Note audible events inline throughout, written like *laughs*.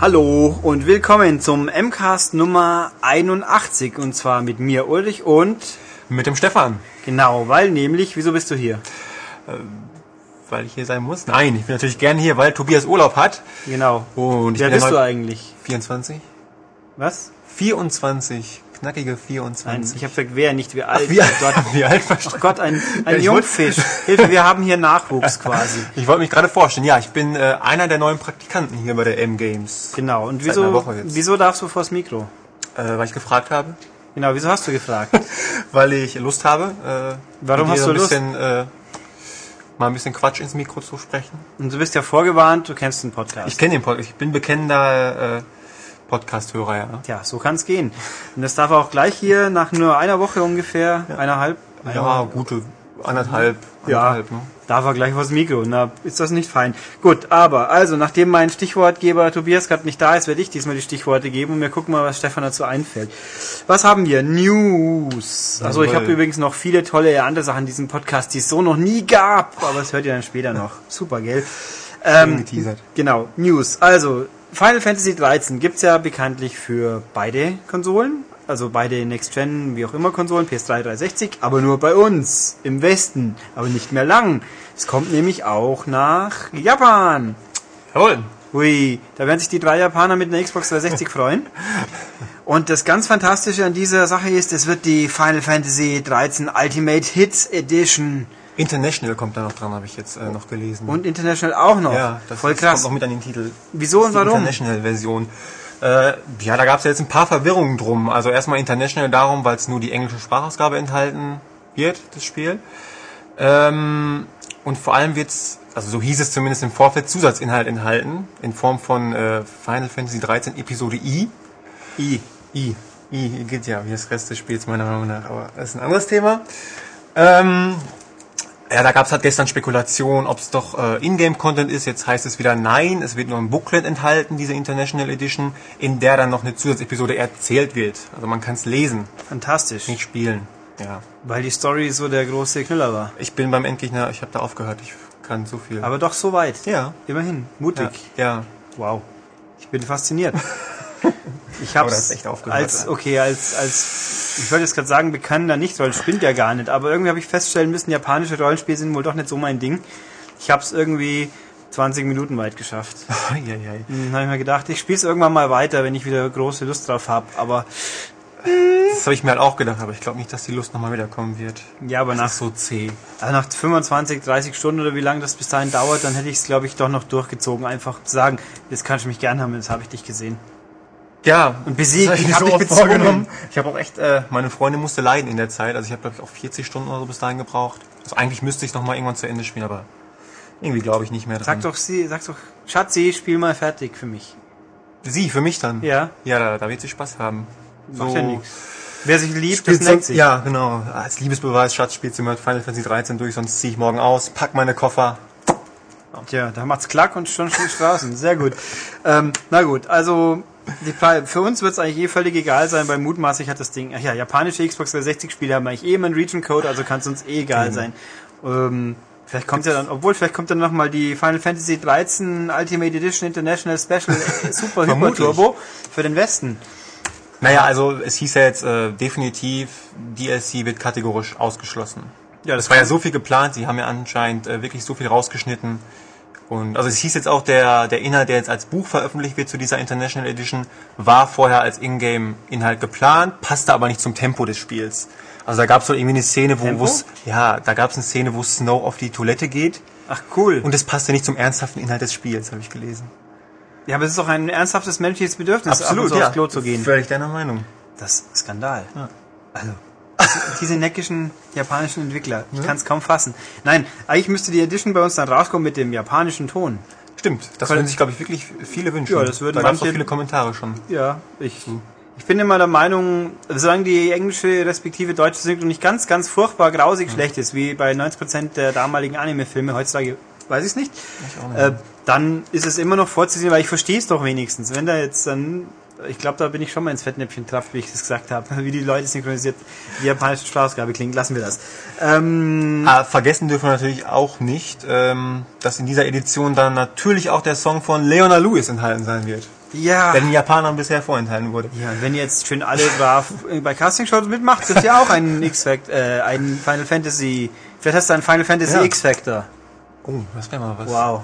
Hallo und willkommen zum MCAST Nummer 81 und zwar mit mir Ulrich und Mit dem Stefan. genau, weil nämlich, wieso bist du hier? Weil ich hier sein muss? Nein, ich bin natürlich gerne hier, weil Tobias Urlaub hat. Genau. Und ich Wer bist du eigentlich? 24? Was? 24. Knackige Nein, 24. ich habe gesagt, wer, nicht wie alt. wie, Oh Gott, wie alt oh verstanden? Gott, ein, Ja, ein wollt- Jungfisch. Hilfe, wir haben hier Nachwuchs quasi. *laughs* Ich wollte mich gerade vorstellen. Ja, ich bin äh, einer der neuen Praktikanten hier bei der M-Games. Genau. Und wieso, wieso darfst du vors Mikro? Äh, weil ich gefragt habe. Genau, wieso hast du gefragt? *laughs* Weil ich Lust habe. Äh, Warum hast du ein bisschen, Äh, mal ein bisschen Quatsch ins Mikro zu sprechen. Und du bist ja vorgewarnt, du kennst den Podcast. Ich kenne den Podcast. Ich bin bekennender äh, Podcast-Hörer, ja. Tja, so kann's gehen. Und das darf er auch gleich hier nach nur einer Woche ungefähr, eineinhalb, Ja, gute anderthalb, Ja, anderthalb, ne? darf er gleich vors Mikro. Na, ist das nicht fein. Gut, aber, also, nachdem mein Stichwortgeber Tobias gerade nicht da ist, werde ich diesmal die Stichworte geben und wir gucken mal, was Stefan dazu einfällt. Was haben wir? News. Also, ich habe übrigens noch viele tolle andere Sachen in diesem Podcast, die es so noch nie gab, aber das hört ihr dann später noch. Super, gell? Ähm. Genau, News. Also, Final Fantasy 13 gibt's ja bekanntlich für beide Konsolen. Also beide Next-Gen, wie auch immer Konsolen, PS3, 360, aber nur bei uns, im Westen, aber nicht mehr lang. Es kommt nämlich auch nach Japan. Jawohl. Hui, da werden sich die drei Japaner mit einer Xbox 360 *laughs* freuen. Und das ganz Fantastische an dieser Sache ist, es wird die Final Fantasy 13 Ultimate Hits Edition International kommt da noch dran, habe ich jetzt äh, noch gelesen. und International auch noch. ja, das Voll ist- krass. kommt noch mit an den Titel. Wieso und warum? International-Version. Äh, ja, da gab es jetzt ein paar Verwirrungen drum. Also erstmal International darum, weil es nur die englische Sprachausgabe enthalten wird, das Spiel. Ähm, und vor allem wird's, also so hieß es zumindest im Vorfeld, Zusatzinhalt enthalten, in Form von äh, Final Fantasy 13 Episode I. I. I. I geht ja wie das Rest des Spiels meiner Meinung nach, aber das ist ein anderes Thema. Ähm, ja, da gab es halt gestern Spekulation, ob es doch äh, Ingame-Content ist. Jetzt heißt es wieder nein, es wird nur ein Booklet enthalten, diese International Edition, in der dann noch eine Zusatzepisode erzählt wird. Also man kann es lesen, Fantastisch. nicht spielen. Ja. Weil die Story so der große Knüller war. Ich bin beim Endgegner, ich habe da aufgehört, ich kann so viel. Aber doch so weit. ja. Immerhin. Mutig. Ja, ja. Wow. Ich bin fasziniert. *laughs* *laughs* Ich hab's das ist echt aufgehört, als, okay, als, als, ich wollte jetzt gerade sagen, bekannter nicht, weil es stimmt ja gar nicht, aber irgendwie habe ich feststellen müssen, japanische Rollenspiele sind wohl doch nicht so mein Ding. Ich habe es irgendwie 20 Minuten weit geschafft. Eieiei. Dann habe ich mir gedacht, ich spiele es irgendwann mal weiter, wenn ich wieder große Lust drauf habe. Aber Das habe ich mir halt auch gedacht, aber ich glaube nicht, dass die Lust nochmal wiederkommen wird. ja, aber nach, Das ist so zäh. also nach 25, 30 Stunden oder wie lange das bis dahin dauert, dann hätte ich es, glaube ich, doch noch durchgezogen. Einfach zu sagen, jetzt kannst du mich gern haben, jetzt habe ich dich gesehen. Ja, Und besiegt, ich mir hab so bezwungen. vorgenommen. Ich habe auch echt, äh, meine Freundin musste leiden in der Zeit. Also ich habe, glaube ich, auch 40 Stunden oder so bis dahin gebraucht. Also eigentlich müsste ich noch mal irgendwann zu Ende spielen, aber irgendwie glaube ich nicht mehr Sag dran. doch sie, sag doch, Schatzi, spiel mal fertig für mich. Sie, für mich dann. Ja. Ja, da, da wird sie Spaß haben. Macht ja nichts. Wer sich liebt, das neckt sonst, sich. ja, genau. Als Liebesbeweis, Schatz, spielt sie mal Final Fantasy 13 durch, sonst ziehe ich morgen aus, pack meine Koffer. Tja, da macht's klack und schon steht draußen. Sehr gut. Ähm, na gut, also die für uns wird's eigentlich eh völlig egal sein, weil mutmaßlich hat das Ding, ach ja, japanische Xbox 360 Spiele haben eigentlich eh immer einen Region Code, also kann es uns eh egal sein. Ähm, vielleicht kommt ja dann, obwohl vielleicht kommt dann nochmal die Final Fantasy 13 Ultimate Edition International Special äh, *laughs* Super Hyper. Turbo für den Westen. Naja, also es hieß ja jetzt äh, definitiv, DLC wird kategorisch ausgeschlossen. Ja, Es war ja so viel geplant, sie haben ja anscheinend äh, wirklich so viel rausgeschnitten. Und also es hieß jetzt auch, der, der Inhalt, der jetzt als Buch veröffentlicht wird zu dieser International Edition, war vorher als Ingame-Inhalt geplant, passte aber nicht zum Tempo des Spiels. Also da gab es so irgendwie eine Szene, wo ja, da gab es eine Szene, wo Snow auf die Toilette geht Ach cool. und es passte nicht zum ernsthaften Inhalt des Spiels, habe ich gelesen. ja, aber es ist doch ein ernsthaftes menschliches Bedürfnis, ab und zu aufs Klo zu gehen. Völlig deiner Meinung. Das ist Skandal. Also, diese neckischen japanischen Entwickler, ich kann es kaum fassen. Nein, eigentlich müsste die Edition bei uns dann rauskommen mit dem japanischen Ton. Stimmt, das würden sich, glaube ich, wirklich viele wünschen. Ja, das würden da es auch manche- viele Kommentare schon. Ja, ich, ich bin immer der Meinung, solange die englische respektive deutsche Synchro nicht ganz, ganz furchtbar grausig schlecht ist, wie bei 90% der damaligen Anime-Filme, heutzutage weiß ich es nicht, auch nicht. äh, dann ist es immer noch vorzusehen, weil ich verstehe es doch wenigstens. Wenn da jetzt dann ich glaube, da bin ich schon mal ins Fettnäpfchen trafft, wie ich das gesagt habe. *laughs* Wie die Leute synchronisiert, die japanische Sprachausgabe klingt. Lassen wir das. Ähm, Ah, vergessen dürfen wir natürlich auch nicht, ähm, dass in dieser Edition dann natürlich auch der Song von Leona Lewis enthalten sein wird. Ja. der den Japanern bisher vorenthalten wurde. Ja, wenn ihr jetzt schön alle brav *laughs* bei Castingshows mitmacht, dürft ihr auch einen *laughs* X-Factor, äh, einen Final Fantasy, vielleicht hast du einen Final Fantasy Ja. X-Factor. Oh, das wäre mal was. Wow.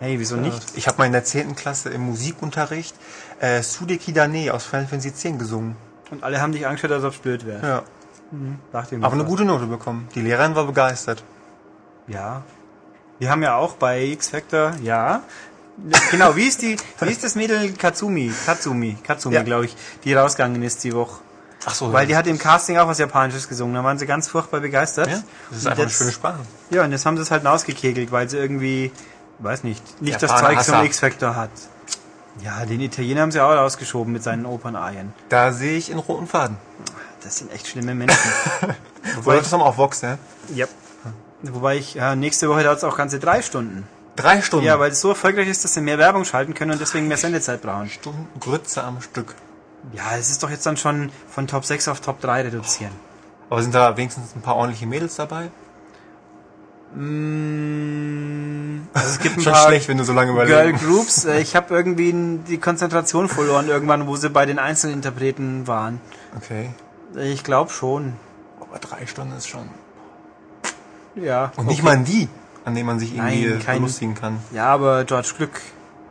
Hey, wieso nicht? Ich habe mal in der 10. Klasse im Musikunterricht äh, Sudeki Dane aus Final Fantasy 10 gesungen. Und alle haben dich angeschaut, als ob es blöd wäre. Ja. Dachte mir Aber eine gute Note bekommen. Die Lehrerin war begeistert. Ja. Wir haben ja auch bei X-Factor, ja. Genau, wie ist die, wie ist das Mädel Katsumi? Katsumi, Katsumi, Ja. glaube ich, die rausgegangen ist die Woche. Ach so, Weil die hat im Casting auch was Japanisches gesungen, da waren sie ganz furchtbar begeistert. ja, das ist Und einfach eine jetzt- schöne Sprache. Ja, und jetzt haben sie es halt ausgekegelt, weil sie irgendwie, weiß nicht, nicht das Japaner Zeug zum. X-Factor hat. Ja, den Italiener haben sie auch rausgeschoben mit seinen Opernarien. Da sehe ich in roten Faden. Das sind echt schlimme Menschen. *laughs* Oder das haben auf Vox, ne? ja. Wobei ich, ja, nächste Woche dauert es auch ganze drei Stunden. Drei Stunden. Ja, weil es so erfolgreich ist, dass sie mehr Werbung schalten können und deswegen mehr Sendezeit brauchen. Stunden Grütze am Stück. Ja, es ist doch jetzt dann schon von Top 6 auf Top 3 reduzieren. Aber sind da wenigstens ein paar ordentliche Mädels dabei? Also es gibt ein Schon paar schlecht, wenn du so lange Girl überlegst. Groups. Äh, Ich habe irgendwie die Konzentration verloren irgendwann, wo sie bei den Einzelinterpreten waren. Okay. Ich glaube schon. Aber drei Stunden ist schon. Ja. Und nicht mal an die, an denen man sich irgendwie Nein, kein- belustigen kann. Ja, aber George Glück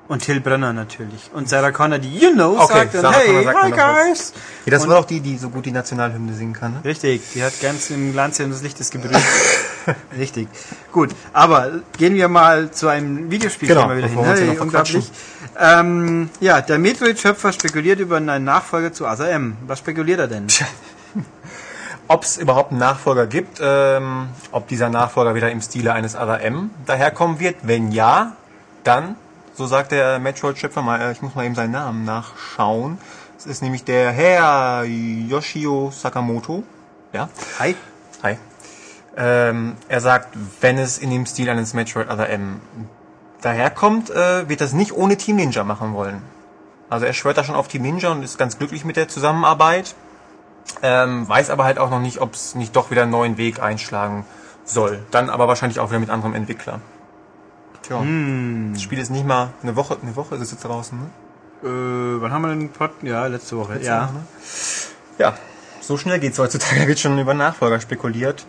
und Till Brenner natürlich. Und Sarah Connor, die You Know Okay, sagt dann, hey, sagt hi guys. Ja, das Und- war doch die, die so gut die Nationalhymne singen kann. Ne? Richtig, die hat ganz im Glanz des Lichtes gebrüllt. *laughs* Richtig. Gut, aber gehen wir mal zu einem Videospiel Genau, wieder hin. Hey, unglaublich. Ähm, ja, der Metroid-Schöpfer spekuliert über einen Nachfolger zu Other M. Was spekuliert er denn? Ob es überhaupt einen Nachfolger gibt, ähm, ob dieser Nachfolger wieder im Stile eines Other M daherkommen wird. Wenn ja, dann, so sagt der Metroid-Schöpfer mal, äh, ich muss mal eben seinen Namen nachschauen. Es ist nämlich der Herr Yoshio Sakamoto. Ja. Hi. Hi. Ähm, er sagt, wenn es in dem Stil eines Metroid Other M daherkommt, äh, wird das nicht ohne Team Ninja machen wollen. Also er schwört da schon auf Team Ninja und ist ganz glücklich mit der Zusammenarbeit. Ähm, weiß aber halt auch noch nicht, ob es nicht doch wieder einen neuen Weg einschlagen soll. Dann aber wahrscheinlich auch wieder mit anderem Entwickler. Tja. Das Spiel ist nicht mal eine Woche, eine Woche ist es jetzt draußen, ne? Äh, wann haben wir den Pod? Ja, letzte Woche. ja. Woche, ne? Ja, so schnell geht's heutzutage, wird schon über Nachfolger spekuliert.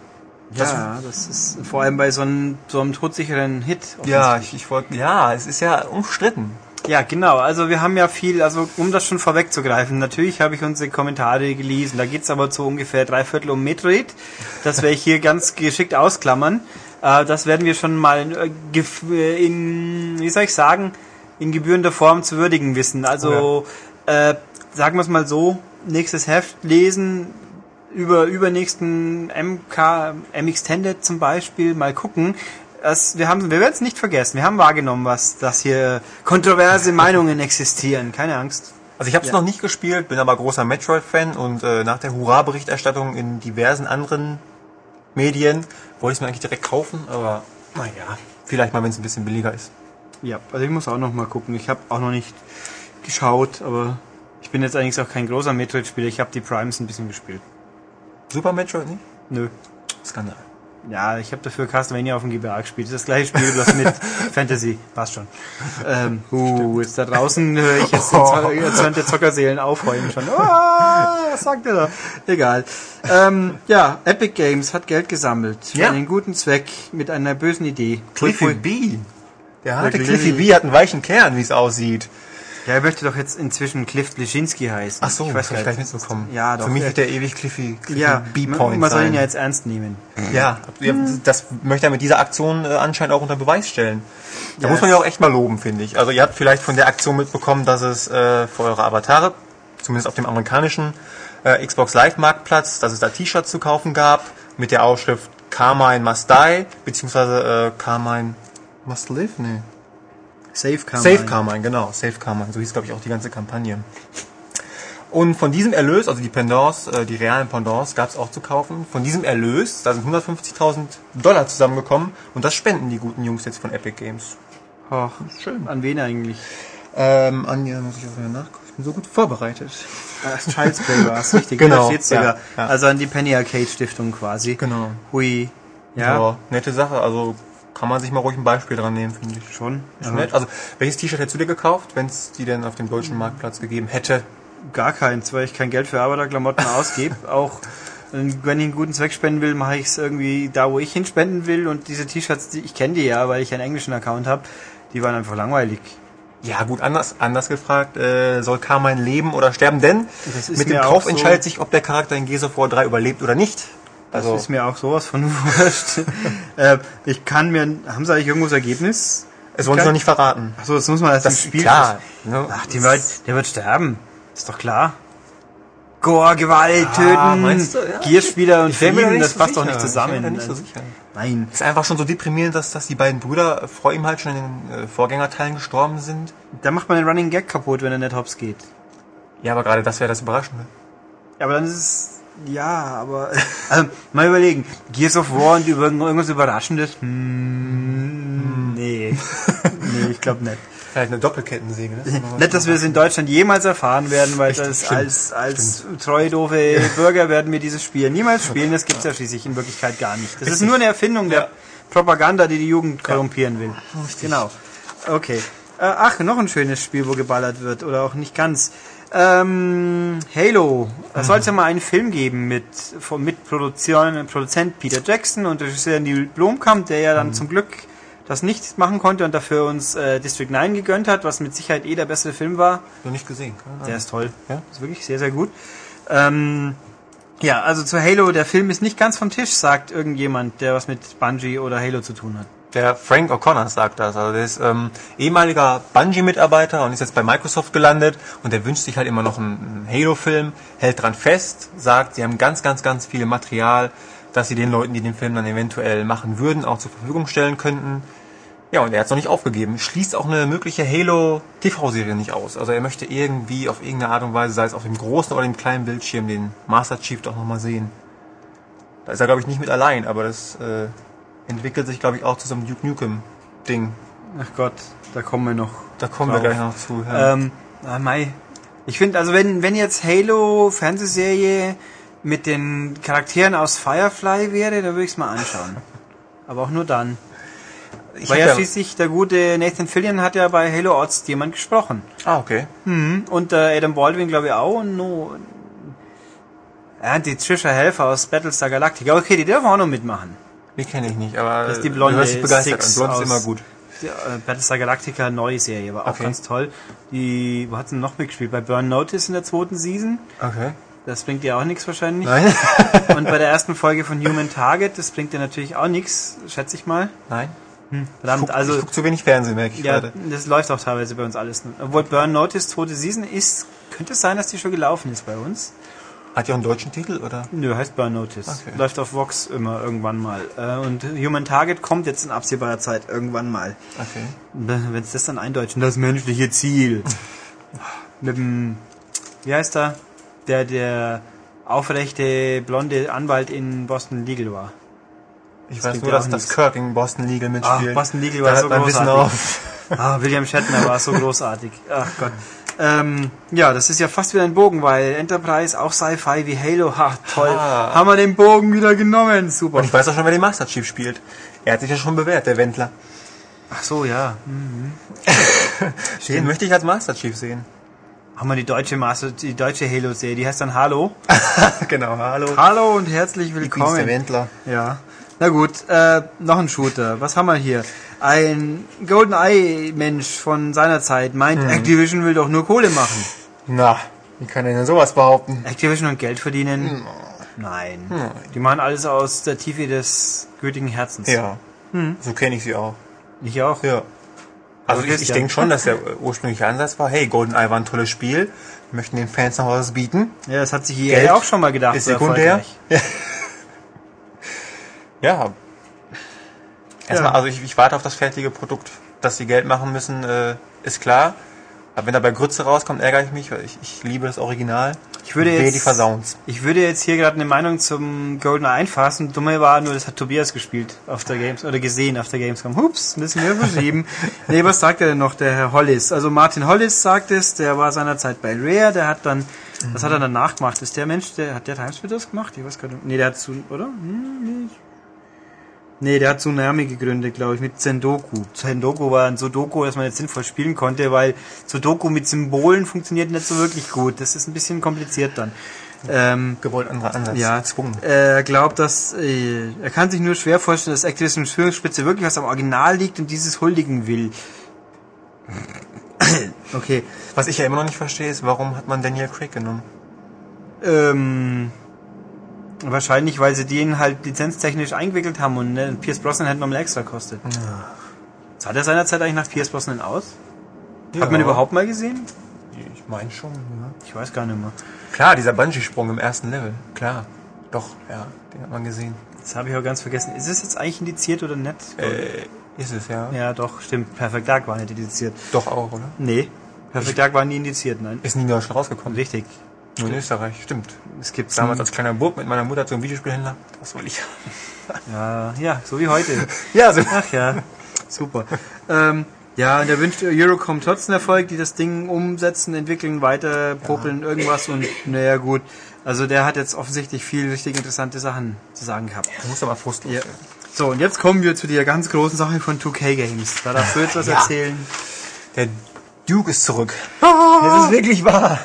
Das- Ja, das ist vor allem bei so einem, so einem todsicheren Hit. Ja, ich, ich wollte, ja, es ist ja umstritten. Ja, genau. Also wir haben ja viel, also um das schon vorwegzugreifen, natürlich habe ich unsere Kommentare gelesen. Da geht's aber zu ungefähr drei Viertel um Metroid. Das werde ich hier *laughs* ganz geschickt ausklammern. Äh, das werden wir schon mal in, äh, äh, in, wie soll ich sagen, in gebührender Form zu würdigen wissen. Also äh, sagen wir es mal so, nächstes Heft lesen, über übernächsten MK, M-Extended zum Beispiel, mal gucken. Das, wir haben, wir werden es nicht vergessen. Wir haben wahrgenommen, was, dass hier kontroverse Meinungen existieren. Keine Angst. Also ich habe es Ja. noch nicht gespielt, bin aber großer Metroid-Fan und äh, nach der Hurra-Berichterstattung in diversen anderen Medien wollte ich es mir eigentlich direkt kaufen, aber naja, vielleicht mal, wenn es ein bisschen billiger ist. Ja, also ich muss auch noch mal gucken. Ich habe auch noch nicht geschaut, aber ich bin jetzt allerdings auch kein großer Metroid-Spieler. Ich habe die Primes ein bisschen gespielt. Super Metroid nicht? Nö. Skandal. Ja, ich habe dafür Castlevania auf dem GBA gespielt. Das das gleiche Spiel, bloß mit *laughs* Fantasy. Passt schon. Ähm, *laughs* uh, jetzt da draußen höre ich jetzt die erzürnte *laughs* Zockerseelen aufheulen schon. Ah, was sagt er da? Egal. Ähm, ja, Epic Games hat Geld gesammelt. Für Ja. einen guten Zweck mit einer bösen Idee. Cliffy B. Der harte Cliffy B hat einen weichen Kern, wie es aussieht. Ja, er möchte doch jetzt inzwischen Cliff Bleschinski heißen. Ach so, ich weiß nicht. mitbekommen. Ja, doch. Für mich wird der ewig Cliffy, Cliffy Ja, B-Point man soll ihn ja jetzt ernst nehmen. Ja, ja, das möchte er mit dieser Aktion äh, anscheinend auch unter Beweis stellen. Da Ja, muss man ja auch echt mal loben, finde ich. Also ihr habt vielleicht von der Aktion mitbekommen, dass es äh, für eure Avatare, zumindest auf dem amerikanischen äh, Xbox Live Marktplatz, dass es da T-Shirts zu kaufen gab mit der Aufschrift Carmine Must Die, beziehungsweise äh, Carmine Must Live? Nee. Safe kann Save Carmine, genau. Save Carmine. So hieß, glaube ich, auch die ganze Kampagne. Und von diesem Erlös, also die Pendants, äh, die realen Pendants, gab es auch zu kaufen. Von diesem Erlös, da sind 150.000 Dollar zusammengekommen und das spenden die guten Jungs jetzt von Epic Games. Ach, schön. An wen eigentlich? Ähm, Anja, muss ich auch wieder nachgucken. Ich bin so gut vorbereitet. Das Child's Play war es, richtig. *laughs* Genau, steht's sogar. ja, ja. Also an die Penny Arcade Stiftung quasi. Genau. Hui. Ja. Ja. nette Sache. Also kann man sich mal ruhig ein Beispiel dran nehmen, finde ich. Schon. Ist nett. Also, welches T-Shirt hättest du dir gekauft, wenn es die denn auf dem deutschen Marktplatz gegeben hätte? Gar keins, weil ich kein Geld für Arbeiterklamotten ausgebe. *laughs* Auch äh, wenn ich einen guten Zweck spenden will, mache ich es irgendwie da, wo ich hinspenden will. Und diese T-Shirts, die, ich kenne die ja, weil ich einen englischen Account habe, die waren einfach langweilig. Ja, gut, anders, anders gefragt, äh, soll Carmine leben oder sterben? Denn mit dem Kauf so- entscheidet sich, ob der Charakter in Gears of War 3 überlebt oder nicht. Also Also, ist mir auch sowas von *laughs* wurscht. äh, ich kann mir, haben sie eigentlich irgendwo das Ergebnis? es wollen sie noch nicht verraten. Achso, das muss man erst Das im Spiel. klar. Ne? Ach, der wird, der wird sterben. Ist doch klar. Gore, Gewalt, Ah, töten? Ja. Gearspieler und Ich nicht das so passt doch nicht Ich zusammen. da nicht so sicher. Nein. ist einfach schon so deprimierend, dass, dass die beiden Brüder vor ihm halt schon in den äh, Vorgängerteilen gestorben sind. Da macht man den Running Gag kaputt, wenn er nicht hops geht. Ja, aber gerade das wäre das Überraschende. Ja, aber dann ist es, ja, aber, *laughs* also, mal überlegen, Gears of War und über, irgendwas Überraschendes, hm, nee, nee, ich glaube nicht. Vielleicht eine Doppelkettensäge. Ne? *laughs* Nicht, dass wir das in Deutschland jemals erfahren werden, weil das stimmt, als, als treue, doofe Bürger werden wir dieses Spiel niemals spielen. Das gibt's ja schließlich in Wirklichkeit gar nicht. Das ist nur eine Erfindung der Propaganda, die die Jugend korrumpieren will. Genau. Okay. Äh, ach, noch ein schönes Spiel, wo geballert wird. Oder auch nicht ganz. Ähm, Halo. Da soll es ja mal einen Film geben mit vom Mitproduzent Produzent Peter Jackson und Regisseur Neil Blomkamp, der ja dann zum Glück das nicht machen konnte und dafür uns äh, District 9 gegönnt hat, was mit Sicherheit eh der bessere Film war. Noch nicht gesehen. Keine Der ist toll. Ja? Ist wirklich sehr, sehr gut. Ähm, ja, also zu Halo, der Film ist nicht ganz vom Tisch, sagt irgendjemand, der was mit Bungie oder Halo zu tun hat. Der Frank O'Connor sagt das. Also der ist ähm, ehemaliger Bungie-Mitarbeiter und ist jetzt bei Microsoft gelandet und der wünscht sich halt immer noch einen, Halo-Film, hält dran fest, sagt, sie haben ganz, ganz, ganz viel Material, das sie den Leuten, die den Film dann eventuell machen würden, auch zur Verfügung stellen könnten. Ja, und er hat es noch nicht aufgegeben. Schließt auch eine mögliche Halo-TV-Serie nicht aus. Also er möchte irgendwie auf irgendeine Art und Weise, sei es auf dem großen oder dem kleinen Bildschirm, den Master Chief doch nochmal sehen. Da ist er, glaube ich, nicht mit allein, aber das äh, entwickelt sich, glaube ich, auch zu so einem Duke Nukem-Ding. Ach Gott, da kommen wir noch. Da kommen drauf. wir gleich noch zu. Ja. Ähm, ah, Mai. Ich finde, also wenn, wenn jetzt Halo Fernsehserie mit den Charakteren aus Firefly wäre, dann würde ich es mal anschauen. *laughs* Aber auch nur dann. ich Weil ja schließlich der gute Nathan Fillion hat ja bei Halo Odds jemand gesprochen. ah, okay. Mhm. Und äh, Adam Baldwin, glaube ich, auch. Und no, ja, die Trisha Helfer aus Battlestar Galactica. Okay, die dürfen auch noch mitmachen. Die kenne ich nicht, aber Das ist die du blonde hörst dich begeistert Six. Blond ist immer gut. Die, äh, Battlestar Galactica, neue Serie, war auch Okay. ganz toll. Die, wo hat sie noch mitgespielt? Bei Burn Notice in der zweiten Season. Okay. Das bringt ihr auch nichts wahrscheinlich. Nein? *laughs* Und bei der ersten Folge von Human Target, das bringt ihr natürlich auch nichts, schätze ich mal. Nein? Verdammt, Guck, also ich guck zu wenig Fernsehen, merke ich ja, gerade. das läuft auch teilweise bei uns alles. Obwohl Burn Notice zweite Season ist, könnte es sein, dass die schon gelaufen ist bei uns. Hat auch einen deutschen Titel, oder? Nö, heißt Burn Notice. Okay. Läuft auf Vox immer irgendwann mal. Äh, Und Human Target kommt jetzt in absehbarer Zeit irgendwann mal. Okay. Wenn es das dann eindeutschen, das menschliche Ziel. Mit dem, wie heißt er? Der, der aufrechte blonde Anwalt in Boston Legal war. Ich Das weiß nur, ja dass das. Kirk in Boston Legal mitspielt. Ach, Boston Legal Da war hört so großartig. auf. Ah, William Shatner war so großartig. Ach Gott. Ähm, ja, das ist ja fast wieder ein Bogen, weil Enterprise auch Sci-Fi wie Halo. Ha, toll. Ah. Haben wir den Bogen wieder genommen. Super. Und ich weiß auch schon, wer den Master Chief spielt. Er hat sich ja schon bewährt, der Wendler. Ach so, ja. *laughs* Den möchte ich als Master Chief sehen. Haben wir die deutsche Master, die deutsche Halo-Serie, die heißt dann Hallo. *laughs* genau, hallo. Hallo und herzlich Ich bin's, der willkommen. Wendler. Ja. Na gut, äh, noch ein Shooter. Was haben wir hier? Ein GoldenEye-Mensch von seiner Zeit meint, Hm. Activision will doch nur Kohle machen. Na, wie kann er denn sowas behaupten? Activision und Geld verdienen? Nein. Hm. Die machen alles aus der Tiefe des gütigen Herzens. Ja, so kenne ich sie auch. Ich auch. Ja. Also ich, ich denke schon, dass der ursprüngliche Ansatz war, hey, GoldenEye war ein tolles Spiel, wir möchten den Fans noch was bieten. Ja, das hat sich EA auch schon mal gedacht. ist sekundär. erfolgreich. *laughs* Ja. Erstmal, Ja. also ich, ich warte auf das fertige Produkt. Dass sie Geld machen müssen, äh, ist klar. Aber wenn da bei Grütze rauskommt, ärgere ich mich, weil ich, ich liebe das Original. Ich würde jetzt, die Versauen's. ich würde jetzt hier gerade eine Meinung zum GoldenEye einfassen. Dumme war nur, das hat Tobias gespielt auf der Games oder gesehen auf der Gamescom. Hups, müssen wir verschieben. nee, was sagt er denn noch, der Herr Hollis? Also Martin Hollis sagt es, der war seinerzeit bei Rare, der hat dann, was hat er danach gemacht? Ist der Mensch, der hat der Timesplitters gemacht? Ich weiß gar nicht. Nee, der hat zu, oder? Hm, nee. Nee, der hat Tsunami gegründet, glaube ich, mit Zendoku. Zendoku war ein Sudoku, das man jetzt sinnvoll spielen konnte, weil Sudoku mit Symbolen funktioniert nicht so wirklich gut. Das ist ein bisschen kompliziert dann. Ähm, Gewollt anderer Ansatz. ja, gezwungen. er glaubt, dass äh, er kann sich nur schwer vorstellen, dass Activision Führungsspitze wirklich was am Original liegt und dieses huldigen will. *coughs* okay. Was ich ja immer noch nicht verstehe, ist, warum hat man Daniel Craig genommen? Ähm, wahrscheinlich, weil sie den halt lizenztechnisch eingewickelt haben und ne, Pierce Brosnan hätte nochmal extra kostet. Sah der seinerzeit eigentlich nach Pierce Brosnan aus? Hat man überhaupt mal gesehen? Ich meine schon, ja. Ich weiß gar nicht mehr. Klar, dieser Bungee-Sprung im ersten Level. Klar. Doch, ja, den hat man gesehen. Das habe ich auch ganz vergessen. Ist es jetzt eigentlich indiziert oder nicht? Äh, ist es, ja. Ja, doch, stimmt. Perfect Dark war nicht indiziert. Doch auch, oder? Nee. Perfect Dark war nie indiziert, nein. Ist nie in Deutschland rausgekommen. Richtig. Nur in Österreich, stimmt. Es gibt Damals als kleiner Bub mit meiner Mutter zum Videospielhändler. Das will ich. *laughs* Ja, ja, so wie heute. *laughs* Ja, so. Ach ja, super. ähm, ja, und er wünscht Eurocom trotzdem Erfolg, die das Ding umsetzen, entwickeln, weiter popeln, irgendwas und naja gut. Also der hat jetzt offensichtlich viel richtig interessante Sachen zu sagen gehabt. Das muss aber frustlos Ja. So, und jetzt kommen wir zu der ganz großen Sache von 2K Games. Da darfst du jetzt was Ja. erzählen. Der Duke ist zurück. *laughs* Das ist wirklich wahr.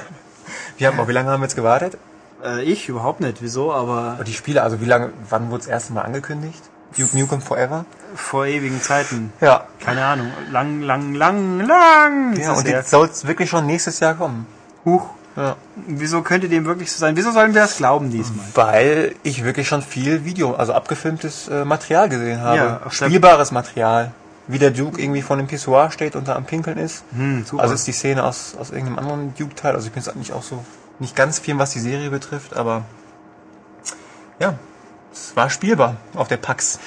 Haben, oh, wie lange haben wir jetzt gewartet? Äh, ich überhaupt nicht. Wieso? Aber Die Spiele, also wie lange, wann wurde das erste Mal angekündigt? Duke Nukem Forever? vor ewigen Zeiten. Ja. Keine Ahnung. Lang, lang, lang, lang. Ja, es und jetzt soll es wirklich schon nächstes Jahr kommen. Huch. Ja. Wieso könnte dem wirklich so sein? Wieso sollen wir das glauben diesmal? Weil ich wirklich schon viel Video, also abgefilmtes äh, Material gesehen habe. Ja, Spielbares Material. Wie der Duke irgendwie vor dem Pissoir steht und da am Pinkeln ist. Hm, super. Also ist die Szene aus, aus irgendeinem anderen Duke-Teil. Also ich bin jetzt eigentlich auch so nicht ganz viel, was die Serie betrifft, aber ja, es war spielbar auf der PAX.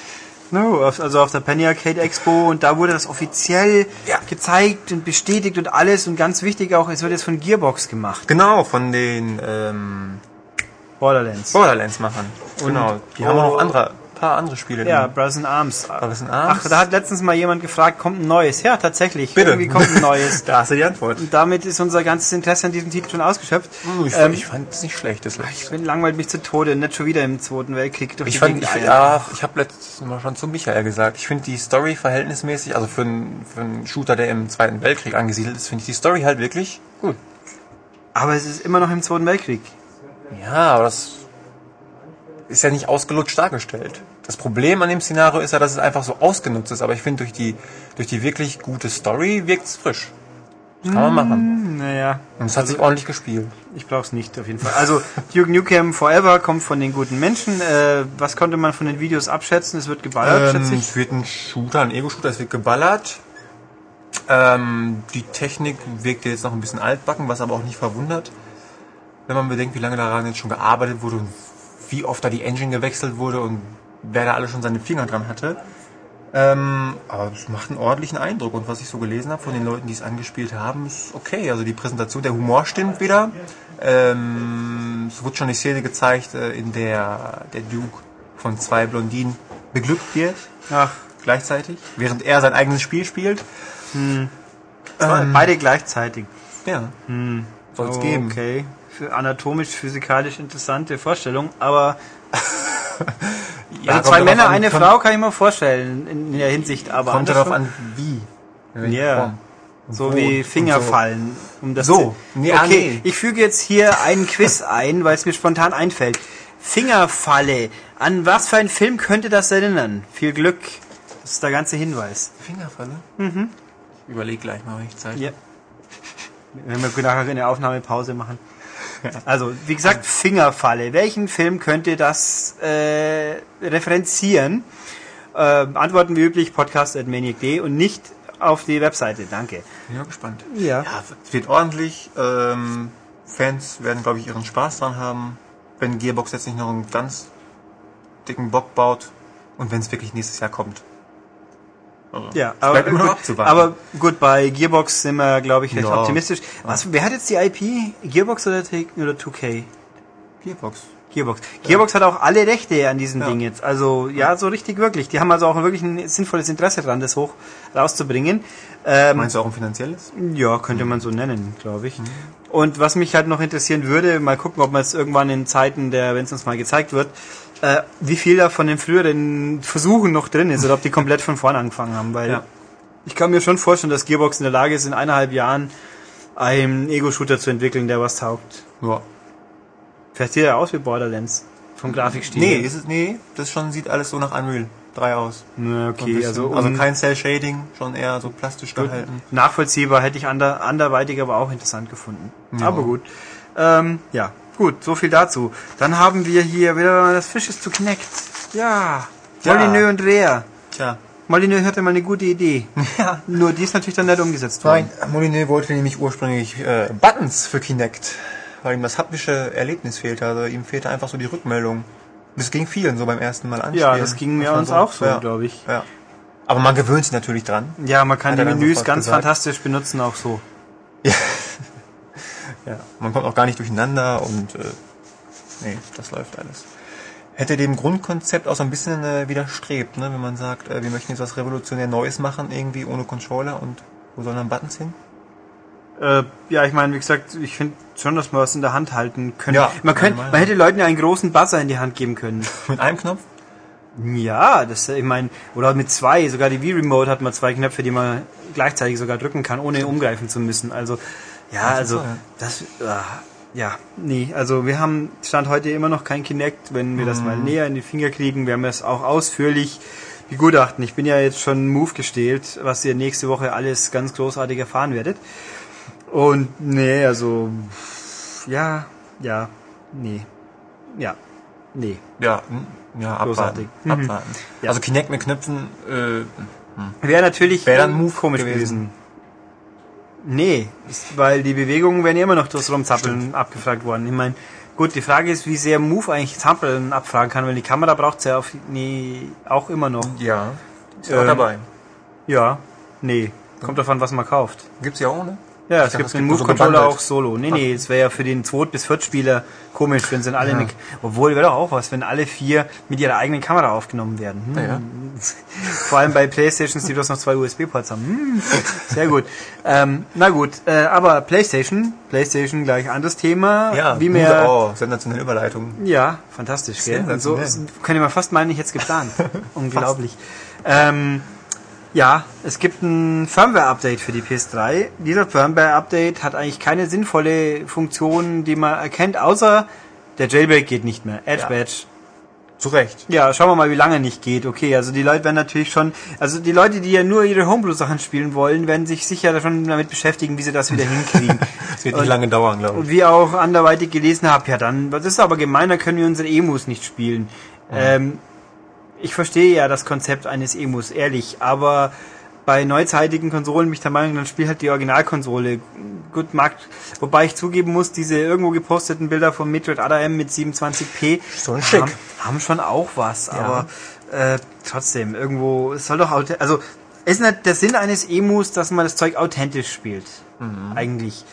No, also auf der Penny Arcade Expo und da wurde das offiziell Ja. gezeigt und bestätigt und alles und ganz wichtig auch, es wird jetzt von Gearbox gemacht. Genau, von den ähm, Borderlands. Borderlands-Machern. Genau. Die haben auch oh. noch andere, paar andere Spiele. ja, drin. Brothers in Arms. Brothers in Arms. Ach, da hat letztens mal jemand gefragt, kommt ein neues? Ja, tatsächlich. Bitte. Irgendwie kommt ein neues. *laughs* Da hast du die Antwort. Und damit ist unser ganzes Interesse an diesem Titel schon ausgeschöpft. Ich, Ähm, ich fand es nicht schlecht. Das Ich bin langweilt mich zu Tode, nicht schon wieder im Zweiten Weltkrieg durch Ich fand, ich, ja, ich habe letztes Mal schon zu Michael gesagt, ich finde die Story verhältnismäßig, also für einen, für einen Shooter, der im Zweiten Weltkrieg angesiedelt ist, finde ich die Story halt wirklich gut. Aber es ist immer noch im Zweiten Weltkrieg. Ja, aber das ist ja nicht ausgelutscht dargestellt. Das Problem an dem Szenario ist ja, dass es einfach so ausgenutzt ist, aber ich finde durch die, durch die wirklich gute Story wirkt es frisch. Das kann man machen. Hm, Naja, Und es hat sich ordentlich gespielt. ich brauch's nicht auf jeden Fall. Also Duke Nukem Forever kommt von den guten Menschen. Äh, was konnte man von den Videos abschätzen? Es wird geballert, Ähm, schätze ich. es wird ein Shooter, ein Ego-Shooter, es wird geballert. Ähm, die Technik wirkt jetzt noch ein bisschen altbacken, was aber auch nicht verwundert, wenn man bedenkt, wie lange daran jetzt schon gearbeitet wurde und wie oft da die Engine gewechselt wurde und wer da alle schon seine Finger dran hatte. Ähm, aber es macht einen ordentlichen Eindruck und was ich so gelesen habe von den Leuten, die es angespielt haben, ist okay. Also die Präsentation, der Humor stimmt wieder. Ähm, es wurde schon die Szene gezeigt, äh, in der der Duke von zwei Blondinen beglückt wird Ach, gleichzeitig, während er sein eigenes Spiel spielt. zwei- beide gleichzeitig. Ja, soll es Oh, geben. Okay. Für anatomisch, physikalisch interessante Vorstellung, aber *laughs* also zwei Männer, an, eine Frau kann ich mir vorstellen in, der Hinsicht, aber Kommt darauf an, wie. Ja. So wie Fingerfallen. Um das So. Nee, ah, okay, nee. ich füge jetzt hier einen Quiz *laughs* ein, weil es mir spontan einfällt. Fingerfalle. An was für einen Film könnte das erinnern? Viel Glück. Das ist der ganze Hinweis. Fingerfalle? Mhm. Ich überleg gleich mal, wenn ich Zeit Ja. Wenn wir nachher eine Aufnahmepause machen. *laughs* Also, wie gesagt, Fingerfalle. Welchen Film könnte das äh, referenzieren? Äh, antworten wie üblich podcast.maniac.de und nicht auf die Webseite. Danke. Bin ja gespannt. Ja. Ja, es wird ordentlich. Ähm, Fans werden, glaube ich, ihren Spaß dran haben, wenn Gearbox jetzt nicht noch einen ganz dicken Bock baut und wenn es wirklich nächstes Jahr kommt. Also, Ja, bleibt immer noch abzuwarten. aber gut, bei Gearbox sind wir, glaube ich, recht Ja. optimistisch. Was, wer hat jetzt die IP? Gearbox oder, Take- oder 2K? Gearbox. Gearbox. Gearbox hat auch alle Rechte an diesem Ja. Ding jetzt. Also ja, so richtig wirklich. Die haben also auch wirklich ein sinnvolles Interesse dran, das hoch rauszubringen. Ähm, Meinst du auch ein finanzielles? ja, könnte man so nennen, glaube ich. Und was mich halt noch interessieren würde, mal gucken, ob man es irgendwann in Zeiten der, wenn es uns mal gezeigt wird, äh, wie viel da von den früheren Versuchen noch drin ist oder ob die komplett von vorne angefangen haben, weil Ja. ich kann mir schon vorstellen, dass Gearbox in der Lage ist, in eineinhalb Jahren einen Ego-Shooter zu entwickeln, der was taugt. Ja. Vielleicht sieht er aus wie Borderlands vom Grafikstil. Nee, her. ist es, nee, das schon sieht alles so nach Unreal 3 aus. Na, okay, also, also kein Cell Shading, schon eher so plastisch gehalten. nachvollziehbar hätte ich ander, anderweitig aber auch interessant gefunden. Ja. Aber gut. Ähm, ja, gut, so viel dazu. Dann haben wir hier wieder das Fisch ist zu Kneckt. Ja. Ja. Molyneux und Rea. Tja. Molyneux hatte mal eine gute Idee. *laughs* Ja. Nur die ist natürlich dann nicht umgesetzt worden. Nein, Molyneux wollte nämlich ursprünglich äh, Buttons für Kinect, weil ihm das haptische Erlebnis fehlte. Also ihm fehlte einfach so die Rückmeldung. Das ging vielen so beim ersten Mal anspielen. Ja, das ging mir uns auch so, ja, glaube ich. Ja. Aber man gewöhnt sich natürlich dran. Ja, man kann die Menüs ganz gesagt. fantastisch benutzen, auch so. Ja. *laughs* Man kommt auch gar nicht durcheinander und äh, nee, das läuft alles. Hätte dem Grundkonzept auch so ein bisschen äh, widerstrebt, ne? wenn man sagt, äh, wir möchten jetzt was revolutionär Neues machen, irgendwie ohne Controller und wo sollen dann Buttons hin? Äh, ja, ich meine, wie gesagt, ich finde schon, dass man was in der Hand halten könnte. Ja, man, könnte, man hätte Leuten ja einen großen Buzzer in die Hand geben können. *laughs* Mit einem Knopf? Ja, das, ich meine, oder mit zwei, sogar die Wii-Remote hat man zwei Knöpfe, die man gleichzeitig sogar drücken kann, ohne umgreifen zu müssen. Also, ja, also, so, ja. das, ah, ja, nee, also wir haben, Stand heute immer noch kein Kinect, wenn wir das mal näher in die Finger kriegen, wir haben das auch ausführlich begutachten. Ich bin ja jetzt schon Move gestählt, was ihr nächste Woche alles ganz großartig erfahren werdet. Und, nee, also, ja, ja, nee, ja, nee. Ja, hm, ja, abwarten. Großartig. Mhm. abwarten. Ja. Also Kinect mit Knöpfen, äh, Wäre natürlich Wäre dann Move komisch gewesen. gewesen. Nee, weil die Bewegungen wären ja immer noch durchs Rumzappeln abgefragt worden. Ich meine, gut, die Frage ist, wie sehr Move eigentlich Zappeln abfragen kann, weil die Kamera braucht ja auf, nee, auch immer noch. ja, ist ja auch Ähm, dabei. Ja, nee, kommt davon, was man kauft. Gibt's ja ohne? Ja, es dachte, gibt den so Move-Controller auch solo. Nee, nee, es wäre ja für den 2- bis 4. Spieler komisch, wenn sie alle mit, obwohl wäre doch auch was, wenn alle vier mit ihrer eigenen Kamera aufgenommen werden. Hm. Ja. *laughs* Vor allem bei Playstations, die bloß noch zwei USB-Ports haben. Hm. Sehr gut. Ähm, na gut, äh, aber Playstation, Playstation gleich anderes Thema. Ja, wie mehr. Oh, sensationelle Überleitung. Ja, fantastisch, gell? Und so Sensationell. könnte man fast meinen, ich hätte es geplant. *laughs* Unglaublich. Ähm, ja, es gibt ein Firmware-Update für die PS3. Dieser Firmware-Update hat eigentlich keine sinnvolle Funktion, die man erkennt, außer der Jailbreak geht nicht mehr. Edge Ja. Badge. Zu Recht. Ja, schauen wir mal, wie lange nicht geht. Okay, also die Leute werden natürlich schon, also die Leute, die ja nur ihre Homebrew-Sachen spielen wollen, werden sich sicher schon damit beschäftigen, wie sie das wieder hinkriegen. *laughs* Es wird nicht Und- lange dauern, glaube ich. und wie auch anderweitig gelesen habe, ja dann, das ist aber gemein, dann können wir unsere Emus nicht spielen. Ähm, ich verstehe ja das Konzept eines Emus, ehrlich, aber bei neuzeitigen Konsolen bin ich der Meinung, dann spiel halt die Originalkonsole. Gut, mag, wobei ich zugeben muss, diese irgendwo geposteten Bilder von Metroid Other M mit 27p Schon schick. Haben, haben schon auch was, aber äh, trotzdem, irgendwo, es soll doch, also, ist nicht der Sinn eines Emus, dass man das Zeug authentisch spielt. Eigentlich.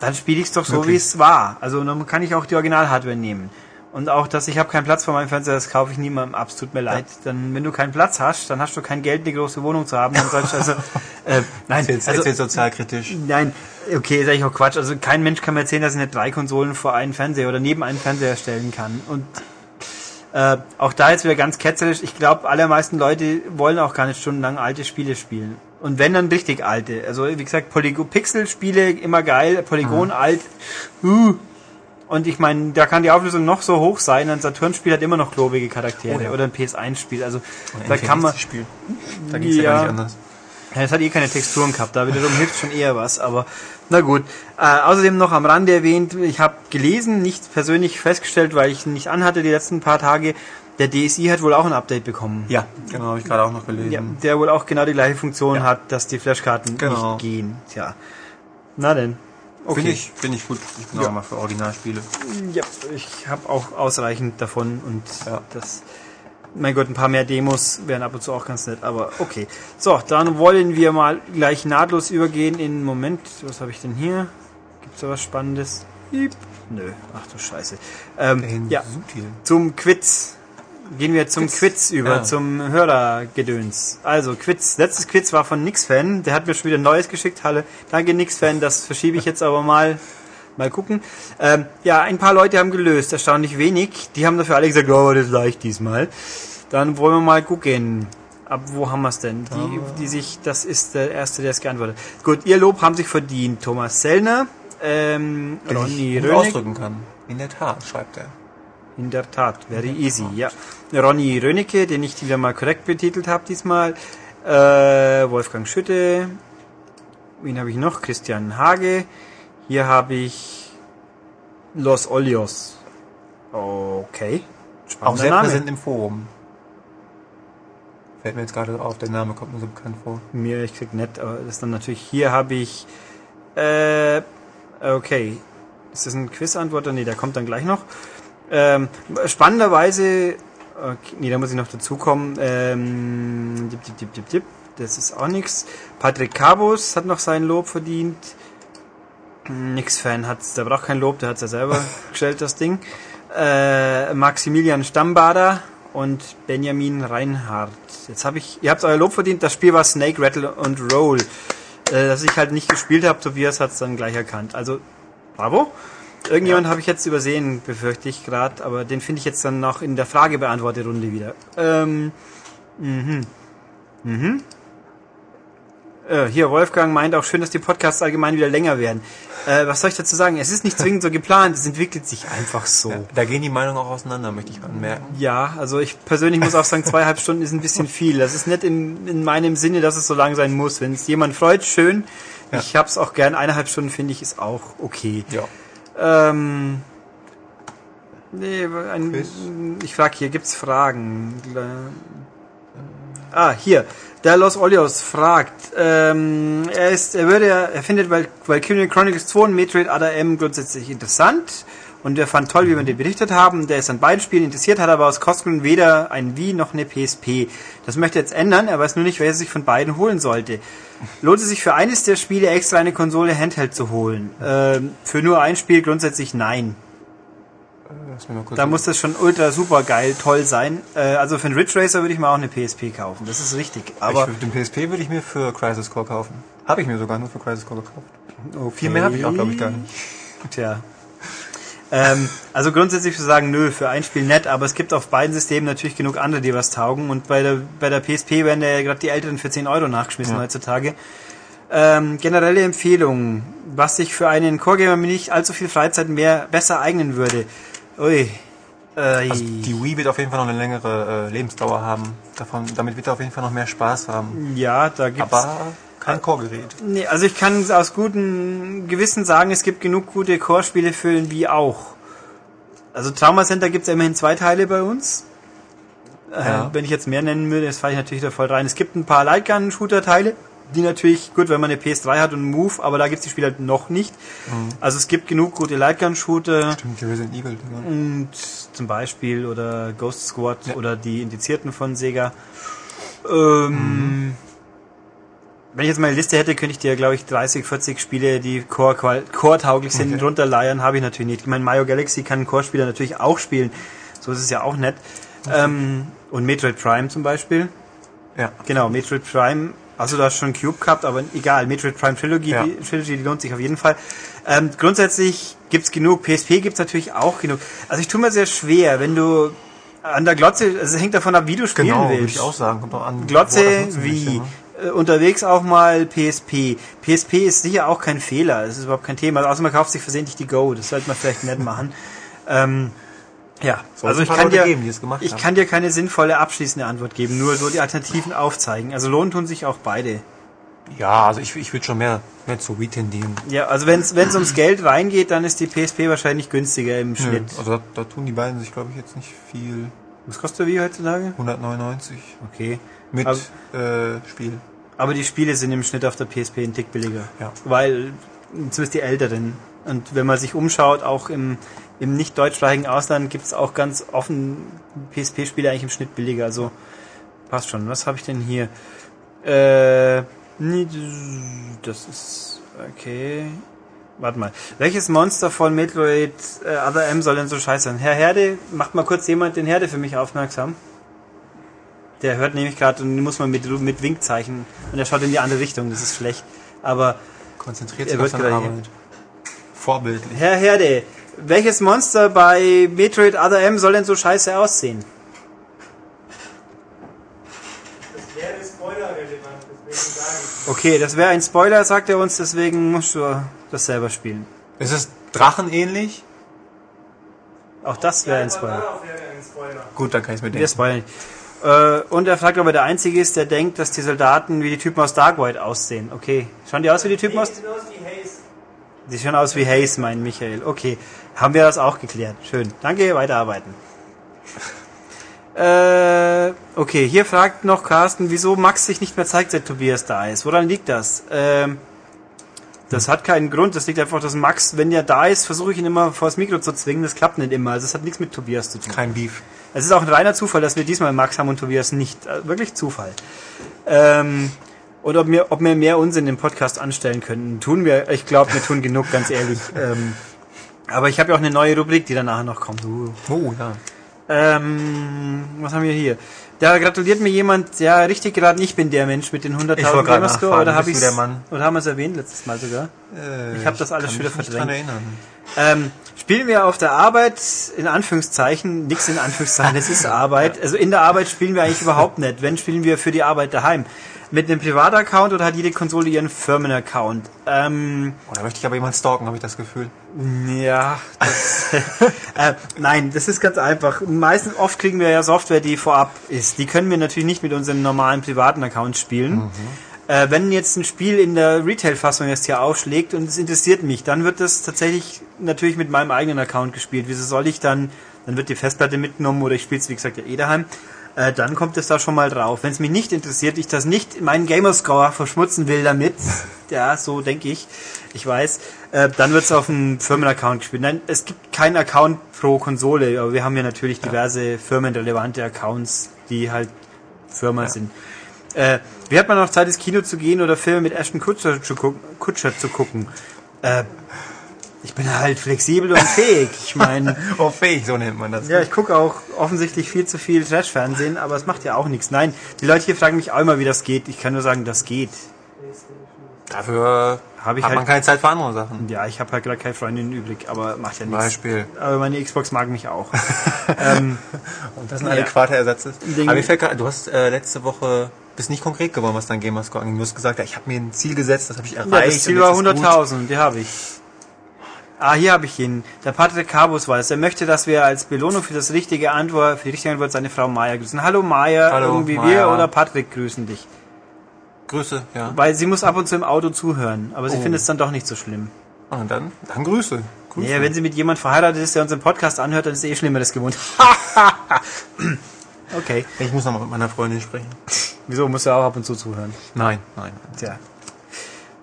Dann spiele ich es doch so, wie es war. Also dann kann ich auch die Original-Hardware nehmen. Und auch, dass ich habe keinen Platz vor meinem Fernseher, das kaufe ich niemandem ab. Es tut mir leid. Dann, wenn du keinen Platz hast, dann hast du kein Geld, eine große Wohnung zu haben. Dann sollst du also, *laughs* äh, nein, Jetzt, also, jetzt sozialkritisch. nein, okay, ist eigentlich auch Quatsch. Also kein Mensch kann mir erzählen, dass ich nicht drei Konsolen vor einen Fernseher oder neben einen Fernseher stellen kann. Und äh, auch da jetzt wieder ganz ketzerisch. Ich glaube, allermeisten Leute wollen auch gar nicht stundenlang alte Spiele spielen. Und wenn dann richtig alte. Also wie gesagt, Polygo Pixel-Spiele immer geil, Polygon alt. Uh. Und ich meine, da kann die Auflösung noch so hoch sein. Ein Saturn-Spiel hat immer noch klobige Charaktere Oh ja. oder ein PS1-Spiel. Also Ein da kann man. N64-Spiel. Da geht's ja. Ja. gar nicht anders. Ja, es hat eh keine Texturen gehabt, da wiederum hilft schon eher was, aber na gut. Äh, außerdem noch am Rande erwähnt, ich habe gelesen, nicht persönlich festgestellt, weil ich ihn nicht anhatte die letzten paar Tage, der DSI hat wohl auch ein Update bekommen. Ja, genau, habe ich gerade auch noch gelesen. Ja, der wohl auch genau die gleiche Funktion Ja. hat, dass die Flashkarten Genau. nicht gehen. Tja. Na denn. Okay. Finde ich, finde ich gut. Ich bin Ja. auch mal für Originalspiele. Ja, ich habe auch ausreichend davon und Ja. das. Mein Gott, ein paar mehr Demos wären ab und zu auch ganz nett, aber okay. So, dann wollen wir mal gleich nahtlos übergehen in Moment. Was habe ich denn hier? Gibt's da was Spannendes? Piep. Nö, ach du Scheiße. Ähm, ja, zum Quiz. Gehen wir zum Quiz. Quiz, über, Ja. zum Hörergedöns. Also, Quiz. Letztes Quiz war von Nix-Fan. Der hat mir schon wieder ein Neues geschickt. Halle. Danke, Nix-Fan. Das verschiebe ich jetzt aber mal. Mal gucken. Ähm, ja, ein paar Leute haben gelöst. Erstaunlich wenig. Die haben dafür alle gesagt, oh, das ist leicht diesmal. Dann wollen wir mal gucken. Ab wo haben wir es denn? Die, die sich, das ist der Erste, der es geantwortet hat. Gut, ihr Lob haben sich verdient. Thomas Sellner, ähm, Ronny Rönig, ausdrücken kann. In der Tat, schreibt er. In der Tat, very easy, ja. Ronny Rönecke, den ich wieder mal korrekt betitelt habe diesmal. Äh, Wolfgang Schütte. Wen habe ich noch? Christian Hage. Hier habe ich Los Olios. Okay. Auch Spannender sehr Name. präsent im Forum. Fällt mir jetzt gerade auf, der Name kommt mir so bekannt vor. Mir, ich krieg nett, aber das ist dann natürlich, hier habe ich, äh, okay. Ist das ein Quiz-Antworter? Nee, der kommt dann gleich noch. Ähm, spannenderweise, okay, nee, da muss ich noch dazukommen, ähm, dip, dip, dip, dip, dip, das ist auch nix. Patrick Cabos hat noch sein Lob verdient. Nix-Fan hat's, der braucht kein Lob, der hat's ja selber *laughs* gestellt, das Ding. Äh, Maximilian Stammbader und Benjamin Reinhardt. Jetzt habe ich, ihr habt euer Lob verdient, das Spiel war Snake, Rattle und Roll. Äh, dass ich halt nicht gespielt habe, Tobias hat's dann gleich erkannt. Also, bravo. Irgendjemand habe ich jetzt übersehen, befürchte ich gerade, aber den finde ich jetzt dann noch in der Fragebeantworterunde wieder. Ähm, mhm. Mhm. Äh, hier, Wolfgang meint auch schön, dass die Podcasts allgemein wieder länger werden. Äh, was soll ich dazu sagen? Es ist nicht zwingend so geplant, es entwickelt sich einfach so. Ja, da gehen die Meinungen auch auseinander, möchte ich anmerken. Ja, also ich persönlich muss auch sagen, zweieinhalb Stunden ist ein bisschen viel. Das ist nicht in, in meinem Sinne, dass es so lang sein muss. Wenn es jemand freut, schön. Ja. Ich hab's auch gern. Eineinhalb Stunden finde ich ist auch okay. Ja. Ähm, nee, ein, ich frage hier, gibt's Fragen? Ah, hier. Der Los Olios fragt, ähm, er ist, er würde, er findet Val- Valkyrian Chronicles 2 und Metroid Other M grundsätzlich interessant und er fand toll, wie wir den berichtet haben. Der ist an beiden Spielen interessiert, hat aber aus Kostengründen weder ein Wii noch eine PSP. Das möchte er jetzt ändern, er weiß nur nicht, wer sich von beiden holen sollte. Lohnt es sich für eines der Spiele extra eine Konsole Handheld zu holen? Ähm, für nur ein Spiel grundsätzlich nein. Lass mich mal kurz Da muss das schon ultra super geil, toll sein. Äh, also für einen Ridge Racer würde ich mir auch eine PSP kaufen. Das ist richtig. Aber Aber ich, den PSP würde ich mir für Crisis Core kaufen. Habe ich mir sogar nur für Crisis Core gekauft. okay. Viel mehr habe ich auch, glaube ich, gar nicht. Tja. Ähm, also grundsätzlich zu sagen, nö, für ein Spiel nett, aber es gibt auf beiden Systemen natürlich genug andere, die was taugen. Und bei der, bei der PSP werden ja gerade die Älteren für 10 Euro nachgeschmissen Ja. heutzutage. Ähm, generelle Empfehlung, was sich für einen Core-Gamer mit nicht allzu viel Freizeit mehr besser eignen würde. Ui. Äh, Also die Wii wird auf jeden Fall noch eine längere äh, Lebensdauer haben. Davon, damit wird er auf jeden Fall noch mehr Spaß haben. ja, da gibt's Aber kein Core-Gerät. Nee, also ich kann aus gutem Gewissen sagen, es gibt genug gute Core-Spiele für den Wii auch. Also Trauma Center gibt's ja immerhin zwei Teile bei uns. Äh, Ja. Wenn ich jetzt mehr nennen würde, das falle ich natürlich da voll rein. Es gibt ein paar Lightgun-Shooter-Teile, die natürlich, gut, wenn man eine PS3 hat und einen Move, aber da gibt's die Spiele halt noch nicht. Also es gibt genug gute Lightgun-Shooter Stimmt, die Resident Evil. Dinger. und zum Beispiel oder Ghost Squad Ja. oder die Indizierten von Sega. Ähm, Wenn ich jetzt mal eine Liste hätte, könnte ich dir, glaube ich, 30, 40 Spiele, die Core- Core-tauglich sind, Okay. runterleiern. Habe ich natürlich nicht. Ich meine, Mario Galaxy kann ein Core-Spieler natürlich auch spielen. So ist es ja auch nett. Ähm, und Metroid Prime zum Beispiel. Ja. Genau, Metroid Prime. Also du hast schon Cube gehabt, aber egal. Metroid Prime Trilogy, Ja. die, Trilogy, die lohnt sich auf jeden Fall. Ähm, grundsätzlich gibt's genug. PSP gibt's natürlich auch genug. Also ich tue mir sehr schwer, wenn du an der Glotze, also es hängt davon ab, wie du spielen Genau, würde willst. ich auch sagen. Kommt auch an. Glotze wie möchte, ne? Äh, unterwegs auch mal PSP. PSP ist sicher auch kein Fehler. Das ist überhaupt kein Thema. Außer man kauft sich versehentlich die Go. Das sollte man vielleicht nicht machen. *laughs* Ähm, ja, Soll also ich kann Leute dir, geben, die es gemacht ich haben. kann dir keine sinnvolle abschließende Antwort geben. Nur so die Alternativen aufzeigen. Also lohnen tun sich auch beide. Ja, also ich, ich würde schon mehr, mehr zu Wii tendieren. Ja, also wenn es ums Geld reingeht, dann ist die PSP wahrscheinlich günstiger im Schnitt. also da, da tun die beiden sich, glaube ich, jetzt nicht viel. Was kostet der Wii heutzutage? 199 Okay. Mit Aber- äh, Spiel. Aber die Spiele sind im Schnitt auf der PSP ein Tick billiger. Ja. Weil, zumindest die älteren. Und wenn man sich umschaut, auch im, im nicht deutschsprachigen Ausland gibt es auch ganz offen PSP-Spiele eigentlich im Schnitt billiger. Also passt schon. Was habe ich denn hier? Äh, nee, das ist okay. Warte mal. Welches Monster von Metroid äh, Other M soll denn so scheiße sein? Herr Herde, macht mal kurz jemand den Herde für mich aufmerksam. Der hört nämlich gerade und den muss man mit, mit Winkzeichen und er schaut in die andere Richtung, das ist schlecht. Aber Konzentriert Er sich auf seine Arbeit. Vorbildlich. Herr Herde, welches Monster bei Metroid Other M soll denn so scheiße aussehen? Das wäre spoilerrelevant, deswegen sage ich. Okay, das wäre ein Spoiler, sagt er uns, deswegen musst du das selber spielen. Ist es drachenähnlich? Auch das wäre ein Spoiler. Spoiler. Gut, dann kann ich es mir Wir denken. spoilern nicht. Äh, und er fragt, ob er der Einzige ist, der denkt, dass die Soldaten wie die Typen aus Dark White aussehen. Okay. Schauen die aus wie die Typen Nee, aus... sieht aus wie Haze. Die schauen aus wie Hayes, mein Michael. Okay. Haben wir das auch geklärt. Schön. Danke, weiterarbeiten. *laughs* Äh, okay, hier fragt noch Carsten, wieso Max sich nicht mehr zeigt, seit Tobias da ist. Woran liegt das? Ähm, das hat keinen Grund. Das liegt einfach, dass Max, wenn er da ist, versuche ich ihn immer vor das Mikro zu zwingen. Das klappt nicht immer. Also es hat nichts mit Tobias zu tun. Kein Beef. Es ist auch ein reiner Zufall, dass wir diesmal Max haben und Tobias nicht. Äh, Wirklich Zufall. Ähm, und ob wir, ob wir mehr Unsinn im Podcast anstellen könnten. Tun wir, ich glaube, wir tun genug, ganz ehrlich. *laughs* Ähm, aber ich habe ja auch eine neue Rubrik, die dann nachher noch kommt. Uh. Oh, ja. Ähm, was haben wir hier? Da gratuliert mir jemand, ja, richtig geraten, ich bin der Mensch mit den 100.000 Ich wollte gerade Gamerscore. Oder habe ich? Oder haben wir es erwähnt letztes Mal sogar? Äh, Ich hab das alles wieder verdrängt. dran erinnern. Ähm, spielen wir auf der Arbeit, in Anführungszeichen, nix in Anführungszeichen, es ist Arbeit. *laughs* Also in der Arbeit spielen wir eigentlich überhaupt nicht. Wenn, spielen wir für die Arbeit daheim. Mit einem Privataccount oder hat jede Konsole ihren Firmenaccount? Ähm, Oh, da möchte ich aber jemand stalken, habe ich das Gefühl. ja, das, *laughs* äh, nein, das ist ganz einfach. Meistens, oft kriegen wir ja Software, die vorab ist. Die können wir natürlich nicht mit unserem normalen privaten Account spielen. Äh, wenn jetzt ein Spiel in der Retail-Fassung erst hier aufschlägt und es interessiert mich, dann wird das tatsächlich natürlich mit meinem eigenen Account gespielt. Wieso soll ich dann, dann wird die Festplatte mitgenommen oder ich spiele es wie gesagt ja eh daheim. Äh, dann kommt es da schon mal drauf. Wenn es mich nicht interessiert, ich das nicht meinen Gamerscore verschmutzen will damit, *laughs* ja, so denke ich, ich weiß, äh, dann wird es auf dem Firmenaccount gespielt. Nein, es gibt keinen Account pro Konsole, aber wir haben ja natürlich diverse firmenrelevante Accounts, die halt Firma Ja. sind. Äh, wie hat man noch Zeit, ins Kino zu gehen oder Filme mit Ashton Kutscher zu, gucken, Kutscher zu gucken? Äh, ich bin halt flexibel und fähig. Ich meine, *laughs* Oh, fähig, so nennt man das. ja, ich gucke auch offensichtlich viel zu viel Trash-Fernsehen, aber es macht ja auch nichts. Nein, die Leute hier fragen mich auch immer, wie das geht. Ich kann nur sagen, das geht. Dafür Hab ich hat halt- man keine Zeit für andere Sachen. Ja, ich habe halt gerade keine Freundin übrig, aber macht ja nichts. Beispiel. Aber meine Xbox mag mich auch. *laughs* ähm, Und das ein Ja. adäquater Ersatz ist. Aber mir fällt gerade, du hast äh, letzte Woche bist nicht konkret geworden, was dein Gamerscore angeht. Du hast gesagt, ja, ich habe mir ein Ziel gesetzt, das habe ich erreicht. ja, das Ziel war jetzt ist gut. 100.000, die habe ich. Ah, hier habe ich ihn. Der Patrick Cabus weiß. Er möchte, dass wir als Belohnung für das richtige Antwort, für die richtige Antwort seine Frau Maya grüßen. Hallo Maya, Hallo, irgendwie wir Maya. oder Patrick grüßen dich. Grüße, ja. Weil sie muss ab und zu im Auto zuhören, aber sie Oh. findet es dann doch nicht so schlimm. Und dann, dann Grüße. Grüße. Ja, wenn sie mit jemand verheiratet ist, der unseren Podcast anhört, dann ist eh Schlimmeres gewohnt. *laughs* okay. ich muss noch mal mit meiner Freundin sprechen. Wieso muss er auch ab und zu zuhören? Nein, nein. Tja.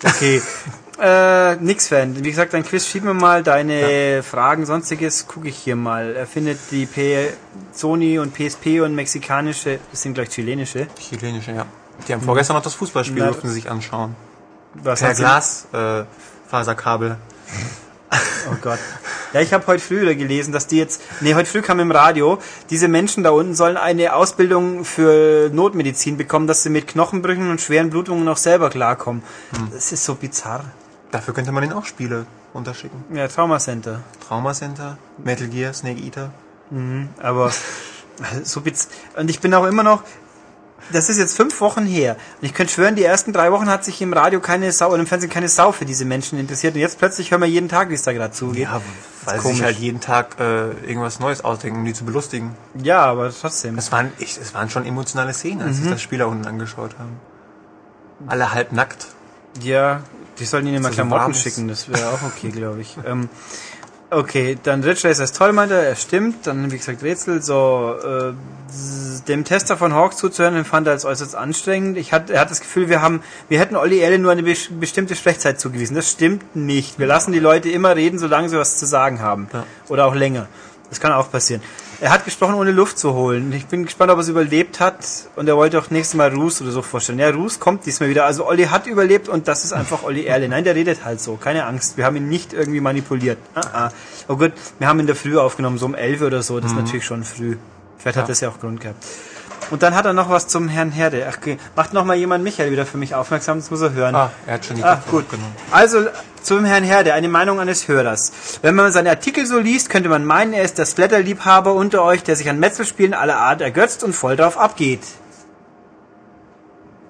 Okay. *laughs* äh, nix Fan. Wie gesagt, dein Quiz schieben wir mal. Deine Fragen, sonstiges gucke ich hier mal. Er findet die P Sony und PSP und mexikanische, das sind gleich chilenische. Chilenische, ja. Die haben vorgestern noch das Fußballspiel, Na, durften sie sich anschauen. Was Per hat sie- Glas, äh, Faserkabel. Oh Gott. Ja, ich habe heute früh gelesen, dass die jetzt, nee, heute früh kam im Radio, diese Menschen da unten sollen eine Ausbildung für Notmedizin bekommen, dass sie mit Knochenbrüchen und schweren Blutungen noch selber klarkommen. Das ist so bizarr. Dafür könnte man denen auch Spiele unterschicken. Ja, Traumacenter. Trauma Center, Metal Gear, Snake Eater. Aber *laughs* so biz Und ich bin auch immer noch. Das ist jetzt fünf Wochen her. Und ich könnte schwören, die ersten drei Wochen hat sich im Radio keine Sau oder im Fernsehen keine Sau für diese Menschen interessiert. Und jetzt plötzlich hören wir jeden Tag, wie es da gerade zugeht. Ja, weil sie sich halt jeden Tag äh, irgendwas Neues ausdenken, um die zu belustigen. Ja, aber trotzdem. Das waren, ich, es waren schon emotionale Szenen, als sich das Spiel da unten angeschaut haben. Alle halb nackt. Ja, die sollten ihnen mal Klamotten warmes. schicken, das wäre auch okay, glaube ich. *laughs* Ähm, okay, dann Ridge Racer ist toll, meinte er, er stimmt. Dann, wie gesagt, Rätsel, so, äh, dem Tester von Hawks zuzuhören, den fand er als äußerst anstrengend. Ich hat, er hat das Gefühl, wir haben, wir hätten Olli Elle nur eine bes- bestimmte Sprechzeit zugewiesen. Das stimmt nicht. Wir lassen die Leute immer reden, solange sie was zu sagen haben. Ja. Oder auch länger. Das kann auch passieren. Er hat gesprochen, ohne Luft zu holen. Ich bin gespannt, ob er es überlebt hat. Und er wollte auch nächstes Mal Roos oder so vorstellen. Ja, Roos kommt diesmal wieder. Also Olli hat überlebt und das ist einfach Olli Erle. Nein, der redet halt so. Keine Angst. Wir haben ihn nicht irgendwie manipuliert. Ah, ah. Oh gut, wir haben ihn in der Früh aufgenommen, so um 11 oder so. Das ist natürlich schon früh. Vielleicht hat das ja auch Grund gehabt. Und dann hat er noch was zum Herrn Herde. Ach, okay. Macht noch mal jemand Michael wieder für mich aufmerksam, das muss er hören. Ah, er hat schon die Ah, Kopfhörer gut. abgenommen. Also zum Herrn Herde, eine Meinung eines Hörers. Wenn man seine Artikel so liest, könnte man meinen, er ist der Splatter-Liebhaber unter euch, der sich an Metzelspielen aller Art ergötzt und voll drauf abgeht.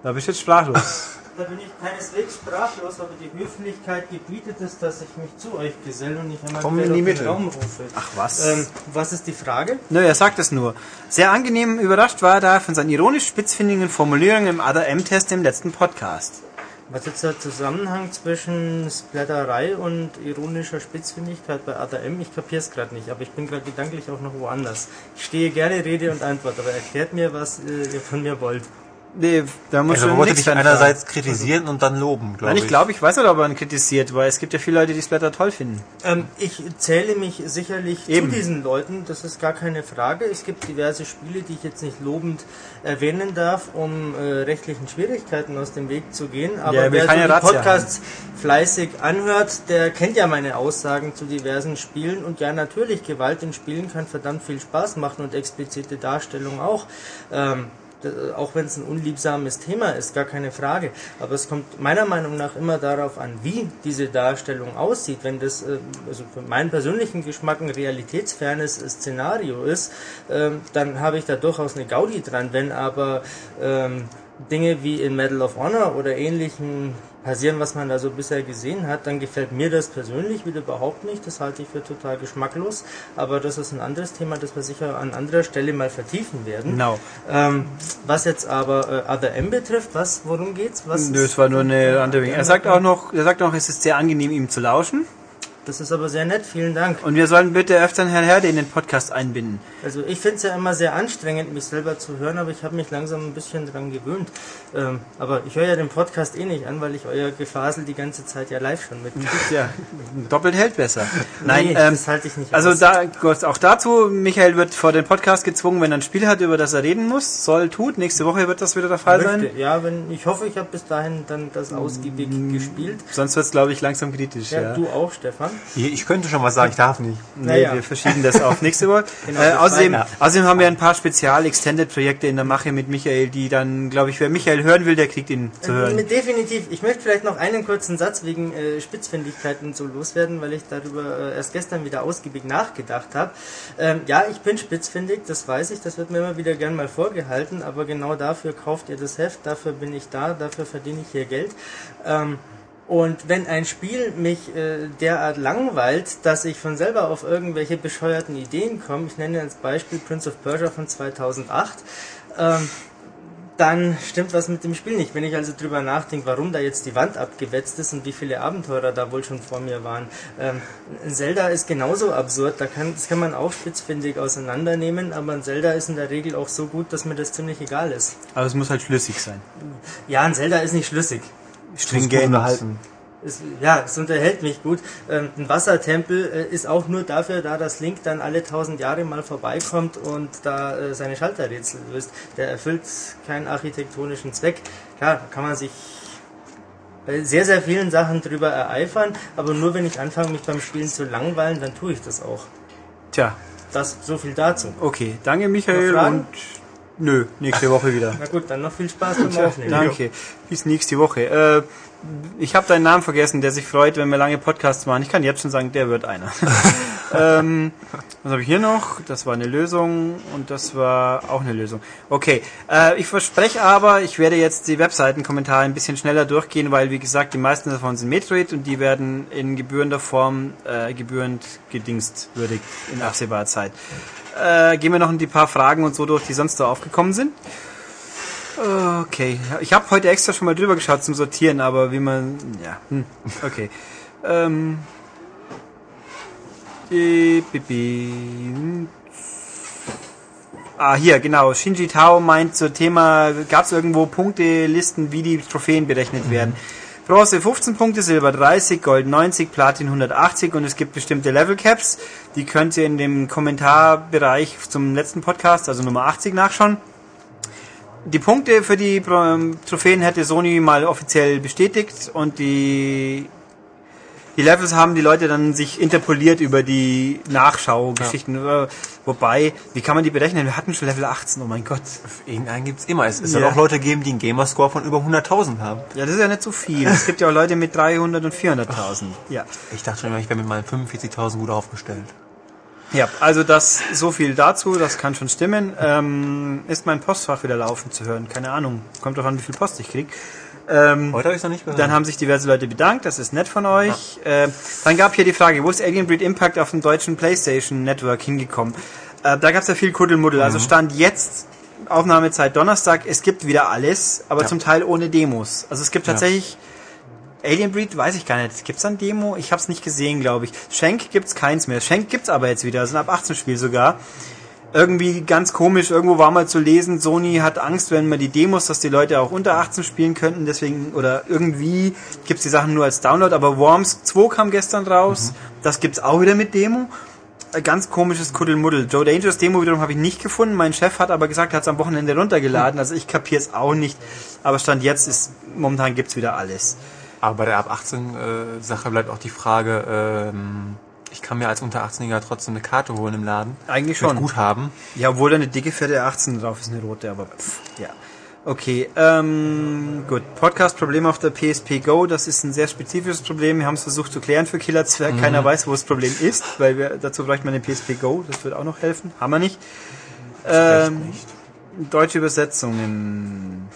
Da bist du jetzt sprachlos. *laughs* Da bin ich keineswegs sprachlos, aber die Höflichkeit gebietet es, dass ich mich zu euch geselle und nicht einmal Komm in die Mitte. Raum rufe. Ach was. Ähm, was ist die Frage? Nö, er sagt es nur. Sehr angenehm überrascht war er da von seinen ironisch spitzfindigen Formulierungen im Other M-Test im letzten Podcast. Was ist der Zusammenhang zwischen Splatterei und ironischer Spitzfindigkeit bei ADM? Ich kapier's gerade nicht, aber ich bin gerade gedanklich auch noch woanders. Ich stehe gerne Rede und Antwort, aber erklärt mir, was äh, ihr von mir wollt. Nee, da muss Also wollte nichts dich einerseits kritisieren und dann loben, glaube Nein, ich. ich glaube, ich weiß nicht, ob er ihn kritisiert, weil es gibt ja viele Leute, die Splatter toll finden. Ähm, ich zähle mich sicherlich Eben. zu diesen Leuten, das ist gar keine Frage. Es gibt diverse Spiele, die ich jetzt nicht lobend erwähnen darf, um äh, rechtlichen Schwierigkeiten aus dem Weg zu gehen. Aber Ja, er wer so die Razzia Podcasts fleißig anhört, der kennt ja meine Aussagen zu diversen Spielen. Und ja, natürlich, Gewalt in Spielen kann verdammt viel Spaß machen und explizite Darstellung auch. Ähm, auch wenn es ein unliebsames Thema ist, gar keine Frage. Aber es kommt meiner Meinung nach immer darauf an, wie diese Darstellung aussieht. Wenn das äh, also für meinen persönlichen Geschmack ein realitätsfernes Szenario ist, ähm, dann habe ich da durchaus eine Gaudi dran. Wenn aber ähm, Dinge wie in Medal of Honor oder ähnlichen passieren, was man da so bisher gesehen hat, dann gefällt mir das persönlich wieder überhaupt nicht. Das halte ich für total geschmacklos. Aber das ist ein anderes Thema, das wir sicher an anderer Stelle mal vertiefen werden. Genau. Ähm, was jetzt aber äh, Other M betrifft, was, worum geht's? Was Nö, es war nur eine andere Wing. Er sagt auch noch, er sagt auch, es ist sehr angenehm, ihm zu lauschen. Das ist aber sehr nett, vielen Dank. Und wir sollen bitte öfter Herrn Herde in den Podcast einbinden. Also ich finde es ja immer sehr anstrengend, mich selber zu hören, aber ich habe mich langsam ein bisschen dran gewöhnt. Ähm, aber ich höre ja den Podcast eh nicht an, weil ich euer Gefasel die ganze Zeit ja live schon mitkriege. *laughs* Ja, doppelt hält besser. Nein, Nee, ähm, das halte ich nicht also aus. da, Gott, auch dazu, Michael wird vor den Podcast gezwungen, wenn er ein Spiel hat, über das er reden muss, soll, tut. Nächste Woche wird das wieder der Fall sein. Möchte. Ja, wenn ich hoffe, ich habe bis dahin dann das ausgiebig gespielt. Sonst wird es, glaube ich, langsam kritisch. Ja, Ja, du auch, Stefan. Ich ich könnte schon was sagen, ich darf nicht. *laughs* Nee, Naja. wir verschieben das auf nächste Woche. *laughs* Genau, äh, außerdem, außerdem haben wir ein paar Spezial-Extended-Projekte in der Mache mit Michael, die dann, glaube ich, wer Michael hören will, der kriegt ihn zu hören. Äh, Definitiv. Ich möchte vielleicht noch einen kurzen Satz wegen äh, Spitzfindigkeiten so loswerden, weil ich darüber äh, erst gestern wieder ausgiebig nachgedacht habe. Ähm, ja, ich bin spitzfindig, das weiß ich, das wird mir immer wieder gern mal vorgehalten, aber genau dafür kauft ihr das Heft, dafür bin ich da, dafür verdiene ich hier Geld. Ähm, und wenn ein Spiel mich äh, derart langweilt, dass ich von selber auf irgendwelche bescheuerten Ideen komme, ich nenne als Beispiel Prince of Persia von 2008, ähm, dann stimmt was mit dem Spiel nicht. Wenn ich also drüber nachdenke, warum da jetzt die Wand abgewetzt ist und wie viele Abenteurer da wohl schon vor mir waren. Ähm, ein Zelda ist genauso absurd, da kann, das kann man auch spitzfindig auseinandernehmen, aber ein Zelda ist in der Regel auch so gut, dass mir das ziemlich egal ist. Aber es muss halt schlüssig sein. Ja, ein Zelda ist nicht schlüssig. Stringent. unterhalten. Es, ja, es unterhält mich gut. Ähm, ein Wassertempel äh, ist auch nur dafür da, dass Link dann alle tausend Jahre mal vorbeikommt und da äh, seine Schalterrätsel löst. Der erfüllt keinen architektonischen Zweck. Klar, da kann man sich bei sehr, sehr vielen Sachen drüber ereifern, aber nur wenn ich anfange, mich beim Spielen zu langweilen, dann tue ich das auch. Tja, Das, so viel dazu. okay. Danke, Michael. Und nö, nächste Woche wieder. Na gut, dann noch viel Spaß beim Aufnehmen. Danke. Bis nächste Woche. Äh, ich habe deinen Namen vergessen, der sich freut, wenn wir lange Podcasts machen. Ich kann jetzt schon sagen, der wird einer. *laughs* ähm, was habe ich hier noch? Das war eine Lösung und das war auch eine Lösung. Okay, äh, ich verspreche aber, ich werde jetzt die Webseitenkommentare ein bisschen schneller durchgehen, weil wie gesagt, die meisten davon sind Metroid und die werden in gebührender Form äh, gebührend gedingstwürdigt in absehbarer Zeit. Äh, gehen wir noch die paar Fragen und so durch, die sonst da aufgekommen sind. Okay, ich habe heute extra schon mal drüber geschaut zum Sortieren, aber wie man, ja, hm, okay. Ähm, äh, bi- ah, hier, genau. Shinji Tao meint zum Thema, gab es irgendwo Punktelisten, wie die Trophäen berechnet werden. Bronze 15 Punkte, Silber 30, Gold 90, Platin 180 und es gibt bestimmte Level Caps. Die könnt ihr in dem Kommentarbereich zum letzten Podcast, also Nummer 80, nachschauen. Die Punkte für die Trophäen hätte Sony mal offiziell bestätigt und die die Levels haben die Leute dann sich interpoliert über die Nachschau-Geschichten. Äh, Wobei, wie kann man die berechnen? Wir hatten schon Level 18, oh mein Gott. Irgendeinen gibt's immer. Es, es Ja. soll auch Leute geben, die einen Gamerscore von über 100.000 haben. Ja, das ist ja nicht so viel. Es gibt ja auch Leute mit 300 und 400.000. Ja. Ich dachte schon immer, ich wäre mit meinen 45.000 gut aufgestellt. Ja, also das so viel dazu, das kann schon stimmen. Ähm, ist mein Postfach wieder laufen zu hören? Keine Ahnung. Kommt drauf an, wie viel Post ich krieg. Ähm, Heute habe ich noch nicht gehört. dann haben sich diverse Leute bedankt, das ist nett von euch. Äh, dann gab hier die Frage, wo ist Alien Breed Impact auf dem deutschen PlayStation Network hingekommen? Äh, da gab es ja viel Kuddelmuddel. Also stand jetzt Aufnahmezeit Donnerstag, es gibt wieder alles, aber Ja. zum Teil ohne Demos. Also es gibt Ja. tatsächlich Alien Breed, weiß ich gar nicht. Gibt's da ein Demo? Ich habe es nicht gesehen, glaube ich. Schenk gibt's keins mehr. Schenk gibt's aber jetzt wieder. Ist ein ab 18 Spiel sogar. Irgendwie ganz komisch, irgendwo war mal zu lesen, Sony hat Angst, wenn man die Demos, dass die Leute auch unter 18 spielen könnten, deswegen, oder irgendwie gibt's die Sachen nur als Download, aber Worms 2 kam gestern raus, das gibt's auch wieder mit Demo. Ein Ganz komisches Kuddelmuddel. Joe Dangerous Demo wiederum habe ich nicht gefunden. Mein Chef hat aber gesagt, er hat es am Wochenende runtergeladen. Also ich kapier's auch nicht. Aber Stand jetzt ist, momentan gibt's wieder alles. Aber bei der ab 18 äh, Sache bleibt auch die Frage, ähm, ich kann mir als unter 18-Jähriger trotzdem eine Karte holen im Laden. Eigentlich schon. Guthaben. Ja, obwohl da eine dicke fette 18 drauf ist, eine rote, aber pff, ja. Okay, ähm, gut. Podcast-Problem auf der PSP Go, das ist ein sehr spezifisches Problem. Wir haben es versucht zu klären für Killer Zwerg. Keiner weiß, wo das Problem ist, weil wir, dazu bräuchte man eine PSP Go, das wird auch noch helfen. Haben wir nicht. Ähm, nicht. deutsche Übersetzungen.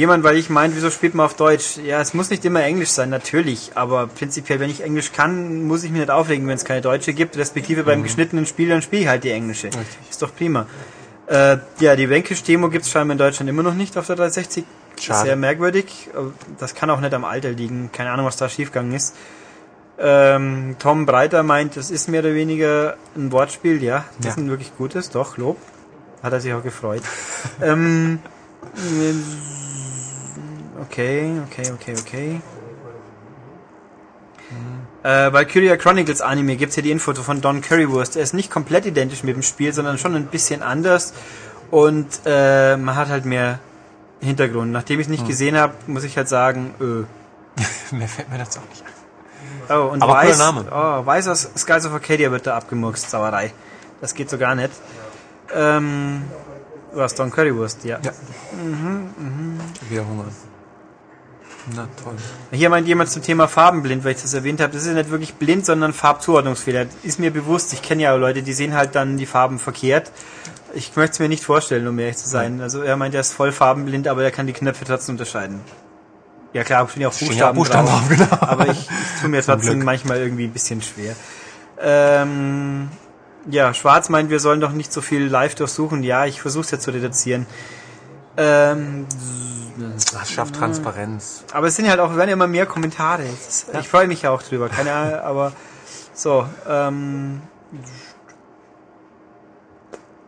Jemand, weil ich meint, wieso spielt man auf Deutsch? Ja, es muss nicht immer Englisch sein, natürlich, aber prinzipiell, wenn ich Englisch kann, muss ich mich nicht aufregen, wenn es keine deutsche gibt, respektive beim geschnittenen Spiel, dann spiele ich halt die englische. Mhm. Richtig. Ist doch prima. Äh, ja, die Vanquish-Demo gibt es scheinbar in Deutschland immer noch nicht auf der 360. Schade. Sehr merkwürdig. Das kann auch nicht am Alter liegen. Keine Ahnung, was da schiefgegangen ist. Ähm, Tom Breiter meint, das ist mehr oder weniger ein Wortspiel. Ja, das Ja. ist ein wirklich gutes. Doch, Lob. Hat er sich auch gefreut. *laughs* ähm, okay, okay, okay, okay. Äh, Valkyria Chronicles Anime gibt's hier die Info von Don Currywurst. Er ist nicht komplett identisch mit dem Spiel, sondern schon ein bisschen anders. Und äh, man hat halt mehr Hintergrund. Nachdem ich es nicht gesehen habe, muss ich halt sagen, äh. *laughs* Mehr fällt mir das auch nicht ein. Oh, und Aber weiß, Name. Oh, weiß aus Skies of Arcadia wird da abgemurkst, Sauerei. Das geht so gar nicht. Ähm, was, Don Currywurst, ja. Ja. Wieder Hunger. Na toll. Hier meint jemand zum Thema Farbenblind, weil ich das erwähnt habe. Das ist ja nicht wirklich blind, sondern Farbzuordnungsfehler. Ist mir bewusst. Ich kenne ja Leute, die sehen halt dann die Farben verkehrt. Ich möchte es mir nicht vorstellen, um ehrlich zu sein. Also er meint, er ist voll farbenblind, aber er kann die Knöpfe trotzdem unterscheiden. Ja klar, stehen ja auch Stehen ja Buchstaben, auch Buchstaben drauf. drauf, genau. *laughs* Aber ich, ich tue mir trotzdem manchmal irgendwie ein bisschen schwer. Ähm, ja, Schwarz meint, wir sollen doch nicht so viel live durchsuchen. Ja, ich versuche es jetzt zu reduzieren. Ähm, Das schafft Transparenz. aber es sind halt auch, werden ja immer mehr Kommentare. Ist, Ich freue mich ja auch drüber, keine Ahnung, *laughs* aber so, ähm.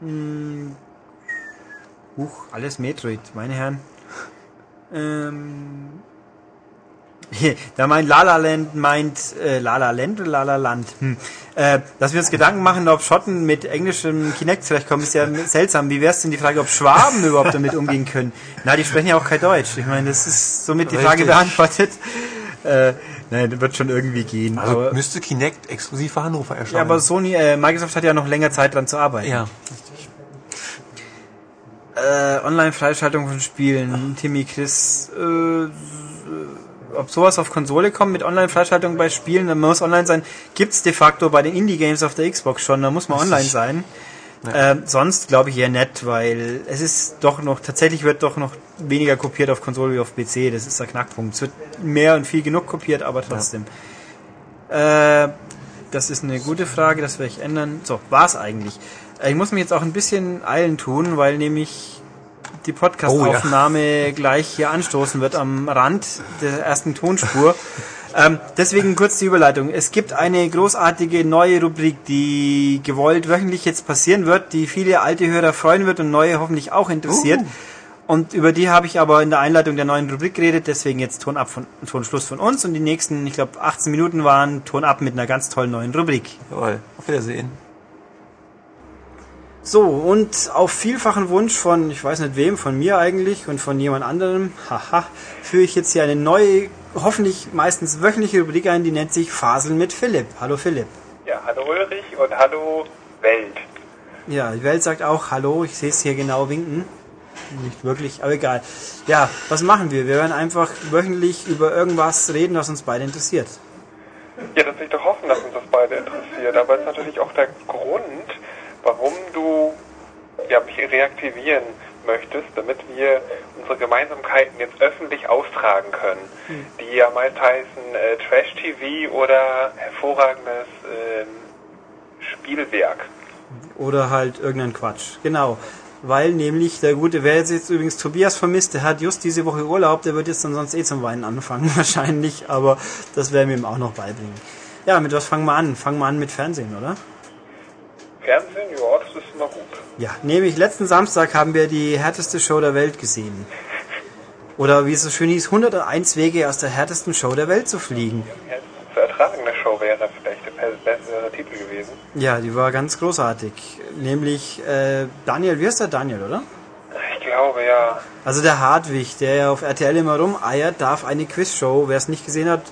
hm, Huch, alles Metroid, meine Herren. Ähm. *laughs* Da meint Lala Land, meint äh, Lala Land oder Lala Land. Hm. Äh, dass wir uns Gedanken machen, ob Schotten mit englischem Kinect zurechtkommen, ist ja seltsam. Wie wär's denn die Frage, ob Schwaben überhaupt damit umgehen können? Na, die sprechen ja auch kein Deutsch. Ich meine, das ist somit die Frage Richtig. beantwortet. Äh, nein, das wird schon irgendwie gehen. Also aber, müsste Kinect exklusiv für Hannover erscheinen. ja, aber Sony, äh, Microsoft hat ja noch länger Zeit dran zu arbeiten. ja. Äh, Online-Freischaltung von Spielen, Timmy, Chris, äh, ob sowas auf Konsole kommt mit Online-Freischaltung bei Spielen, dann muss online sein, gibt's de facto bei den Indie-Games auf der Xbox schon, da muss man online sein. Ähm, sonst glaube ich eher nett, weil es ist doch noch, tatsächlich wird doch noch weniger kopiert auf Konsole wie auf PC, das ist der Knackpunkt. Es wird mehr und viel genug kopiert, aber trotzdem. Äh, das ist eine gute Frage, das werde ich ändern. So, war's eigentlich. Äh, Ich muss mich jetzt auch ein bisschen eilen tun, weil nämlich die Podcast-Aufnahme gleich hier anstoßen wird am Rand der ersten Tonspur. ähm, deswegen kurz die Überleitung. Es gibt eine großartige neue Rubrik, die gewollt wöchentlich jetzt passieren wird, die viele alte Hörer freuen wird und neue hoffentlich auch interessiert. Und über die habe ich aber in der Einleitung der neuen Rubrik geredet, deswegen jetzt Ton ab von Tonschluss von uns und die nächsten, ich glaube 18 Minuten waren Ton ab mit einer ganz tollen neuen Rubrik. Jawohl. Auf Wiedersehen. So, und auf vielfachen Wunsch von, ich weiß nicht wem, von mir eigentlich und von jemand anderem, *laughs* haha, führe ich jetzt hier eine neue, hoffentlich meistens wöchentliche Rubrik ein, die nennt sich Faseln mit Philipp. Hallo Philipp. Ja, hallo Ulrich und hallo Welt. Ja, die Welt sagt auch Hallo, ich sehe es hier genau winken. Nicht wirklich, aber egal. Ja, was machen wir? Wir werden einfach wöchentlich über irgendwas reden, was uns beide interessiert. Ja, das will ich doch hoffen, dass uns das beide interessiert. Aber es ist natürlich auch der Grund, warum du ja, mich reaktivieren möchtest, damit wir unsere Gemeinsamkeiten jetzt öffentlich austragen können, die ja meist heißen äh, Trash-TV oder hervorragendes ähm, Spielwerk. Oder halt irgendein Quatsch. Genau. Weil nämlich der gute, wer jetzt übrigens Tobias vermisst, der hat just diese Woche Urlaub, der wird jetzt dann sonst eh zum Weinen anfangen *laughs* wahrscheinlich, aber das werden wir ihm auch noch beibringen. Ja, mit was fangen wir an? Fangen wir an mit Fernsehen, oder? Fernsehen, ja, das ist immer gut. Ja, nämlich letzten Samstag haben wir die härteste Show der Welt gesehen. Oder wie es so schön hieß, 101 Wege aus der härtesten Show der Welt zu fliegen. Ja, zu ertragende Show wäre vielleicht der bessere Titel gewesen. Ja, die war ganz großartig. Nämlich äh, Daniel, wie heißt der Daniel, oder? Ich glaube, ja. Also der Hartwig, der ja auf RTL immer rumeiert, darf eine Quizshow, wer es nicht gesehen hat,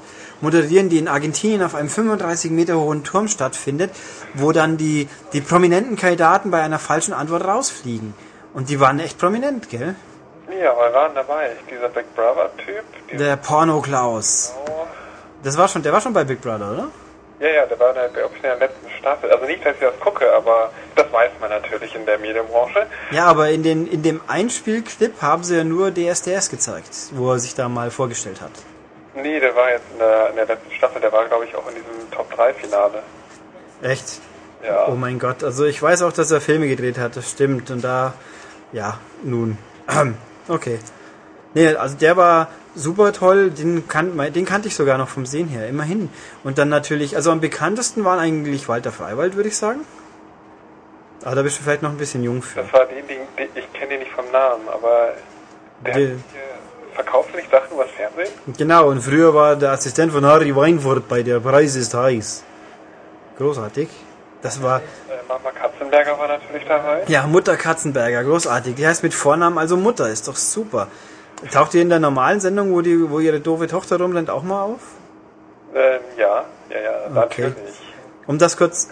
moderieren, die in Argentinien auf einem 35 Meter hohen Turm stattfindet, wo dann die, die prominenten Kandidaten bei einer falschen Antwort rausfliegen. Und die waren echt prominent, gell? Ja, wir waren dabei. Dieser Big Brother-Typ. Der Porno-Klaus. Oh, Das war schon, der war schon bei Big Brother, oder? Ja, ja, der war in der, in der letzten Staffel. Also nicht, dass ich das gucke, aber das weiß man natürlich in der Medienbranche. Ja, aber in, den, in dem Einspielclip haben sie ja nur DSDS gezeigt, wo er sich da mal vorgestellt hat. Nee, der war jetzt in der, in der letzten Staffel. Der war, glaube ich, auch in diesem Top-3-Finale. Echt? Ja. Oh mein Gott, also ich weiß auch, dass er Filme gedreht hat, das stimmt. Und da, ja, nun. *clears throat* Okay. Nee, also der war super toll, den, kan den kannte ich sogar noch vom Sehen her, immerhin. Und dann natürlich, also am bekanntesten waren eigentlich Walter Freiwald, würde ich sagen. Aber da bist du vielleicht noch ein bisschen jung für. Das war die, die, die ich kenne den nicht vom Namen, aber der Die- hat, äh, verkauft nicht Sachen übers Fernsehen. Genau, und früher war der Assistent von Harry Weinfurt bei Der Preis ist heiß. Großartig. Das war, Äh, Mama Katzenberger war natürlich dabei. ja, Mutter Katzenberger, großartig. Die heißt mit Vornamen also Mutter, ist doch super. Taucht ihr in der normalen Sendung, wo, die, wo ihre doofe Tochter rumrennt, auch mal auf? Ähm, ja, ja, ja, Okay. natürlich. Um das kurz,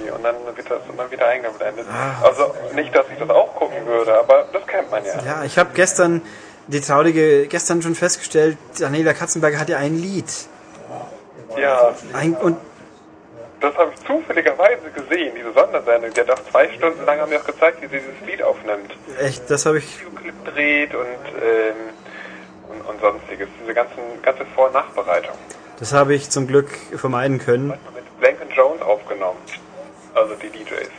Okay, Und dann wird das immer wieder eingeblendet. Ah. Also nicht, dass ich das auch gucken würde, aber das kennt man ja. ja, ich habe gestern die traurige, gestern schon festgestellt, Daniela Katzenberger hat ja ein Lied. Ja, Ein, und das habe ich zufälligerweise gesehen, diese Sondersendung. Die hat auch zwei Stunden lang haben wir auch gezeigt, wie sie dieses Lied aufnimmt. echt, das habe ich, Videoclip dreht und, ähm, und, und sonstiges. Diese ganzen, ganze Vor- und Nachbereitung. das habe ich zum Glück vermeiden können. Hat man mit Blank Jones aufgenommen. Also die DJs.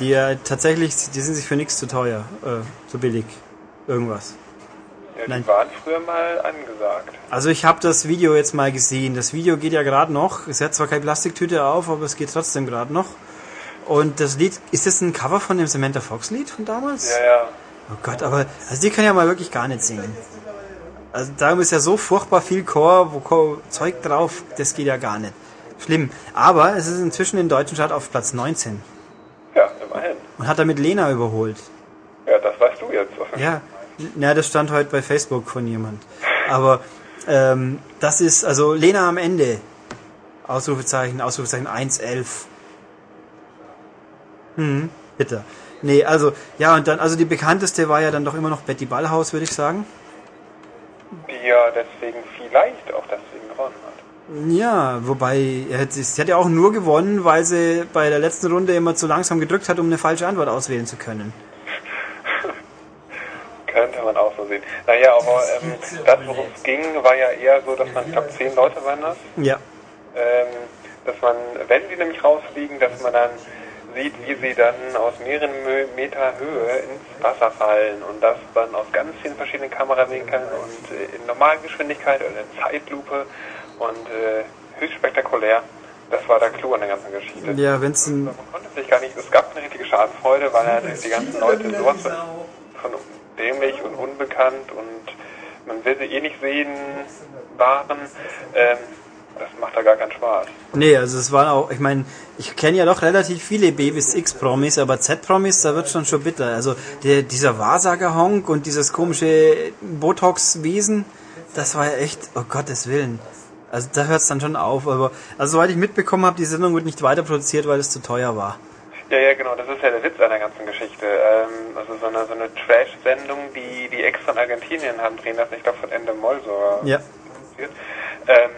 Die ja tatsächlich, die sind sich für nichts zu teuer, äh, zu billig. Irgendwas. Ja, die waren früher mal angesagt. Also ich habe das Video jetzt mal gesehen. Das Video geht ja gerade noch. Es hat zwar keine Plastiktüte auf, aber es geht trotzdem gerade noch. Und das Lied, ist das ein Cover von dem Samantha Fox Lied von damals? Ja, ja. Oh Gott, aber also die kann ja mal wirklich gar nicht singen. Also da ist ja so furchtbar viel Chor, wo Chor, Zeug drauf, das geht ja gar nicht. Schlimm. Aber es ist inzwischen in deutschen Chart auf Platz 19 Ja, immerhin. und hat damit Lena überholt. Ja, das weißt du jetzt. Ja, na, das stand heute bei Facebook von jemand. Aber ähm, das ist, also Lena am Ende. Ausrufezeichen, Ausrufezeichen 1.11. Hm, bitte. Nee, also, ja, und dann, also die bekannteste war ja dann doch immer noch Betty Ballhaus, würde ich sagen. Die ja deswegen vielleicht auch deswegen gewonnen hat. Ja, wobei, er hat, sie hat ja auch nur gewonnen, weil sie bei der letzten Runde immer zu langsam gedrückt hat, um eine falsche Antwort auswählen zu können. Könnte man auch so sehen. Naja, aber ähm, das, worum es ging, war ja eher so, dass man, ich glaube, zehn Leute waren das, Ja, ähm, dass man, wenn sie nämlich rausfliegen, dass man dann sieht, wie sie dann aus mehreren Meter Höhe ins Wasser fallen und das dann aus ganz vielen verschiedenen Kamerawinkeln und äh, in Normalgeschwindigkeit oder in Zeitlupe und äh, höchst spektakulär. Das war der Clou an der ganzen Geschichte. ja, wenn's ein, Man konnte sich gar nicht, es gab eine richtige Schadenfreude, weil halt die ganzen Leute sowas von dämlich und unbekannt und man will sie eh nicht sehen waren. Ähm, das macht da gar keinen Spaß. Nee, also es war auch, ich meine, ich kenne ja doch relativ viele B bis X-Promis, aber Z-Promis, da wird schon schon bitter. Also der, dieser Wahrsager-Honk und dieses komische Botox-Wesen, das war ja echt, oh Gottes Willen. Also da hört es dann schon auf, aber also soweit ich mitbekommen habe, die Sendung wird nicht weiter produziert, weil es zu teuer war. Ja, ja, genau, das ist ja der Witz an der ganzen Geschichte. Ähm, also so eine, so eine Trash-Sendung, die, die extra in Argentinien haben drehen lassen, ich glaube von Endemol so Ja. produziert. Ähm,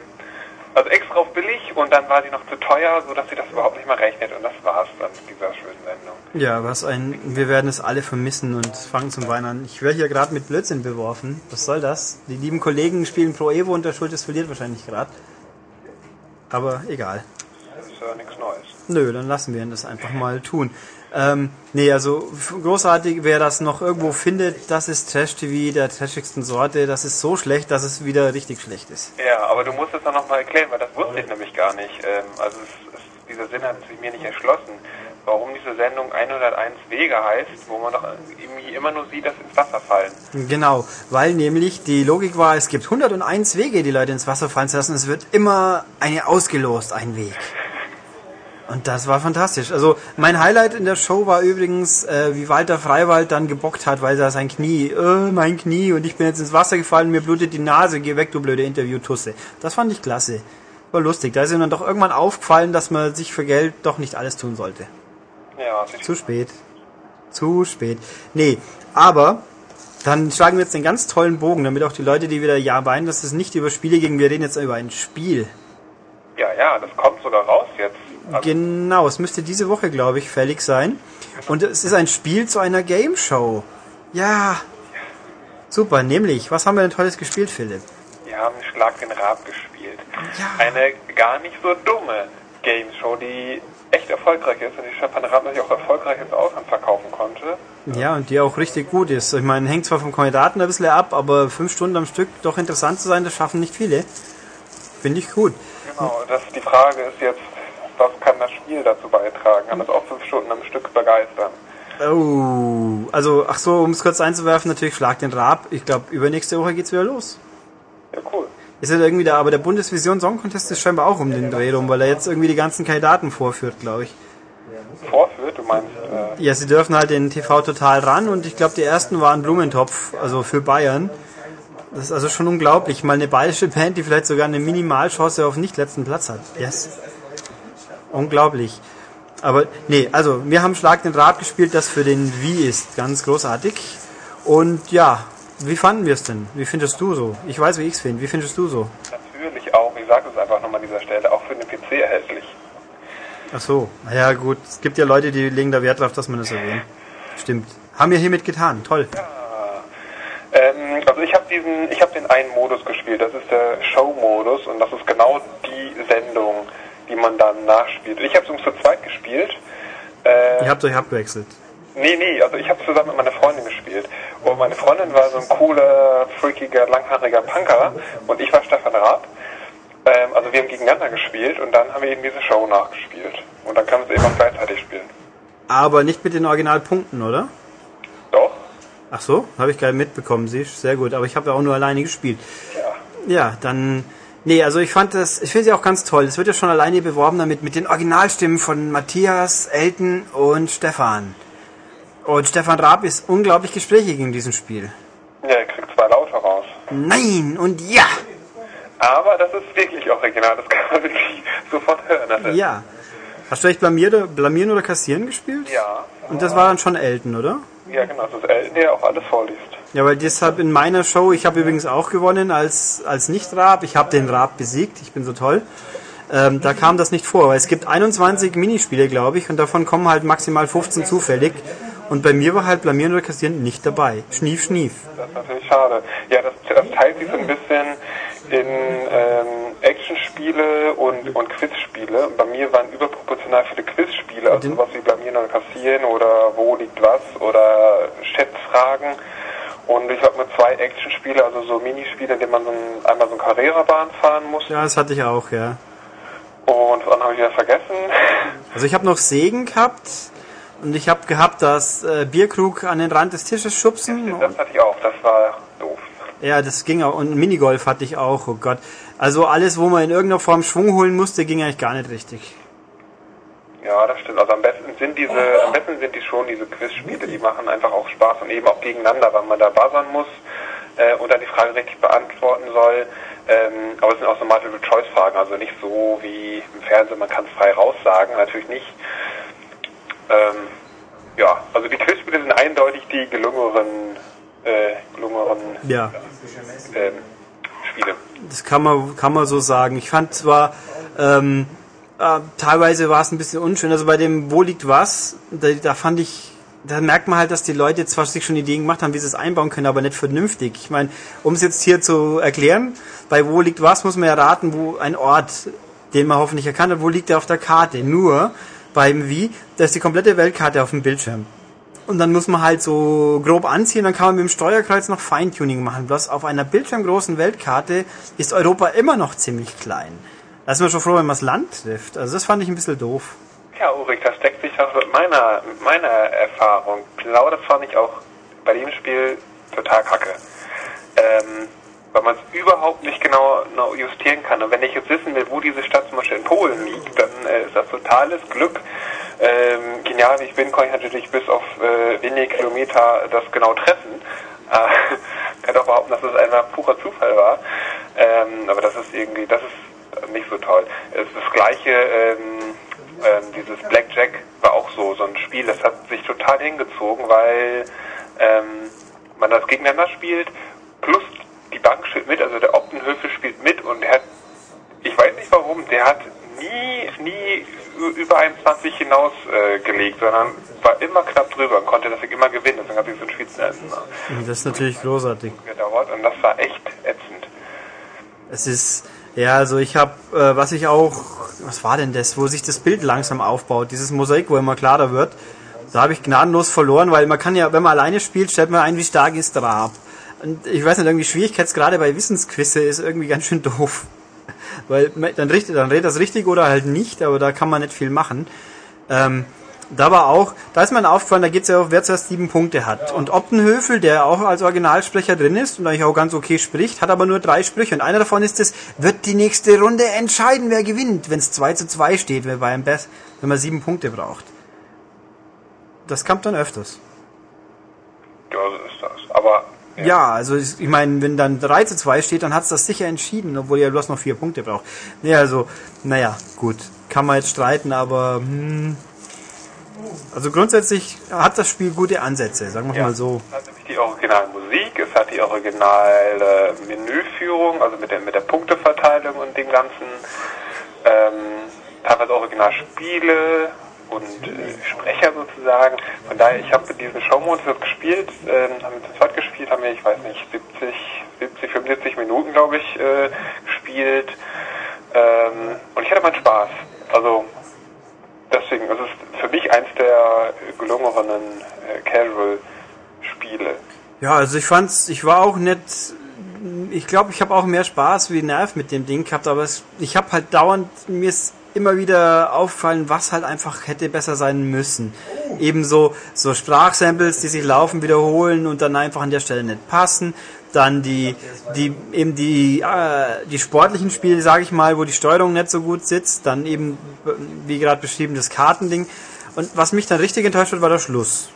also extra auf billig und dann war sie noch zu teuer, sodass sie das überhaupt nicht mehr rechnet und das war's dann mit dieser schönen Sendung. Ja, was ein, wir werden es alle vermissen und fangen zum Weinen an. Ich werde hier gerade mit Blödsinn beworfen. Was soll das? Die lieben Kollegen spielen Pro Evo und der Schultes verliert wahrscheinlich gerade. Aber egal. Ist ja nichts Neues. Nö, dann lassen wir ihn das einfach mal tun. Ähm, nee, also großartig, wer das noch irgendwo findet, das ist Trash-TV der trashigsten Sorte. Das ist so schlecht, dass es wieder richtig schlecht ist. Ja, aber du musst es dann nochmal erklären, weil das wusste ich nämlich gar nicht. Ähm, also es, es, dieser Sinn hat sich mir nicht erschlossen. Warum diese Sendung 101 Wege heißt, wo man doch irgendwie immer nur sieht, dass ins Wasser fallen. Genau, weil nämlich die Logik war, es gibt 101 Wege, die Leute ins Wasser fallen zu lassen. Es wird immer eine ausgelost, ein Weg. Und das war fantastisch. Also mein Highlight in der Show war übrigens, äh, wie Walter Freiwald dann gebockt hat, weil er sein Knie, äh, mein Knie und ich bin jetzt ins Wasser gefallen, mir blutet die Nase, geh weg, du blöde Interviewtusse. Das fand ich klasse. War lustig. Da ist ihm dann doch irgendwann aufgefallen, dass man sich für Geld doch nicht alles tun sollte. Ja, Zu spät. Zu spät. Nee, aber dann schlagen wir jetzt den ganz tollen Bogen, damit auch die Leute, die wieder ja weinen, dass es nicht über Spiele gehen, wir reden jetzt über ein Spiel. ja, ja, das kommt sogar raus jetzt. Genau, es müsste diese Woche, glaube ich, fällig sein. Und es ist ein Spiel zu einer Game Show. Ja. Super, nämlich, was haben wir denn tolles gespielt, Philipp? wir haben Schlag den Rab gespielt. Ja. Eine gar nicht so dumme Games Show, die echt erfolgreich ist und die Stefan Raab natürlich auch erfolgreich ins Ausland verkaufen konnte. Ja, und die auch richtig gut ist. Ich meine, hängt zwar vom Kandidaten ein bisschen ab, aber fünf Stunden am Stück doch interessant zu sein, das schaffen nicht viele. Finde ich gut. Genau, das, die Frage ist jetzt, was kann das Spiel dazu beitragen? Kann das auch fünf Stunden am Stück begeistern? Oh, also, ach so, um es kurz einzuwerfen, natürlich Schlag den Rab. Ich glaube, übernächste Woche geht's wieder los. Ja, cool. Ist ja irgendwie da, aber der Bundesvision Song Contest ist scheinbar auch um den Dreh rum, weil er jetzt irgendwie die ganzen Kandidaten vorführt, glaube ich. Vorführt, du meinst, äh, Ja, sie dürfen halt den TV total ran und ich glaube, die ersten waren Blumentopf, also für Bayern. Das ist also schon unglaublich. Mal eine bayerische Band, die vielleicht sogar eine Minimalchance auf nicht letzten Platz hat. Yes. Unglaublich. Aber nee, also wir haben Schlag den Rab gespielt, das für den Wie ist. Ganz großartig. Und ja, wie fanden wir es denn? Wie findest du so? Ich weiß, wie ich es finde. Wie findest du so? natürlich auch, ich sage es einfach nochmal an dieser Stelle, auch für den PC erhältlich. Ach so, naja gut. Es gibt ja Leute, die legen da Wert drauf, dass man das erwähnt. Stimmt. Haben wir hiermit getan. Toll. Ähm, also ich habe diesen, ich habe den einen Modus gespielt, das ist der Show-Modus und das ist genau die Sendung, die man dann nachspielt. Ich habe es übrigens zu zweit gespielt. Äh, Ihr habt euch abgewechselt. Nee, nee, also ich habe zusammen mit meiner Freundin gespielt. Und meine Freundin war so ein cooler, freakiger, langhaariger Punker und ich war Stefan Raab. Ähm, also wir haben gegeneinander gespielt und dann haben wir eben diese Show nachgespielt. Und dann kann man es eben auch gleichzeitig spielen. Aber nicht mit den Originalpunkten, oder? Doch? Ach so, habe ich gerade mitbekommen, sie sehr gut. Aber ich habe ja auch nur alleine gespielt. Ja. Ja, dann. Nee, also ich fand das, ich finde sie auch ganz toll. Es wird ja schon alleine beworben damit mit den Originalstimmen von Matthias, Elton und Stefan. Und Stefan Raab ist unglaublich gesprächig in diesem Spiel. Ja, er kriegt zwei Laute raus. Nein und ja! Aber das ist wirklich original, das kann man wirklich sofort hören. Ist, Ja. Hast du echt blamieren, blamieren oder kassieren gespielt? ja. Und das war dann schon Elton, oder? Ja, genau, das ist Elton, der auch alles vorliest. Ja, weil deshalb in meiner Show, ich habe übrigens auch gewonnen als, als Nicht-Rab. Ich habe den Rab besiegt, ich bin so toll. Ähm, da kam das nicht vor, weil es gibt 21 Minispiele, glaube ich, und davon kommen halt maximal 15 zufällig. Und bei mir war halt Blamieren oder Kassieren nicht dabei. Schnief, schnief. Das ist natürlich schade. Ja, das, das teilt sich so ein bisschen in ähm, Actionspiele und, und Quizspiele. Bei mir waren überproportional viele Quizspiele, also sowas wie Blamieren oder Kassieren oder Wo liegt was oder Schätzfragen. Und ich habe mit zwei Actionspiele, also so Minispiele, in denen man so ein, einmal so eine Carrera-Bahn fahren muss. Ja, das hatte ich auch, ja. Und dann habe ich wieder vergessen. *laughs* Also ich habe noch Segen gehabt. Und ich habe gehabt, das äh, Bierkrug an den Rand des Tisches schubsen. Das hatte ich auch, das war doof. Ja, das ging auch. Und Minigolf hatte ich auch, oh Gott. Also alles, wo man in irgendeiner Form Schwung holen musste, ging eigentlich gar nicht richtig. Ja, das stimmt. Also am besten sind diese, am besten sind die schon diese Quizspiele, die machen einfach auch Spaß und eben auch gegeneinander, weil man da buzzern muss äh, und dann die Frage richtig beantworten soll. Ähm, aber es sind auch so Multiple-Choice-Fragen, also nicht so wie im Fernsehen, man kann es frei raussagen, natürlich nicht. Ähm, ja, also die Quizspiele sind eindeutig die gelungeneren, äh, gelungeneren Ja, ähm, Spiele. das kann man, kann man so sagen. Ich fand zwar, ähm, äh, teilweise war es ein bisschen unschön. Also bei dem Wo liegt was, da, da fand ich, da merkt man halt, dass die Leute zwar sich schon Ideen gemacht haben, wie sie es einbauen können, aber nicht vernünftig. Ich meine, um es jetzt hier zu erklären, bei Wo liegt was muss man ja raten, wo ein Ort, den man hoffentlich erkannt hat, wo liegt er auf der Karte. Nur beim Wie, da ist die komplette Weltkarte auf dem Bildschirm. Und dann muss man halt so grob anziehen, dann kann man mit dem Steuerkreuz noch Feintuning machen. Bloß auf einer bildschirmgroßen Weltkarte ist Europa immer noch ziemlich klein. Da ist man schon froh, wenn man das Land trifft. Also das fand ich ein bisschen doof. Ja, Ulrich, das deckt sich auch mit meiner, mit meiner Erfahrung. Genau das fand ich auch bei dem Spiel total kacke. Ähm, weil man es überhaupt nicht genau, genau justieren kann. Und wenn ich jetzt wissen will, wo diese Stadt zum Beispiel in Polen liegt, dann äh, ist das totales Glück. Ähm, genial wie ich bin, kann ich natürlich bis auf äh, wenige Kilometer das genau treffen. *laughs* Äh, kann doch behaupten, dass es einfach purer Zufall war. Ähm, aber das ist irgendwie, das ist nicht so toll. Es ist das gleiche, ähm, ähm, dieses Blackjack war auch so, so ein Spiel, das hat sich total hingezogen, weil ähm, man das gegeneinander spielt, plus die Bank spielt mit, also der Optenhöfe spielt mit und der hat, ich weiß nicht warum, der hat nie, nie über 21 hinaus äh, gelegt, sondern war immer knapp drüber und konnte deswegen immer gewinnen, deswegen hat sich so ein Spiel zu Das ist natürlich großartig. gedauert und das war echt ätzend. Es ist, ja, also ich habe, äh, was ich auch, was war denn das, wo sich das Bild langsam aufbaut, dieses Mosaik, wo immer klarer wird, da habe ich gnadenlos verloren, weil man kann ja, wenn man alleine spielt, stellt man ein, wie stark ist der Rab. Und ich weiß nicht, irgendwie Schwierigkeitsgrade bei Wissensquizze ist irgendwie ganz schön doof. Weil dann dann redet das richtig oder halt nicht, aber da kann man nicht viel machen. Ähm, da war auch, da ist mir aufgefallen, da geht's ja auch, wer zuerst sieben Punkte hat. Und Optenhöfel, der auch als Originalsprecher drin ist und eigentlich auch ganz okay spricht, hat aber nur drei Sprüche. Und einer davon ist es, wird die nächste Runde entscheiden, wer gewinnt, wenn es 2 zu 2 steht, wenn, bei einem Best, wenn man sieben Punkte braucht. Das kommt dann öfters. Ja, so ist das. Aber Ja, also ich meine, wenn dann 3 zu 2 steht, dann hat's das sicher entschieden, obwohl ihr bloß noch vier Punkte braucht. Nee, also, naja, gut. Kann man jetzt streiten, aber hm, also grundsätzlich hat das Spiel gute Ansätze, sagen wir Ja. mal so. Es hat nämlich die Originalmusik, es hat die originale Menüführung, also mit der, mit der Punkteverteilung und dem Ganzen, ähm, teilweise Originalspiele und äh, Sprecher sozusagen. Von daher, ich habe diesen Showmodus gespielt, ähm, haben wir zu zweit gespielt, haben wir, ich weiß nicht, 70, 70, 75 Minuten, glaube ich, äh, gespielt. Ähm, und ich hatte meinen Spaß. Also, deswegen, es ist für mich eins der gelungeneren äh, Casual-Spiele. Ja, also ich fand's, ich war auch nicht, ich glaube, ich habe auch mehr Spaß wie Nerv mit dem Ding gehabt, aber es, ich habe halt dauernd, mir ist immer wieder auffallen, was halt einfach hätte besser sein müssen. Ebenso so Sprachsamples, die sich laufen, wiederholen und dann einfach an der Stelle nicht passen. Dann die, die eben die, äh, die sportlichen Spiele, sage ich mal, wo die Steuerung nicht so gut sitzt. Dann eben, wie gerade beschrieben, das Kartending. Und was mich dann richtig enttäuscht hat, war der Schluss.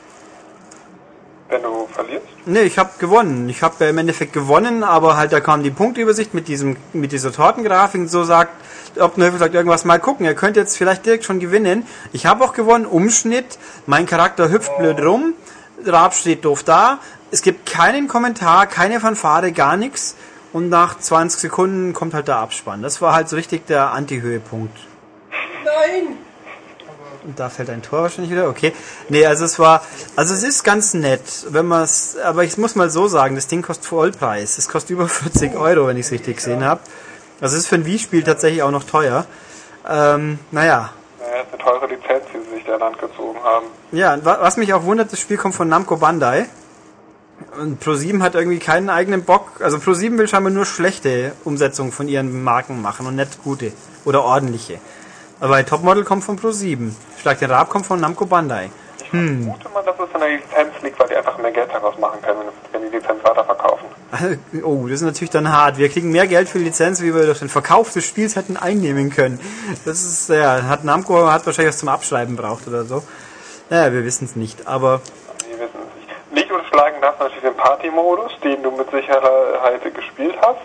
Wenn du verlierst? Nee, ich habe gewonnen. Ich habe ja im Endeffekt gewonnen, aber halt da kam die Punktübersicht mit diesem mit dieser Tortengrafik und so sagt, Optenhövel sagt irgendwas mal gucken, ihr könnt jetzt vielleicht direkt schon gewinnen. Ich habe auch gewonnen, Umschnitt, mein Charakter hüpft blöd rum, Raab steht doof da, es gibt keinen Kommentar, keine Fanfare, gar nichts und nach 20 Sekunden kommt halt der Abspann. Das war halt so richtig der Anti-Höhepunkt. Nein! Und da fällt ein Tor wahrscheinlich wieder. Okay. Nee, also es war, also es ist ganz nett, wenn man es, aber ich muss mal so sagen, das Ding kostet Vollpreis. Es kostet über 40 Euro, wenn ich es richtig gesehen habe. Also es ist für ein Wii-Spiel tatsächlich auch noch teuer. Ähm, naja. Naja, ist eine teure Lizenz, die sie sich da Land gezogen haben. Ja, wa- was mich auch wundert, das Spiel kommt von Namco Bandai. Und Pro7 hat irgendwie keinen eigenen Bock. Also Pro7 will scheinbar nur schlechte Umsetzungen von ihren Marken machen und nicht gute oder ordentliche. Aber Topmodel kommt von Pro7. Schlag den Rab kommt von Namco Bandai. Hm. Vermute man, dass es an der Lizenz liegt, weil die einfach mehr Geld daraus machen können, wenn die Lizenz weiterverkaufen. *laughs* Oh, das ist natürlich dann hart. Wir kriegen mehr Geld für die Lizenz, wie wir durch den Verkauf des Spiels hätten einnehmen können. Das ist, ja, hat Namco hat wahrscheinlich was zum Abschreiben braucht oder so. Naja, wir wissen es nicht, aber... Nicht. Unterschlagen darf natürlich den Party-Modus, den du mit Sicherheit gespielt hast.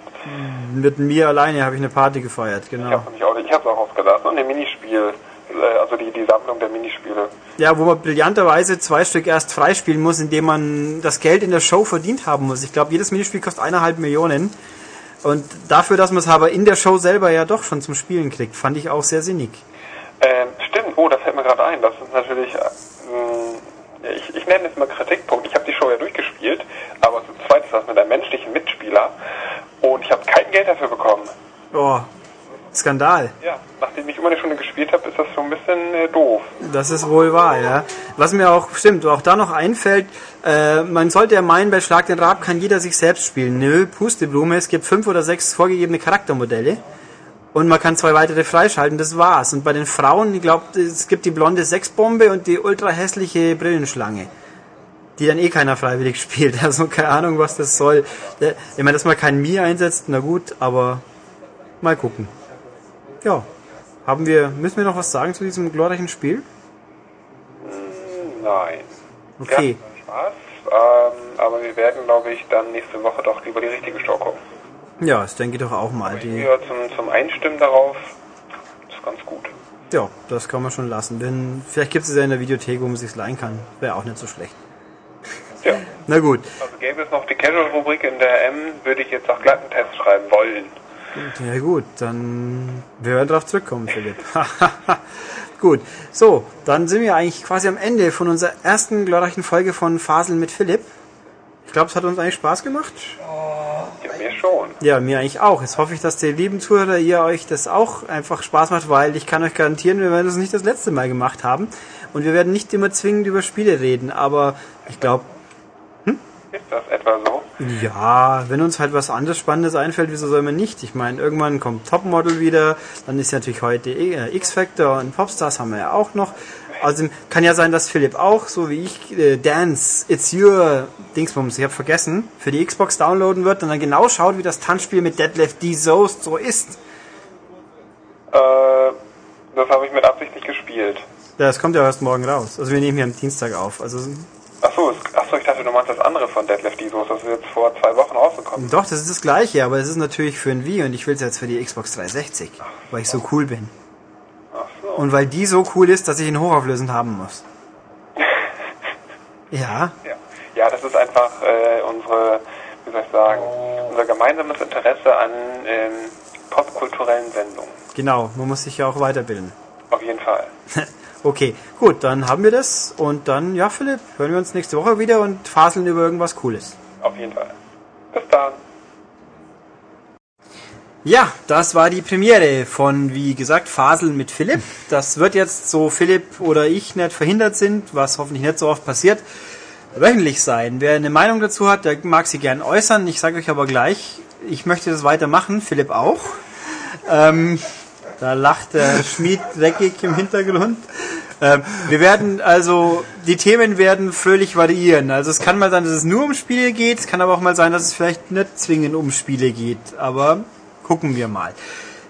Mit mir alleine habe ich eine Party gefeiert, Ich genau. habe auch, ich habe es auch ausgelassen. Und ein Minispiel, äh, also die, die Sammlung der Minispiele. Ja, wo man brillanterweise zwei Stück erst freispielen muss, indem man das Geld in der Show verdient haben muss. Ich glaube, jedes Minispiel kostet eineinhalb Millionen. Und dafür, dass man es aber in der Show selber ja doch schon zum Spielen kriegt, fand ich auch sehr sinnig. Ähm, stimmt, oh, das fällt mir gerade ein. Das ist natürlich, äh, ich, ich nenne es mal Kritikpunkt. Ich habe die Show ja durchgespielt, aber zu zweit ist das mit einem menschlichen Mitspieler und ich habe kein Geld dafür bekommen. Oh, Skandal. Ja, nachdem ich immer eine Stunde gespielt habe, ist das so ein bisschen äh, doof. Das ist wohl wahr, ja. Was mir auch, stimmt, auch da noch einfällt, äh, man sollte ja meinen, bei Schlag den Rab kann jeder sich selbst spielen. Nö, Pusteblume, es gibt fünf oder sechs vorgegebene Charaktermodelle. Und man kann zwei weitere freischalten, das war's. Und bei den Frauen, ich glaube, es gibt die blonde Sexbombe und die ultra hässliche Brillenschlange. Die dann eh keiner freiwillig *laughs* spielt. Also keine Ahnung, was das soll. Der- Ich meine, dass man kein Mi einsetzt, na gut, aber mal gucken. Ja. Haben wir, müssen wir noch was sagen zu diesem glorreichen Spiel? Nein. Okay. Ja, Spaß. Ähm, aber wir werden, glaube ich, dann nächste Woche doch lieber die richtige Show gucken. Ja, das denke ich doch auch mal. Die, Ja, zum, zum Einstimmen darauf ist ganz gut. ja, das kann man schon lassen. Wenn, vielleicht gibt es ja in der Videothek, wo man sich leihen kann. Wäre auch nicht so schlecht. Ja. Na gut. Also gäbe es noch die Casual-Rubrik in der M, würde ich jetzt auch glatt einen Test schreiben wollen. Ja gut, dann wir werden darauf zurückkommen, Philipp. *laughs* gut. So, dann sind wir eigentlich quasi am Ende von unserer ersten glorreichen Folge von Faseln mit Philipp. Ich glaube, es hat uns eigentlich Spaß gemacht. Ja, mir schon. Ja, mir eigentlich auch. Jetzt hoffe ich, dass die lieben Zuhörer ihr euch das auch einfach Spaß macht, weil ich kann euch garantieren, wir werden das nicht das letzte Mal gemacht haben. Und wir werden nicht immer zwingend über Spiele reden, aber ich glaube, Ist das etwa so? ja, wenn uns halt was anderes Spannendes einfällt, wieso soll man nicht? Ich meine, irgendwann kommt Topmodel wieder, dann ist ja natürlich heute äh, X-Factor und Popstars haben wir ja auch noch. Also kann ja sein, dass Philipp auch, so wie ich, äh, Dance, It's Your Dingsbums, ich habe vergessen, für die Xbox downloaden wird und dann genau schaut, wie das Tanzspiel mit Deadlift D. Soest so ist. Äh, das habe ich mit Absicht nicht gespielt. Ja, das kommt ja erst morgen raus. Also wir nehmen hier am Dienstag auf. Also Achso, achso, ich dachte, du meinst das andere von Deadlift Desos, das ist jetzt vor zwei Wochen rausgekommen. doch, das ist das gleiche, aber es ist natürlich für ein Wii und ich will es jetzt für die Xbox 360, weil ich so cool bin. Und weil die so cool ist, dass ich ihn hochauflösend haben muss. *laughs* Ja, Ja, ja das ist einfach äh, unsere, wie soll ich sagen, unser gemeinsames Interesse an ähm, popkulturellen Sendungen. genau, man muss sich ja auch weiterbilden. Auf jeden Fall. *laughs* Okay, gut, dann haben wir das und dann, ja Philipp, hören wir uns nächste Woche wieder und faseln über irgendwas Cooles. Auf jeden Fall. Bis dann. Ja, das war die Premiere von, wie gesagt, Faseln mit Philipp. Das wird jetzt, so Philipp oder ich nicht verhindert sind, was hoffentlich nicht so oft passiert, wöchentlich sein. Wer eine Meinung dazu hat, der mag sie gern äußern. Ich sage euch aber gleich, ich möchte das weitermachen, Philipp auch. Ähm, da lacht der *laughs* Schmied dreckig im Hintergrund. Ähm, wir werden also, die Themen werden fröhlich variieren. Also es kann mal sein, dass es nur um Spiele geht, es kann aber auch mal sein, dass es vielleicht nicht zwingend um Spiele geht. Aber gucken wir mal.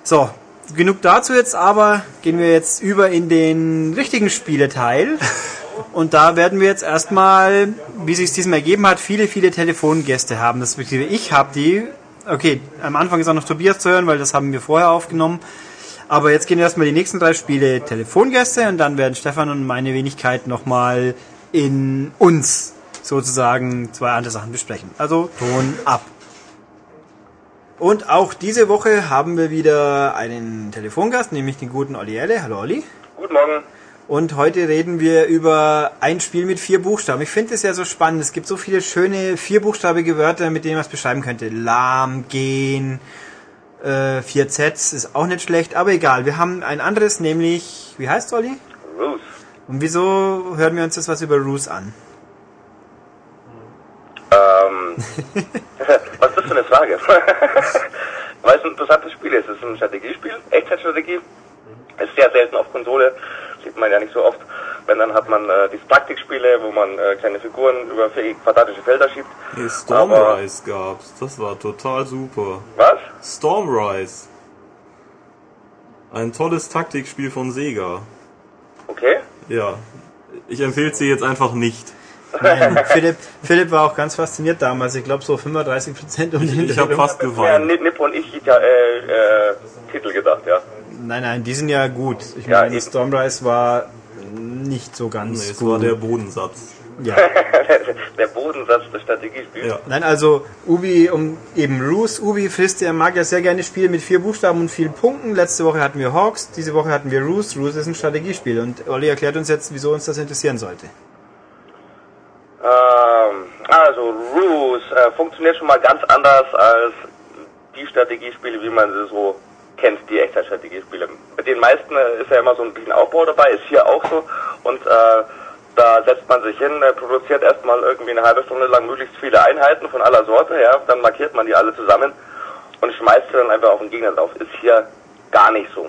So, genug dazu jetzt, aber gehen wir jetzt über in den richtigen Spieleteil. *laughs* Und da werden wir jetzt erstmal, wie sich diesem ergeben hat, viele, viele Telefongäste haben. Respektive ich habe die. Okay, am Anfang ist auch noch Tobias zu hören, weil das haben wir vorher aufgenommen. Aber jetzt gehen erstmal die nächsten drei Spiele Telefongäste und dann werden Stefan und meine Wenigkeit nochmal in uns sozusagen zwei andere Sachen besprechen. Also Ton ab. Und auch diese Woche haben wir wieder einen Telefongast, nämlich den guten Olli Elle. Hallo Olli. Guten Morgen. Und heute reden wir über ein Spiel mit vier Buchstaben. Ich finde es ja so spannend. Es gibt so viele schöne vierbuchstabige Wörter, mit denen man es beschreiben könnte. Lahm, gehen, äh, vier Zs ist auch nicht schlecht, aber egal. Wir haben ein anderes, nämlich, wie heißt Olli? Ruth. Und wieso hören wir uns jetzt was über Roos an? Ähm, *laughs* was ist das für eine Frage? *laughs* Weil es ein interessantes Spiel ist. Es ist ein Strategiespiel, Echtzeitstrategie. Es ist sehr selten auf Konsole, sieht man ja nicht so oft. Wenn dann hat man äh, die Taktikspiele, wo man äh, kleine Figuren über quadratische Felder schiebt. Nee, Stormrise gab's. Das war total super. Was? Stormrise. Ein tolles Taktikspiel von Sega. Okay. Ja. Ich empfehle sie jetzt einfach nicht. Nein, *laughs* Philipp, Philipp war auch ganz fasziniert damals. Ich glaube so 35 Prozent um den Ich habe fast Ja, geweint. Nip Nip und ich ja äh, äh, Titel gedacht, ja. Nein, nein, die sind ja gut. Ich Ja, meine, eben. Stormrise war nicht so ganz Nee, es gut. war der Bodensatz. ja. *laughs* Der Bodensatz des Strategiespiels. Ja. Nein, also Ubi, um eben Roos, Ubi frisst, er mag ja sehr gerne Spiele mit vier Buchstaben und vielen Punkten. Letzte Woche hatten wir Hawks, diese Woche hatten wir Roos. Roos ist ein Strategiespiel und Olli erklärt uns jetzt, wieso uns das interessieren sollte. Ähm, also Ruse äh, funktioniert schon mal ganz anders als die Strategiespiele, wie man sie so kennt, die Echtzeitstrategiespiele. Mit den meisten äh, ist ja immer so ein bisschen Aufbau dabei, ist hier auch so. Und äh, da setzt man sich hin, äh, produziert erstmal irgendwie eine halbe Stunde lang möglichst viele Einheiten von aller Sorte, ja, dann markiert man die alle zusammen und schmeißt sie dann einfach auf den Gegner drauf. Ist hier gar nicht so.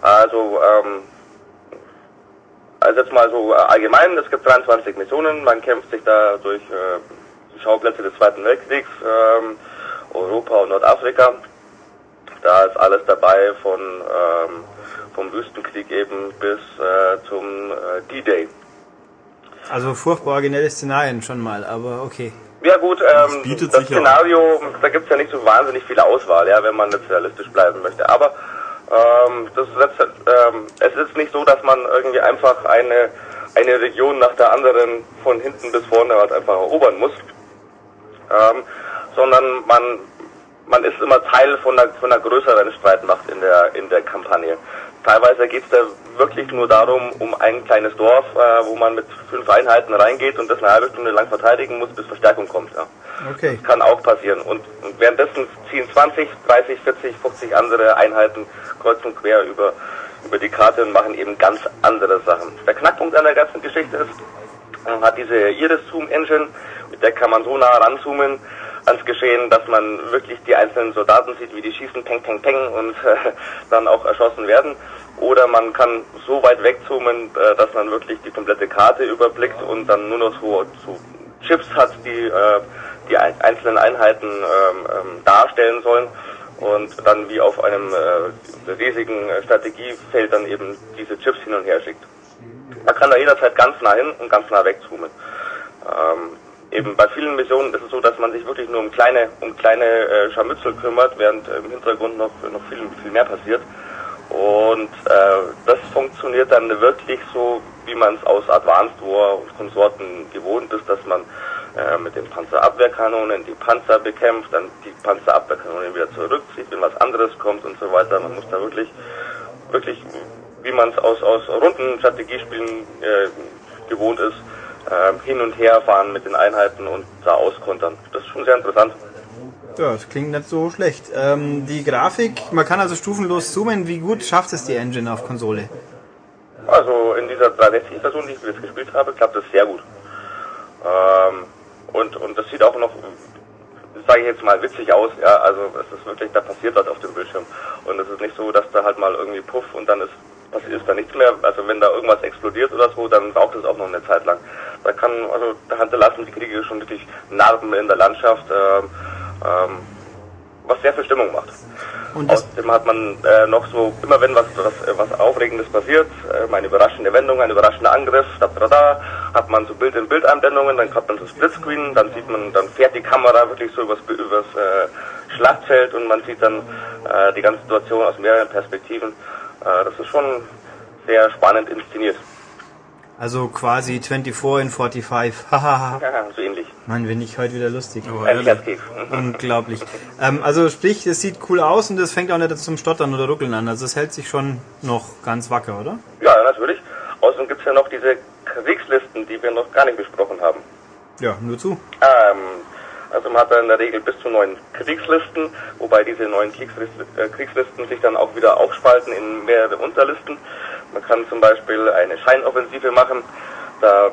Also, ähm, also jetzt mal so äh, allgemein, es gibt 23 Missionen, man kämpft sich da durch äh, die Schauplätze des Zweiten Weltkriegs, ähm, Europa und Nordafrika. Da ist alles dabei von ähm, vom Wüstenkrieg eben bis äh, zum äh, D-Day. Also furchtbar originelle Szenarien schon mal, aber okay. Ja gut, ähm, bietet das ja Szenario, da gibt's ja nicht so wahnsinnig viel Auswahl, ja, wenn man jetzt realistisch bleiben möchte. Aber ähm, das ist, jetzt, ähm, es ist nicht so, dass man irgendwie einfach eine eine Region nach der anderen von hinten bis vorne halt einfach erobern muss, ähm, sondern man man ist immer Teil von einer, von einer größeren Streitmacht in der in der Kampagne. Teilweise geht's da wirklich nur darum, um ein kleines Dorf, äh, wo man mit fünf Einheiten reingeht und das eine halbe Stunde lang verteidigen muss, bis Verstärkung kommt. Ja. Okay. Kann auch passieren. Und, und währenddessen ziehen 20, 30, 40, 50 andere Einheiten kreuz und quer über, über die Karte und machen eben ganz andere Sachen. Der Knackpunkt an der ganzen Geschichte ist, man hat diese Iris Zoom Engine, mit der kann man so nah ranzoomen ans Geschehen, dass man wirklich die einzelnen Soldaten sieht, wie die schießen, peng, peng, peng und *laughs* dann auch erschossen werden. Oder man kann so weit wegzoomen, äh, dass man wirklich die komplette Karte überblickt und dann nur noch so, so Chips hat, die äh, die ein- einzelnen Einheiten ähm, ähm, darstellen sollen und dann wie auf einem äh, riesigen Strategiefeld dann eben diese Chips hin und her schickt. Man kann da jederzeit ganz nah hin und ganz nah wegzoomen. Ähm, eben bei vielen Missionen ist es so, dass man sich wirklich nur um kleine, um kleine äh, Scharmützel kümmert, während im Hintergrund noch, noch viel, viel mehr passiert. Und äh, das funktioniert dann wirklich so, wie man es aus Advanced War und Konsorten gewohnt ist, dass man äh, mit den Panzerabwehrkanonen die Panzer bekämpft, dann die Panzerabwehrkanonen wieder zurückzieht, wenn was anderes kommt und so weiter. Man muss da wirklich, wirklich, wie man es aus, aus runden Strategiespielen äh, gewohnt ist, äh, hin und her fahren mit den Einheiten und da auskontern. Das ist schon sehr interessant. Ja, das klingt nicht so schlecht. Ähm, die Grafik, man kann also stufenlos zoomen. Wie gut schafft es die Engine auf Konsole? Also in dieser 360-Version, die ich jetzt gespielt habe, klappt das sehr gut. Ähm, und, und das sieht auch noch, sage ich jetzt mal, witzig aus. Ja, also es ist wirklich, da passiert was auf dem Bildschirm. Und es ist nicht so, dass da halt mal irgendwie puff und dann ist, passiert ist da nichts mehr. Also wenn da irgendwas explodiert oder so, dann raucht es auch noch eine Zeit lang. Da kann, also da hinterlassen die Kriege schon wirklich Narben in der Landschaft, ähm, ähm, was sehr viel Stimmung macht. Und Außerdem hat man äh, noch so, immer wenn was, was, was Aufregendes passiert, äh, eine überraschende Wendung, ein überraschender Angriff, da, da, da, hat man so Bild-in-Bild-Einblendungen, dann hat man so Splitscreen, dann sieht man, dann fährt die Kamera wirklich so übers, übers äh, Schlachtfeld und man sieht dann äh, die ganze Situation aus mehreren Perspektiven. Äh, das ist schon sehr spannend inszeniert. Also quasi 24 in 45. *laughs* Hahaha. Ja, so ähnlich. Mann, bin ich heute wieder lustig. Oh. *laughs* Unglaublich. Ähm, also sprich, es sieht cool aus und es fängt auch nicht zum Stottern oder Ruckeln an. Also es hält sich schon noch ganz wacker, oder? Ja, natürlich. Außerdem gibt's ja noch diese Kriegslisten, die wir noch gar nicht besprochen haben. Ja, nur zu. Ähm, also man hat da in der Regel bis zu neun Kriegslisten, wobei diese neun Kriegslisten, äh, Kriegslisten sich dann auch wieder aufspalten in mehrere Unterlisten. Man kann zum Beispiel eine Scheinoffensive machen. Da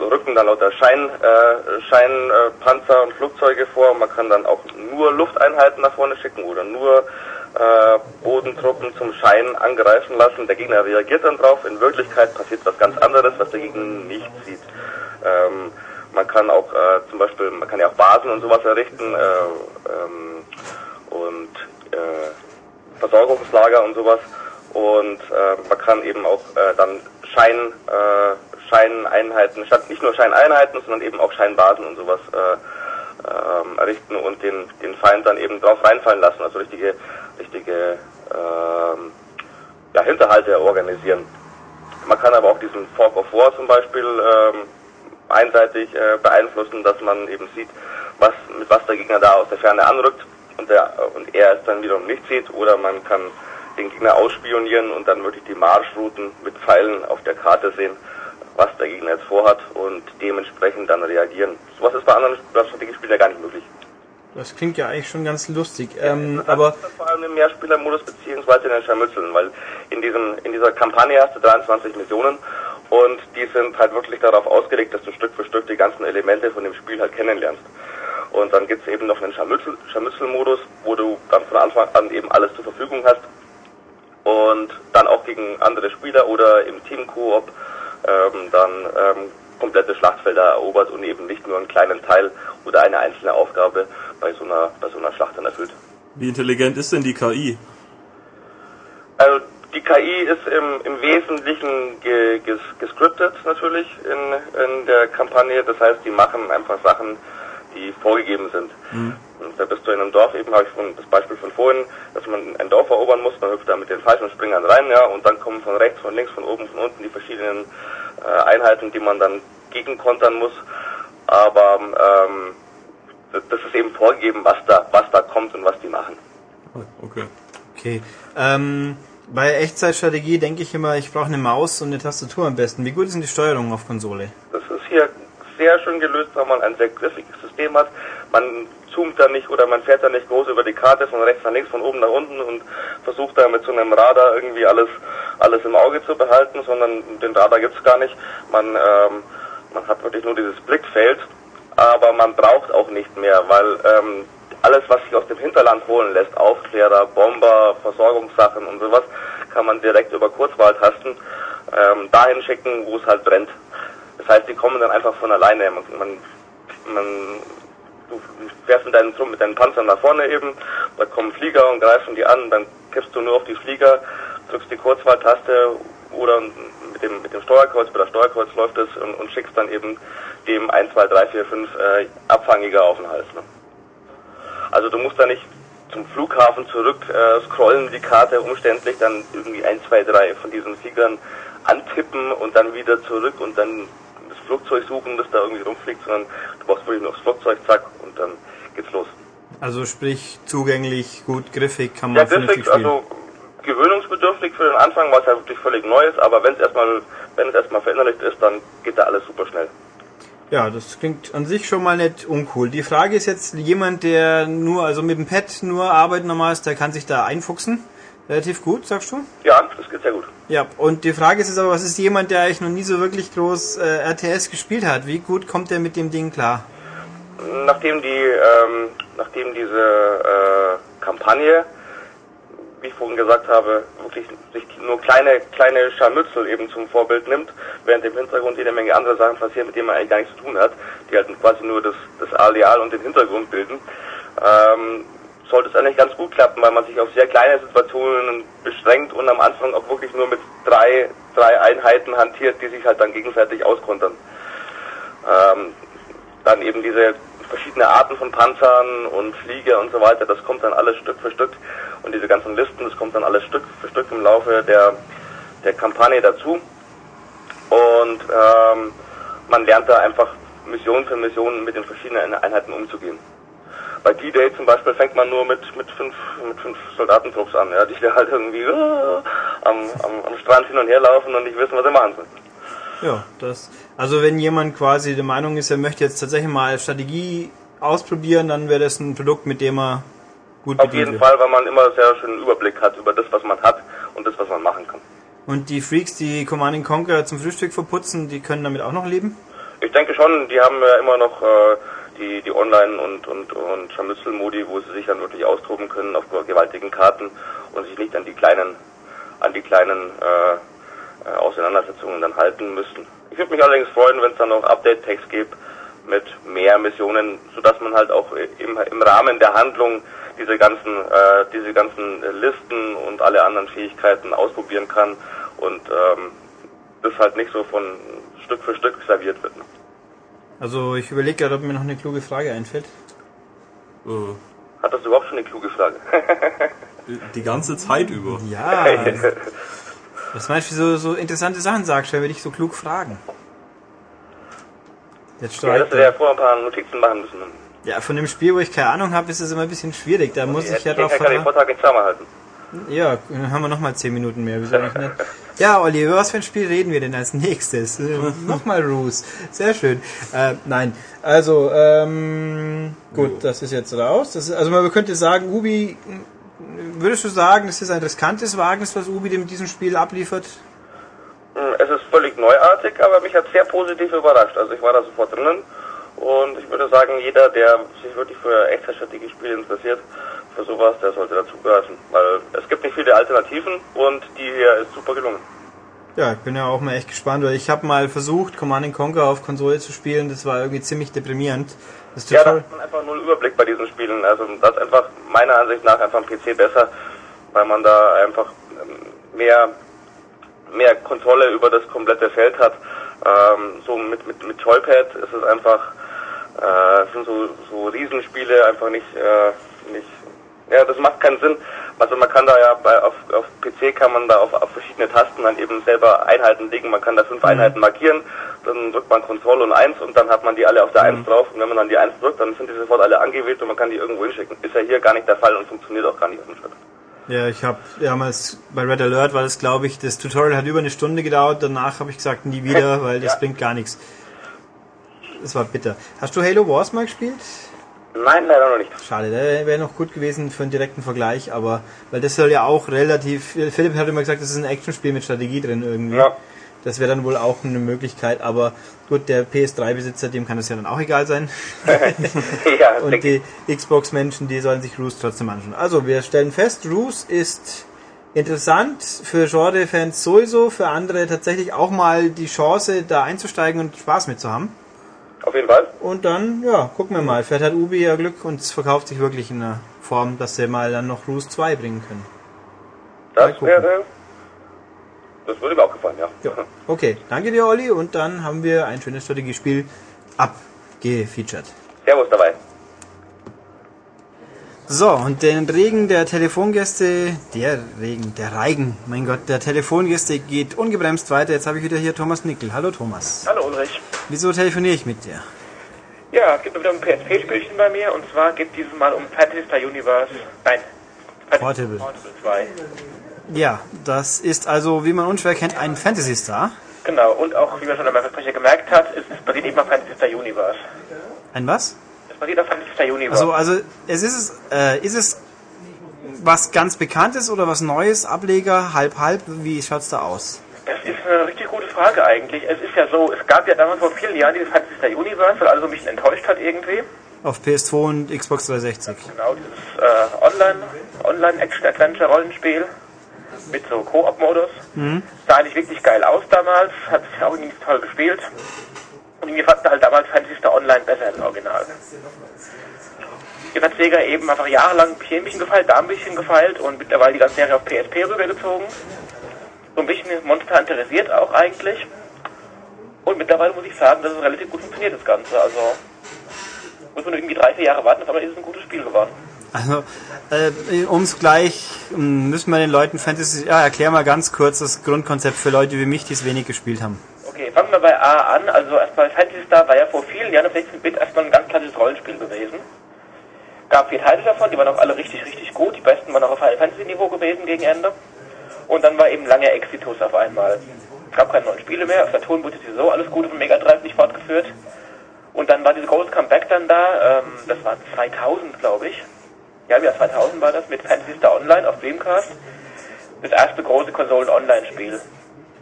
rücken dann lauter Schein, äh, Scheinpanzer Panzer und Flugzeuge vor. Man kann dann auch nur Lufteinheiten nach vorne schicken oder nur äh, Bodentruppen zum Schein angreifen lassen. Der Gegner reagiert dann drauf. In Wirklichkeit passiert was ganz anderes, was der Gegner nicht sieht. Ähm, man kann auch äh, zum Beispiel, man kann ja auch Basen und sowas errichten äh, ähm, und äh, Versorgungslager und sowas. Und äh, man kann eben auch äh, dann Schein, äh, Scheineinheiten, statt nicht nur Scheineinheiten, sondern eben auch Scheinbasen und sowas äh, ähm, errichten und den, den Feind dann eben drauf reinfallen lassen, also richtige, richtige ähm, ja, Hinterhalte organisieren. Man kann aber auch diesen Fork of War zum Beispiel ähm, einseitig äh, beeinflussen, dass man eben sieht, was, mit was der Gegner da aus der Ferne anrückt und, der, und er es dann wiederum nicht sieht oder man kann den Gegner ausspionieren und dann wirklich die Marschrouten mit Pfeilen auf der Karte sehen, was der Gegner jetzt vorhat und dementsprechend dann reagieren. Sowas ist bei anderen Strategiespielen ja gar nicht möglich. Das klingt ja eigentlich schon ganz lustig. Ja, Ähm, aber ist das vor allem im Mehrspielermodus beziehungsweise in den Scharmützeln, weil in diesem in dieser Kampagne hast du 23 Missionen und die sind halt wirklich darauf ausgelegt, dass du Stück für Stück die ganzen Elemente von dem Spiel halt kennenlernst. Und dann gibt's eben noch einen Scharmützel, Scharmützelmodus, wo du dann von Anfang an eben alles zur Verfügung hast und dann auch gegen andere Spieler oder im Team-Koop ähm, dann ähm, komplette Schlachtfelder erobert und eben nicht nur einen kleinen Teil oder eine einzelne Aufgabe bei so einer, bei so einer Schlacht dann erfüllt. Wie intelligent ist denn die KI? Also die KI ist im, im Wesentlichen ge, ges, gescriptet natürlich in, in der Kampagne. Das heißt, die machen einfach Sachen, die vorgegeben sind. Und da bist du in einem Dorf, eben habe ich von, das Beispiel von vorhin, dass man ein Dorf erobern muss, man hüpft da mit den falschen Springern rein, ja, und dann kommen von rechts, von links, von oben, von unten die verschiedenen äh, Einheiten, die man dann gegenkontern muss. Aber ähm, das- ist eben vorgegeben, was da, was da kommt und was die machen. Okay. okay. Ähm, bei Echtzeitstrategie denke ich immer, ich brauche eine Maus und eine Tastatur am besten. Wie gut ist denn die Steuerung auf Konsole? Das ist hier sehr schön gelöst, weil man ein sehr griffiges System hat. Man zoomt da nicht oder man fährt da nicht groß über die Karte von rechts nach links, von oben nach unten und versucht da mit so einem Radar irgendwie alles, alles im Auge zu behalten, sondern den Radar gibt's gar nicht. Man, ähm, man hat wirklich nur dieses Blickfeld, aber man braucht auch nicht mehr, weil ähm, alles, was sich aus dem Hinterland holen lässt, Aufklärer, Bomber, Versorgungssachen und sowas, kann man direkt über Kurzwahltasten ähm, dahin schicken, wo es halt brennt. Das heißt, die kommen dann einfach von alleine. Man, man, man du fährst mit deinen, mit deinen Panzern nach vorne eben, da kommen Flieger und greifen die an, dann kippst du nur auf die Flieger, drückst die Kurzwahltaste oder mit dem, mit dem Steuerkreuz, bei der Steuerkreuz läuft es und, und schickst dann eben dem 1, 2, 3, 4, 5 äh, Abfangjäger auf den Hals. Ne? Also du musst da nicht zum Flughafen zurück äh, scrollen, die Karte umständlich, dann irgendwie 1, 2, 3 von diesen Fliegern antippen und dann wieder zurück und dann Flugzeug suchen, das da irgendwie rumfliegt, sondern du brauchst wirklich nur das Flugzeug, zack, und dann geht's los. Also sprich zugänglich, gut griffig, kann Ja, man vernünftig griffig, spielen. also gewöhnungsbedürftig für den Anfang, weil es halt wirklich völlig neu ist, aber wenn es erstmal, wenn es erstmal verinnerlicht ist, dann geht da alles super schnell. Ja, das klingt an sich schon mal nicht uncool. Die Frage ist jetzt, jemand, der nur, also mit dem Pad nur arbeiten normal ist, der kann sich da einfuchsen. Relativ gut, sagst du? Ja, das geht sehr gut. Ja, und die Frage ist jetzt aber, was ist jemand, der eigentlich noch nie so wirklich groß äh, RTS gespielt hat? Wie gut kommt der mit dem Ding klar? Nachdem die, ähm, nachdem diese äh, Kampagne, wie ich vorhin gesagt habe, wirklich sich nur kleine, kleine Scharmützel eben zum Vorbild nimmt, während im Hintergrund jede Menge andere Sachen passieren, mit denen man eigentlich gar nichts zu tun hat, die halt quasi nur das, das Areal und den Hintergrund bilden, ähm, sollte es eigentlich ganz gut klappen, weil man sich auf sehr kleine Situationen beschränkt und am Anfang auch wirklich nur mit drei, drei Einheiten hantiert, die sich halt dann gegenseitig auskontern. Ähm, dann eben diese verschiedene Arten von Panzern und Flieger und so weiter, das kommt dann alles Stück für Stück und diese ganzen Listen, das kommt dann alles Stück für Stück im Laufe der, der Kampagne dazu und ähm, man lernt da einfach Mission für Mission mit den verschiedenen Einheiten umzugehen. Bei D-Day zum Beispiel fängt man nur mit, mit fünf, mit fünf Soldatentrupps an, ja, die da halt irgendwie äh, am, am, am Strand hin und her laufen und nicht wissen, was sie machen sollen. Ja, das. Also wenn jemand quasi der Meinung ist, er möchte jetzt tatsächlich mal Strategie ausprobieren, dann wäre das ein Produkt, mit dem er gut Auf jeden wird. Fall, weil man immer sehr schönen Überblick hat über das, was man hat und das, was man machen kann. Und die Freaks, die Command Conquer zum Frühstück verputzen, die können damit auch noch leben? Ich denke schon, die haben ja immer noch, äh, die, die Online- und, und, und Scharmützelmodi, wo sie sich dann wirklich austoben können auf gewaltigen Karten und sich nicht an die kleinen, an die kleinen äh, äh, Auseinandersetzungen dann halten müssen. Ich würde mich allerdings freuen, wenn es dann noch Update-Text gibt mit mehr Missionen, sodass man halt auch im, im Rahmen der Handlung diese ganzen, äh, diese ganzen Listen und alle anderen Fähigkeiten ausprobieren kann und ähm, das halt nicht so von Stück für Stück serviert wird. Also ich überlege gerade, ob mir noch eine kluge Frage einfällt. Äh, Hat das überhaupt schon eine kluge Frage? *laughs* die ganze Zeit über. Ja. Was meinst du, wie du so, so interessante Sachen sagst, wenn wir dich so klug fragen? Jetzt ja, das streikt hätte ja vorher ein paar Notizen machen müssen. Ja, von dem Spiel, wo ich keine Ahnung habe, ist es immer ein bisschen schwierig. Da muss ich ja drauf drauf kann den vertrauen. Vortrag nicht zusammenhalten. Ja, dann haben wir nochmal 10 Minuten mehr. Wieso nicht? *laughs* Ja, Olli, über was für ein Spiel reden wir denn als nächstes? Äh, *laughs* nochmal Roos. Sehr schön. Äh, nein, also, ähm, gut, das ist jetzt raus. Ist, also man könnte sagen, Ubi, würdest du sagen, es ist ein riskantes Wagnis, was Ubi mit diesem Spiel abliefert? Hm, Es ist völlig neuartig, aber mich hat sehr positiv überrascht. Also ich war da sofort drinnen und ich würde sagen, jeder, der sich wirklich für Echtzeitstrategiespiele interessiert, für sowas, der sollte dazugreifen. Weil es gibt nicht viele Alternativen und die hier ist super gelungen. Ja, ich bin ja auch mal echt gespannt, weil ich habe mal versucht, Command Conquer auf Konsole zu spielen. Das war irgendwie ziemlich deprimierend. Das Ja, da hat man einfach null Überblick bei diesen Spielen. Also das ist einfach meiner Ansicht nach einfach am PC besser, weil man da einfach ähm, mehr mehr Kontrolle über das komplette Feld hat. Ähm, so mit, mit, mit Joypad ist es einfach, äh, sind so, so Riesenspiele einfach nicht, äh, nicht, ja, das macht keinen Sinn. Also man kann da ja bei, auf, auf PC kann man da auf, auf verschiedene Tasten dann eben selber Einheiten legen. Man kann da fünf Einheiten markieren, dann drückt man Ctrl und 1 und dann hat man die alle auf der 1 drauf. Und wenn man dann die 1 drückt, dann sind die sofort alle angewählt und man kann die irgendwo hinschicken. Ist ja hier gar nicht der Fall und funktioniert auch gar nicht auf dem Schritt. ja, ich habe damals bei Red Alert war das, glaube ich, das Tutorial hat über eine Stunde gedauert. Danach habe ich gesagt, nie wieder, *laughs* weil das Ja. bringt gar nichts. Das war bitter. Hast du Halo Wars mal gespielt? Nein, leider noch nicht. Schade, der wäre noch gut gewesen für einen direkten Vergleich, aber weil das soll ja auch relativ. Philipp hat immer gesagt, das ist ein Actionspiel mit Strategie drin irgendwie. Ja. Das wäre dann wohl auch eine Möglichkeit, aber gut, der PS3-Besitzer, dem kann das ja dann auch egal sein. *laughs* ja, Und die Xbox-Menschen, die sollen sich Roos trotzdem anschauen. Also, wir stellen fest, Roos ist interessant, für Genre-Fans sowieso, für andere tatsächlich auch mal die Chance, da einzusteigen und Spaß mit zu haben. Auf jeden Fall. Und dann, ja, gucken wir mal. Vielleicht hat Ubi ja Glück und es verkauft sich wirklich in einer Form, dass sie mal dann noch Roos 2 bringen können. Das wäre, das würde mir auch gefallen, ja. Ja. *laughs* Okay, danke dir, Olli. Und dann haben wir ein schönes Strategiespiel abgefeatured. Servus dabei. So, und den Regen der Telefongäste, der Regen, der Reigen, mein Gott, der Telefongäste geht ungebremst weiter. Jetzt habe ich wieder hier Thomas Nickel. Hallo Thomas. Hallo Ulrich. Wieso telefoniere ich mit dir? Ja, es gibt wieder ein PSP-Spielchen bei mir und zwar geht dieses Mal um Fantasy Star Universe. Nein. Fantasy Portable. Portable 2. Ja, das ist also, wie man unschwer kennt, ein Fantasy Star. Genau, und auch, wie man schon am Versprecher gemerkt hat, ist es basiert eben auf Fantasy Star Universe. Ein was? Es basiert auf Fantasy Star Universe. Also, also, es ist es, äh, ist es was ganz Bekanntes oder was Neues, Ableger, halb, halb? Wie schaut's da aus? Das ist eine richtig gute Frage eigentlich. Es ist ja so, es gab ja damals vor vielen Jahren dieses Star Universe, weil alles so ein bisschen enttäuscht hat irgendwie. Auf PS2 und Xbox 360. Genau, dieses äh, Online, Online-Action-Adventure-Rollenspiel mit so Koop-Modus. Sah eigentlich wirklich geil aus damals, hat sich auch irgendwie toll gespielt. Und irgendwie fanden halt damals Star Online besser als Original. Jetzt hat Sega eben einfach jahrelang hier ein bisschen gefeilt, da ein bisschen gefeilt und mittlerweile die ganze Serie auf PSP rübergezogen. So ein bisschen Monster interessiert auch eigentlich. Und mittlerweile muss ich sagen, dass es relativ gut funktioniert, das Ganze. Also muss man irgendwie drei, vier Jahre warten, aber ist es ein gutes Spiel geworden. Also, äh, ums gleich ähm, müssen wir den Leuten Fantasy, ja, erklär mal ganz kurz das Grundkonzept für Leute wie mich, die es wenig gespielt haben. Okay, fangen wir bei A an. Also erstmal Fantasy Star war ja vor vielen Jahren auf 16-Bit erstmal ein ganz klassisches Rollenspiel gewesen. Gab vier Teile davon, die waren auch alle richtig, richtig gut. Die besten waren auch auf Final Fantasy Niveau gewesen gegen Ende. Und dann war eben lange Exitus auf einmal. Es gab keine neuen Spiele mehr. Auf Saturn wurde sowieso alles Gute von Mega Drive nicht fortgeführt. Und dann war dieses große Comeback dann da. Ähm, das war 2000, glaube ich. Ja, im Jahr 2000 war das mit Fantasy Star Online auf Dreamcast. Das erste große Konsolen-Online-Spiel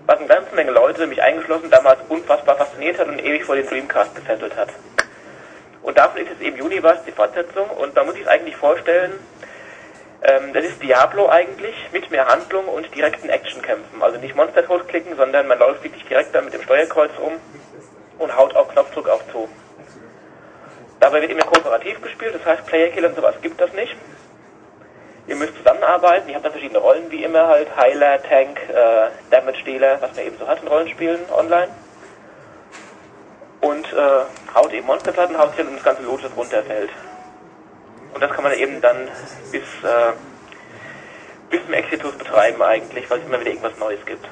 was eine ganze Menge Leute, mich eingeschlossen, damals unfassbar fasziniert hat und ewig vor den Dreamcast gefesselt hat. Und davon ist es eben Universe, die Fortsetzung. Und da muss ich es eigentlich vorstellen, ähm, das ist Diablo eigentlich, mit mehr Handlung und direkten Actionkämpfen. Also nicht Monster totklicken, sondern man läuft wirklich direkt dann mit dem Steuerkreuz um und haut auf Knopfdruck auf zu. Dabei wird immer kooperativ gespielt, das heißt Playerkill und sowas gibt das nicht. Ihr müsst zusammenarbeiten, ihr habt dann verschiedene Rollen, wie immer halt, Heiler, Tank, äh, Damage-Dealer, was man eben so hat in Rollenspielen online. Und äh, haut eben Monsterplatten, haut hin und das ganze Lot, das runterfällt. Und das kann man eben dann bis, äh, bis zum Exitus betreiben eigentlich, weil es immer wieder irgendwas Neues gibt.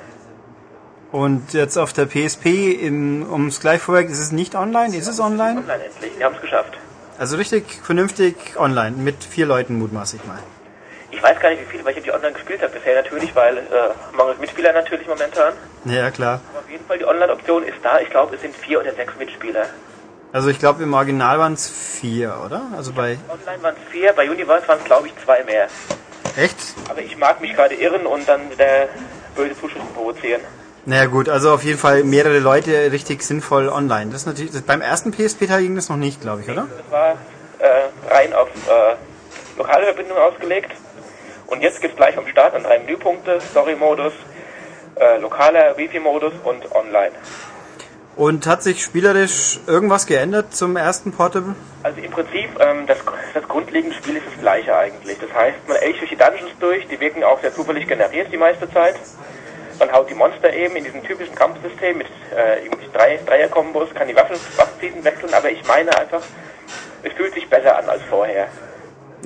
Und jetzt auf der PSP, um es gleich vorweg, ist es nicht online? Ist es online? Online endlich, wir haben es geschafft. Also richtig vernünftig online, mit vier Leuten mutmaßlich mal. Ich weiß gar nicht, wie viele, weil ich die online gespielt habe bisher natürlich, weil äh, mangels Mitspieler natürlich momentan. Ja, klar. Aber auf jeden Fall die Online-Option ist da. Ich glaube, es sind vier oder sechs Mitspieler. Also ich glaube im Original waren es vier, oder? Also bei... Online waren es vier, bei Universe waren es glaube ich zwei mehr. Echt? Aber ich mag mich gerade irren und dann der böse Zuschauer provozieren. Naja gut, also auf jeden Fall mehrere Leute richtig sinnvoll online. Das ist natürlich, das, beim ersten PSP-Teil ging das noch nicht, glaube ich, oder? Das war äh, rein auf äh, lokale Verbindung ausgelegt. Und jetzt gibt es gleich am Start an drei Menüpunkte, Story-Modus, äh, lokaler Wifi-Modus und online. Und hat sich spielerisch irgendwas geändert zum ersten Portable? Also im Prinzip, ähm, das, das grundlegende Spiel ist das gleiche eigentlich. Das heißt, man elcht durch die Dungeons durch, die wirken auch sehr zufällig generiert die meiste Zeit. Man haut die Monster eben in diesem typischen Kampfsystem mit äh, irgendwie drei Dreier-Kombos, kann die Waffen, wechseln, aber ich meine einfach, es fühlt sich besser an als vorher.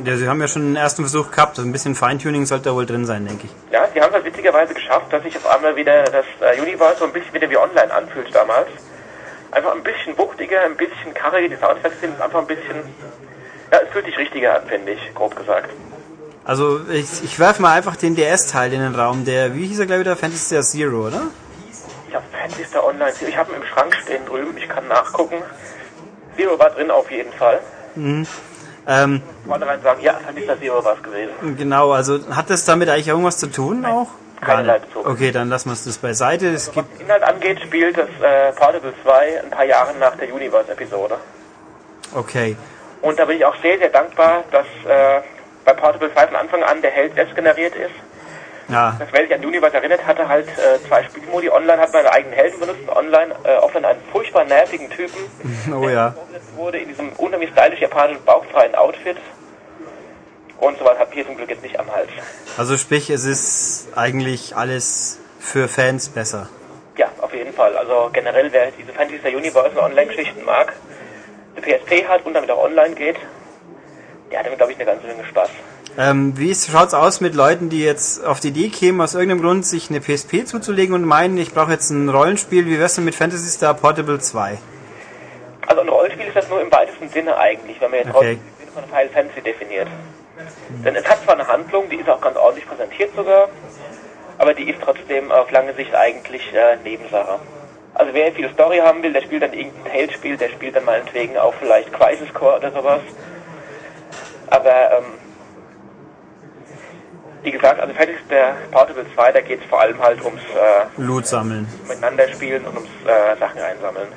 Ja, Sie haben ja schon einen ersten Versuch gehabt. Also ein bisschen Feintuning sollte da wohl drin sein, denke ich. Ja, Sie haben es witzigerweise geschafft, dass sich auf einmal wieder das äh, Universe so ein bisschen wieder wie online anfühlt damals. Einfach ein bisschen wuchtiger, ein bisschen karrig, die Soundeffekte sind einfach ein bisschen... Ja, es fühlt sich richtiger an, finde ich, grob gesagt. Also ich, ich werfe mal einfach den DS-Teil in den Raum. Der, wie hieß er gleich wieder? Fantasy Star Zero, oder? Ich habe Fantasy Star Online, ich habe ihn im Schrank stehen drüben, ich kann nachgucken. Zero war drin auf jeden Fall. Mhm. Ähm, Vornherein sagen, ja, Zero war es gewesen. Genau, also hat das damit eigentlich irgendwas zu tun auch? Keinerlei Gar nicht. Okay, dann lassen wir das beiseite. Es gibt Was Inhalt angeht, spielt das äh, Portable 2 ein paar Jahre nach der Universe-Episode. okay. Und da bin ich auch sehr, sehr dankbar, dass äh, bei Portable 2 von Anfang an der Held selbst generiert ist. Ja, Das, wer sich an Universe erinnert, hatte halt äh, zwei Spielmodi. Online hat man einen eigenen Helden benutzt und online äh, offline einen furchtbar nervigen Typen, *laughs* oh ja. vorgesetzt wurde in diesem unheimlich stylisch japanischen bauchfreien Outfit. Und sowas hat hier zum Glück jetzt nicht am Hals. Also sprich, es ist eigentlich alles für Fans besser. Ja, auf jeden Fall. Also generell, wer diese Fantasy Star Universe und Online-Geschichten mag, die PSP hat und damit auch online geht, der hat damit, glaube ich, eine ganze Menge Spaß. Ähm, wie schaut's aus mit Leuten, die jetzt auf die Idee kämen, aus irgendeinem Grund sich eine PSP zuzulegen und meinen, ich brauche jetzt ein Rollenspiel, wie wär's denn mit Fantasy Star Portable 2? Also ein Rollenspiel ist das nur im weitesten Sinne eigentlich, wenn man jetzt Okay. Rollenspiel im Sinne von Final Fantasy definiert. Denn es hat zwar eine Handlung, die ist auch ganz ordentlich präsentiert sogar, aber die ist trotzdem auf lange Sicht eigentlich äh, Nebensache. Also wer viel Story haben will, der spielt dann irgendein Held-Spiel, der spielt dann meinetwegen auch vielleicht Crisis Core oder sowas. Aber ähm, wie gesagt, also fertig ist der Portable 2, da geht es vor allem halt ums äh, Loot sammeln. miteinander spielen und ums äh, Sachen einsammeln.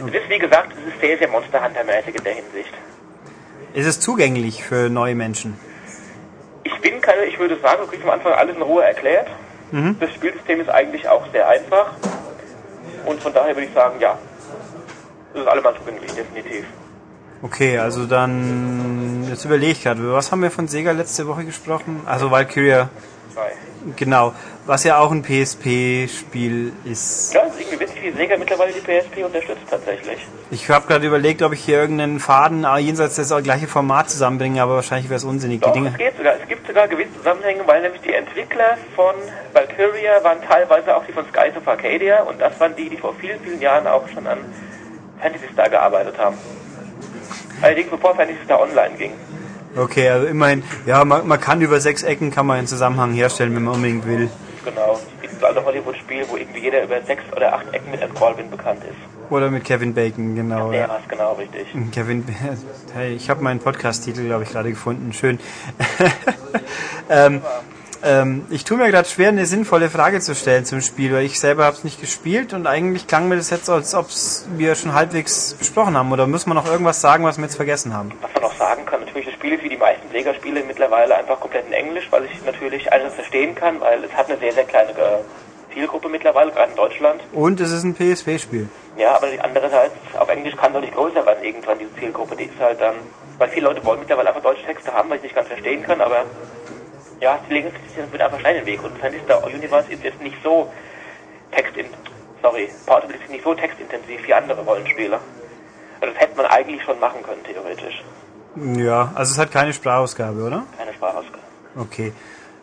Es ist wie gesagt, es ist sehr, sehr Monster Hunter-mäßig in der Hinsicht. Ist es zugänglich für neue Menschen? Ich bin keine, ich würde sagen, du kriegst am Anfang alles in Ruhe erklärt. Mhm. Das Spielsystem ist eigentlich auch sehr einfach. Und von daher würde ich sagen, ja. Das ist allemal zugänglich, definitiv. Okay, also dann, jetzt überlege ich gerade, was haben wir von Sega letzte Woche gesprochen? Also Valkyria, Zwei. genau, was ja auch ein PSP-Spiel ist. Ja, es ist irgendwie witzig, wie Sega mittlerweile die PSP unterstützt tatsächlich. Ich habe gerade überlegt, ob ich hier irgendeinen Faden ah, jenseits des gleiche Format zusammenbringe, aber wahrscheinlich wäre es unsinnig. Doch, es geht sogar. Es gibt sogar gewisse Zusammenhänge, weil nämlich die Entwickler von Valkyria waren teilweise auch die von Skies of Arcadia und das waren die, die vor vielen, vielen Jahren auch schon an Fantasy Star gearbeitet haben. Allerdings bevor Fantasy Star online ging. Okay, also immerhin, ja, man, man kann über sechs Ecken kann man einen Zusammenhang herstellen, wenn man unbedingt will. Genau. Dieses alte Hollywood-Spiel, wo irgendwie jeder über sechs oder acht Ecken mit Ed Baldwin bekannt ist. Oder mit Kevin Bacon, genau. Ja. war's genau richtig. Kevin, *laughs* hey, ich habe meinen Podcast-Titel, glaube ich, gerade gefunden. Schön. *laughs* ähm, Ähm, ich tue mir gerade schwer, eine sinnvolle Frage zu stellen zum Spiel, weil ich selber habe es nicht gespielt und eigentlich klang mir das jetzt, als ob wir schon halbwegs besprochen haben. Oder muss man noch irgendwas sagen, was wir jetzt vergessen haben? Was man noch sagen kann, natürlich, das Spiel ist wie die meisten Sega-Spiele mittlerweile einfach komplett in Englisch, weil ich natürlich alles verstehen kann, weil es hat eine sehr, sehr kleine äh, Zielgruppe mittlerweile, gerade in Deutschland. Und es ist ein PSP-Spiel. Ja, aber andererseits, auf Englisch kann es auch nicht größer werden irgendwann, diese Zielgruppe. Die ist halt dann, weil viele Leute wollen mittlerweile einfach deutsche Texte haben, weil ich nicht ganz verstehen kann, aber ja, sie legen es mit einfach Stein in den Weg. Und Fantasy Star Universe ist jetzt nicht so textin, sorry, Portable ist nicht so textintensiv wie andere Rollenspiele. Also das hätte man eigentlich schon machen können, theoretisch. Ja, also es hat keine Sprachausgabe, oder? Keine Sprachausgabe. Okay.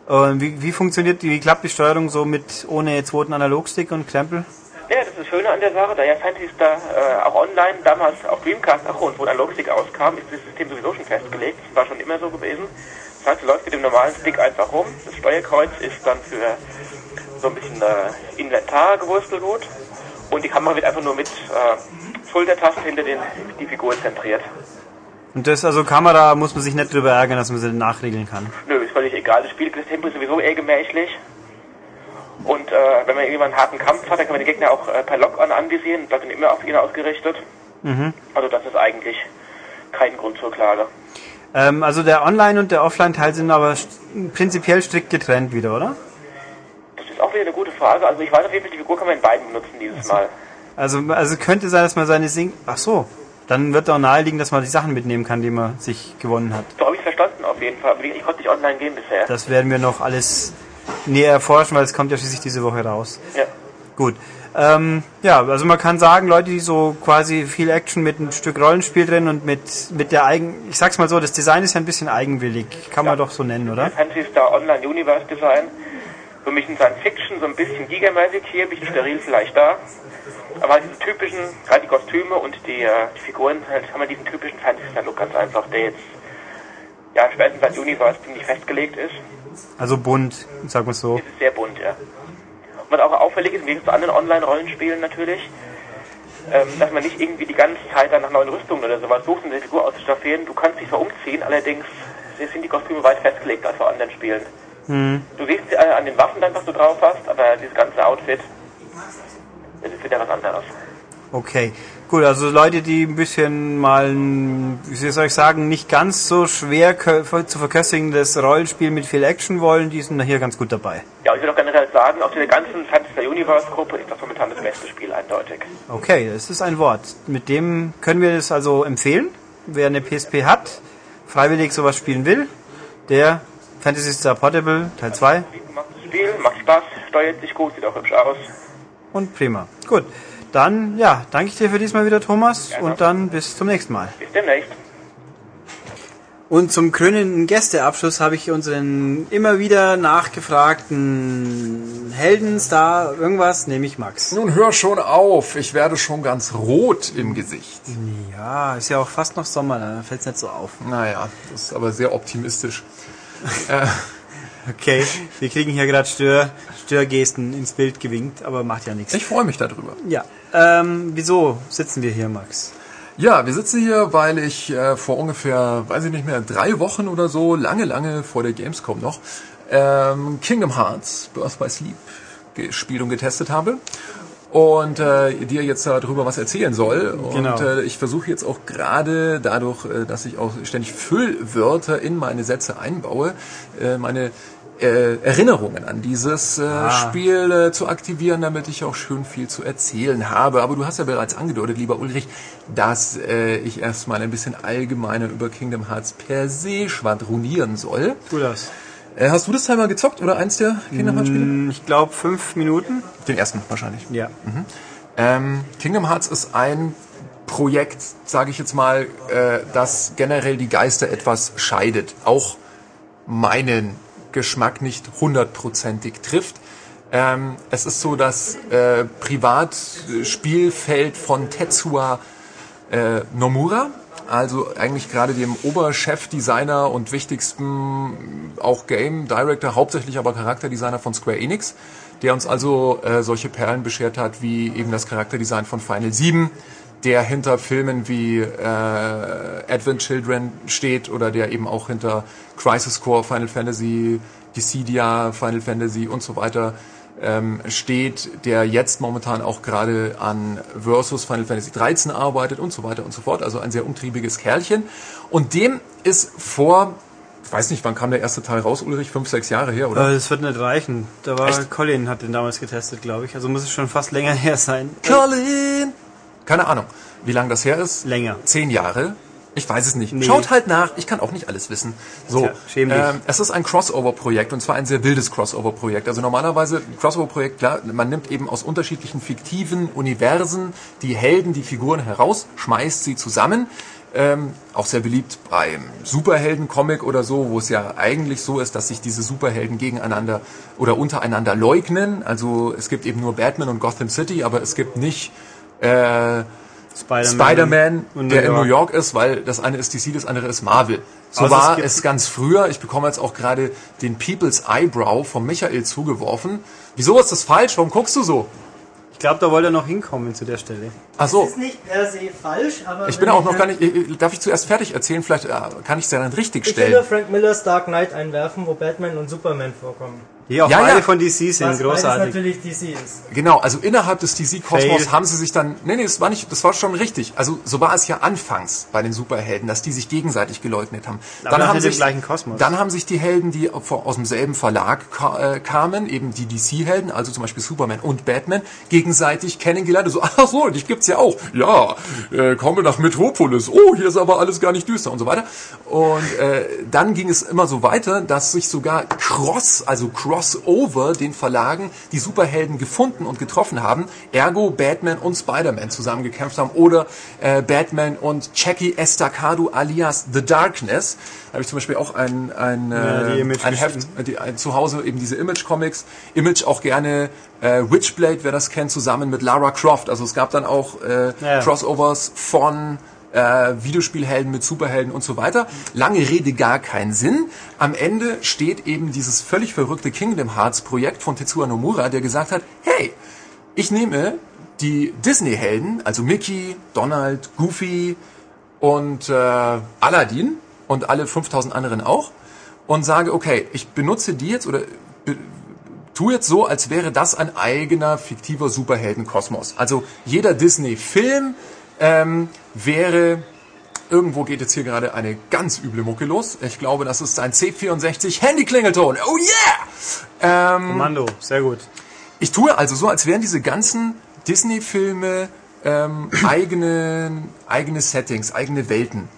Und wie, wie funktioniert die, wie klappt die Steuerung so mit ohne zweiten Analogstick und Krempel? Ja, das ist das Schöne an der Sache, da ja Fantasy Star äh, auch online damals auf Dreamcast auch und wo Analogstick auskam, ist das System sowieso schon festgelegt. Das war schon immer so gewesen. Das heißt, du läufst mit dem normalen Stick einfach rum. Das Steuerkreuz ist dann für so ein bisschen äh, Inventar gewurstelgut. Und die Kamera wird einfach nur mit äh, Schultertasten hinter den, die Figur zentriert. Und das, also Kamera, muss man sich nicht drüber ärgern, dass man sie nachregeln kann. Nö, ist völlig egal. Das Spiel, das Tempo ist sowieso eher gemächlich. Und äh, wenn man irgendwann einen harten Kampf hat, dann kann man die Gegner auch äh, per Lock-on anvisieren. Da sind immer auf ihn ausgerichtet. Mhm. Also das ist eigentlich kein Grund zur Klage. Ähm, also der Online- und der Offline-Teil sind aber prinzipiell strikt getrennt wieder, oder? Das ist auch wieder eine gute Frage. Also ich weiß auf jeden Fall, die Figur kann man in beiden benutzen dieses Mal. Also, also könnte sein, dass man seine Sing... Ach so, dann wird auch naheliegen, dass man die Sachen mitnehmen kann, die man sich gewonnen hat. So habe ich verstanden auf jeden Fall. Aber ich konnte nicht online gehen bisher. Das werden wir noch alles näher erforschen, weil es kommt ja schließlich diese Woche raus. Ja. Gut. Ähm, ja, also man kann sagen, Leute, die so quasi viel Action mit ein Stück Rollenspiel drin und mit, mit der eigen, ich sag's mal so, das Design ist ja ein bisschen eigenwillig, kann man doch so nennen, oder? Fantasy Star Online Universe Design. Für mich in Science Fiction so ein bisschen gigamäßig hier, ein bisschen steril vielleicht da. Aber halt diese typischen, gerade die Kostüme und die, äh, die Figuren, halt haben wir diesen typischen Fantasy Star Look ganz einfach, der jetzt, ja, spätestens seit Universe ziemlich festgelegt ist. Also bunt, sagen wir so. Es ist sehr bunt, ja. Was auch auffällig ist, im Gegensatz zu anderen Online-Rollenspielen natürlich, ähm, dass man nicht irgendwie die ganze Zeit dann nach neuen Rüstungen oder sowas sucht, um die Figur auszustaffieren. Du kannst dich zwar umziehen, allerdings sind die Kostüme weit festgelegt als bei anderen Spielen. Hm. Du siehst sie äh, an den Waffen dann, was du drauf hast, aber dieses ganze Outfit, das ist wieder was anderes. Okay. Gut, also Leute, die ein bisschen mal, wie soll ich sagen, nicht ganz so schwer zu verköstigendes Rollenspiel mit viel Action wollen, die sind hier ganz gut dabei. Ja, ich würde auch generell sagen, aus dieser ganzen Fantasy Universe Gruppe ist das momentan das beste Spiel eindeutig. Okay, das ist ein Wort. Mit dem können wir das also empfehlen. Wer eine PSP hat, freiwillig sowas spielen will, der Fantasy Star Portable Teil 2 Macht das Spiel, macht Spaß, steuert sich gut, sieht auch hübsch aus. und prima. Gut, dann ja, danke ich dir für diesmal wieder, Thomas, und dann bis zum nächsten Mal. Bis demnächst. Und zum krönenden Gästeabschluss habe ich unseren immer wieder nachgefragten Heldenstar irgendwas, nämlich Max. Nun hör schon auf, ich werde schon ganz rot im Gesicht. Ja, ist ja auch fast noch Sommer, da fällt es nicht so auf. Naja, das ist aber sehr optimistisch. äh, *laughs* Okay, wir kriegen hier gerade Stör, Störgesten ins Bild gewinkt, aber macht ja nichts. ich freue mich darüber. Ja, ähm, wieso sitzen wir hier, Max? Ja, wir sitzen hier, weil ich äh, vor ungefähr, weiß ich nicht mehr, drei Wochen oder so, lange, lange vor der Gamescom noch, ähm, Kingdom Hearts Birth by Sleep gespielt und getestet habe. Und äh, dir jetzt darüber was erzählen soll. Und Genau. äh, ich versuche jetzt auch gerade dadurch, äh, dass ich auch ständig Füllwörter in meine Sätze einbaue, äh, meine äh, Erinnerungen an dieses äh, Spiel äh, zu aktivieren, damit ich auch schön viel zu erzählen habe. Aber du hast ja bereits angedeutet, lieber Ulrich, dass äh, ich erstmal ein bisschen allgemeiner über Kingdom Hearts per se schwadronieren soll. Tu das. Äh, hast du das Teil mal gezockt oder eins der Kingdom Hearts Spiele? Ich glaube fünf Minuten. Den ersten wahrscheinlich. Ja. Ähm, Kingdom Hearts ist ein Projekt, sage ich jetzt mal, äh, das generell die Geister etwas scheidet. Auch meinen Geschmack nicht hundertprozentig trifft. Ähm, es ist so das äh, Privatspielfeld von Tetsuya äh, Nomura, also eigentlich gerade dem Oberchefdesigner und wichtigsten auch Game Director, hauptsächlich aber Charakterdesigner von Square Enix, der uns also äh, solche Perlen beschert hat, wie eben das Charakterdesign von Final 7, der hinter Filmen wie äh, Advent Children steht oder der eben auch hinter Crisis Core, Final Fantasy Dissidia, Final Fantasy und so weiter ähm, steht, der jetzt momentan auch gerade an Versus Final Fantasy 13 arbeitet und so weiter und so fort. Also ein sehr umtriebiges Kerlchen. Und dem ist vor, ich weiß nicht, wann kam der erste Teil raus, Ulrich? Fünf, sechs Jahre her, oder? Das wird nicht reichen. Da war Echt? Colin hat den damals getestet, glaube ich. Also muss es schon fast länger *laughs* her sein. Colin! Keine Ahnung, wie lange das her ist. Länger. Zehn Jahre? Ich weiß es nicht. Nee. Schaut halt nach, ich kann auch nicht alles wissen. So, Tja, schäm dich. ähm, es ist ein Crossover-Projekt und zwar ein sehr wildes Crossover-Projekt. Also normalerweise ein Crossover-Projekt, klar, man nimmt eben aus unterschiedlichen fiktiven Universen die Helden, die Figuren heraus, schmeißt sie zusammen. Ähm, auch sehr beliebt beim Superhelden-Comic oder so, wo es ja eigentlich so ist, dass sich diese Superhelden gegeneinander oder untereinander leugnen. Also es gibt eben nur Batman und Gotham City, aber es gibt nicht äh, Spider-Man. Spider-Man, und der in New York. Ist, weil das eine ist DC, das andere ist Marvel. So Also war es ganz früher. Ich bekomme jetzt auch gerade den People's Eyebrow von Michael zugeworfen. Wieso ist das falsch? Warum guckst du so? Ich glaube, da wollte er noch hinkommen zu der Stelle. Ach so. Das ist nicht per se falsch, aber. Ich bin auch noch gar nicht. Darf ich zuerst fertig erzählen? Vielleicht äh, kann ich es ja dann richtig Ich will stellen. Frank Millers Dark Knight einwerfen, wo Batman und Superman vorkommen. Die auch Ja, beide ja. von DC sind Was großartig. natürlich DC ist. Genau, also innerhalb des DC-Kosmos haben sie sich dann, nee, nee, das war nicht, das war schon richtig. Also so war es ja anfangs bei den Superhelden, dass die sich gegenseitig geleugnet haben. Aber nach haben dem sich, gleichen Kosmos. dann haben sich die Helden, die aus demselben Verlag ka äh, kamen, eben die DC-Helden, also zum Beispiel Superman und Batman, gegenseitig kennengelernt. So, *laughs* ach so, dich gibt's ja auch. Ja, äh, komme nach Metropolis. Oh, hier ist aber alles gar nicht düster und so weiter. Und äh, dann ging es immer so weiter, dass sich sogar Cross, also Crossover, den Verlagen die Superhelden gefunden und getroffen haben. Ergo Batman und Spider-Man zusammengekämpft haben oder äh, Batman und Jackie Estacado alias The Darkness. Da habe ich zum Beispiel auch ein, ein, Ja, äh, Image ein Heft die, ein, zu Hause, eben diese Image-Comics. Image auch gerne äh, Witchblade, wer das kennt, zusammen mit Lara Croft. Also es gab dann auch äh, Ja. Crossovers von äh, Videospielhelden mit Superhelden und so weiter. Lange Rede, gar keinen Sinn. Am Ende steht eben dieses völlig verrückte Kingdom Hearts Projekt von Tetsuya Nomura, der gesagt hat, hey, ich nehme die Disney-Helden, also Mickey, Donald, Goofy und äh, Aladdin und alle 5000 anderen auch und sage, okay, ich benutze die jetzt oder tu jetzt so, als wäre das ein eigener fiktiver Superheldenkosmos. Also jeder Disney-Film ähm, wäre Irgendwo geht jetzt hier gerade eine ganz üble Mucke los. Ich glaube, das ist ein C64 Handy-Klingelton. Oh yeah! Ähm, Kommando, sehr gut. ich tue also so, als wären diese ganzen Disney-Filme ähm, eigene, eigene Settings, eigene Welten.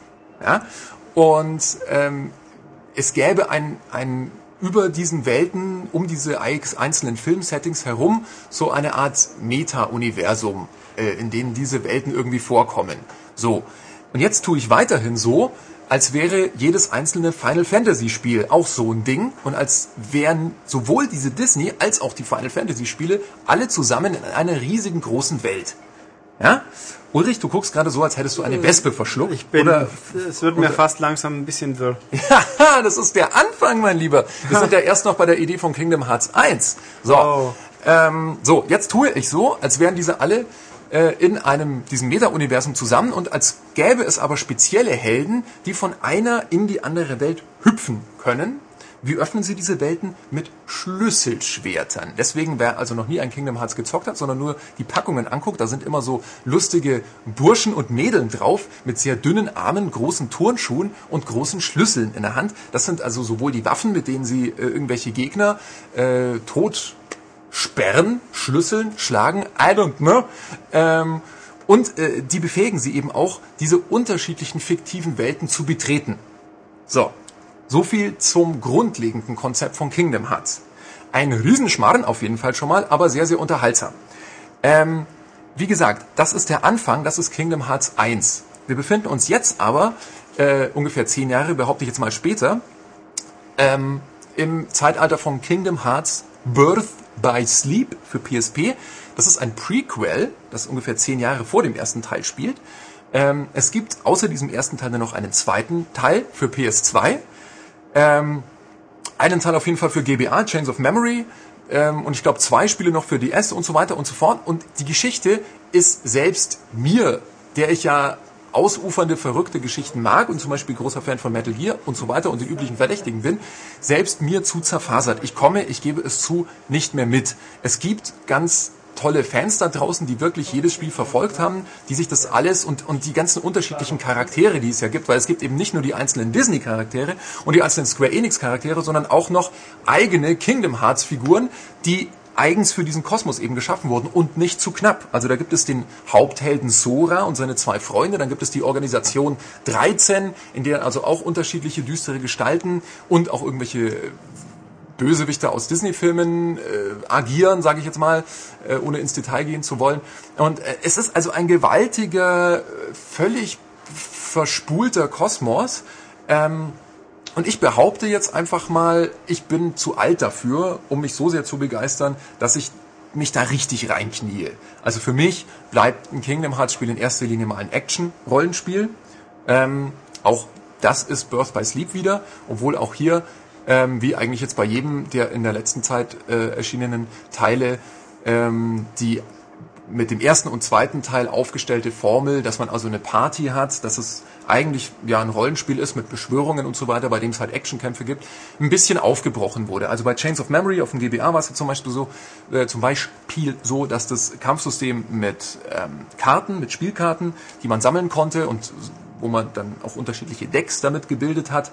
Ja? Und ähm, es gäbe ein, ein über diesen Welten, um diese einzelnen Filmsettings herum, so eine Art Meta-Universum, äh, in denen diese Welten irgendwie vorkommen. So. Und jetzt tue ich weiterhin so, als wäre jedes einzelne Final Fantasy Spiel auch so ein Ding und als wären sowohl diese Disney als auch die Final Fantasy Spiele alle zusammen in einer riesigen großen Welt. Ja? Ulrich, du guckst gerade so, als hättest du eine Wespe verschluckt. Ich bin, Oder, es wird mir fast langsam ein bisschen wirr. Haha, *laughs* das ist der Anfang, mein Lieber. Wir sind ja *laughs* erst noch bei der Idee von Kingdom Hearts 1. So, Oh. ähm, so jetzt tue ich so, als wären diese alle äh, in einem diesem Meta-Universum zusammen und als gäbe es aber spezielle Helden, die von einer in die andere Welt hüpfen können. Wie öffnen sie diese Welten? Mit Schlüsselschwertern. Deswegen, wer also noch nie ein Kingdom Hearts gezockt hat, sondern nur die Packungen anguckt, da sind immer so lustige Burschen und Mädeln drauf mit sehr dünnen Armen, großen Turnschuhen und großen Schlüsseln in der Hand. Das sind also sowohl die Waffen, mit denen sie äh, irgendwelche Gegner äh, tot sperren, schlüsseln, schlagen, I don't know. Ähm, und äh, die befähigen sie eben auch, diese unterschiedlichen fiktiven Welten zu betreten. So, so viel zum grundlegenden Konzept von Kingdom Hearts. Ein Riesenschmarren auf jeden Fall schon mal, aber sehr, sehr unterhaltsam. Ähm, wie gesagt, das ist der Anfang, das ist Kingdom Hearts 1. Wir befinden uns jetzt aber, äh, ungefähr zehn Jahre, behaupte ich jetzt mal später, ähm, im Zeitalter von Kingdom Hearts Birth by Sleep für PSP. Das ist ein Prequel, das ungefähr zehn Jahre vor dem ersten Teil spielt. Ähm, es gibt außer diesem ersten Teil dann noch einen zweiten Teil für PS2. Ähm, einen Teil auf jeden Fall für GBA, Chains of Memory. Ähm, und ich glaube zwei Spiele noch für DS und so weiter und so fort. Und die Geschichte ist selbst mir, der ich ja ausufernde, verrückte Geschichten mag und zum Beispiel großer Fan von Metal Gear und so weiter und den üblichen Verdächtigen bin, selbst mir zu zerfasert. Ich komme, ich gebe es zu, nicht mehr mit. Es gibt ganz tolle Fans da draußen, die wirklich jedes Spiel verfolgt haben, die sich das alles und, und die ganzen unterschiedlichen Charaktere, die es ja gibt, weil es gibt eben nicht nur die einzelnen Disney-Charaktere und die einzelnen Square Enix-Charaktere, sondern auch noch eigene Kingdom Hearts-Figuren, die eigens für diesen Kosmos eben geschaffen wurden und nicht zu knapp. Also da gibt es den Haupthelden Sora und seine zwei Freunde, dann gibt es die Organisation 13, in der also auch unterschiedliche düstere Gestalten und auch irgendwelche Bösewichte aus Disney-Filmen äh, agieren, sage ich jetzt mal, äh, ohne ins Detail gehen zu wollen. Und äh, es ist also ein gewaltiger, äh, völlig verspulter Kosmos. Ähm, und ich behaupte jetzt einfach mal, ich bin zu alt dafür, um mich so sehr zu begeistern, dass ich mich da richtig reinknie. Also für mich bleibt ein Kingdom Hearts Spiel in erster Linie mal ein Action-Rollenspiel. Ähm, auch das ist Birth by Sleep wieder, obwohl auch hier ähm, wie eigentlich jetzt bei jedem der in der letzten Zeit äh, erschienenen Teile, ähm, die mit dem ersten und zweiten Teil aufgestellte Formel, dass man also eine Party hat, dass es eigentlich ja ein Rollenspiel ist mit Beschwörungen und so weiter, bei dem es halt Actionkämpfe gibt, ein bisschen aufgebrochen wurde. Also bei Chains of Memory auf dem GBA war es ja zum Beispiel so, äh, zum Beispiel so, dass das Kampfsystem mit ähm, Karten, mit Spielkarten, die man sammeln konnte und wo man dann auch unterschiedliche Decks damit gebildet hat,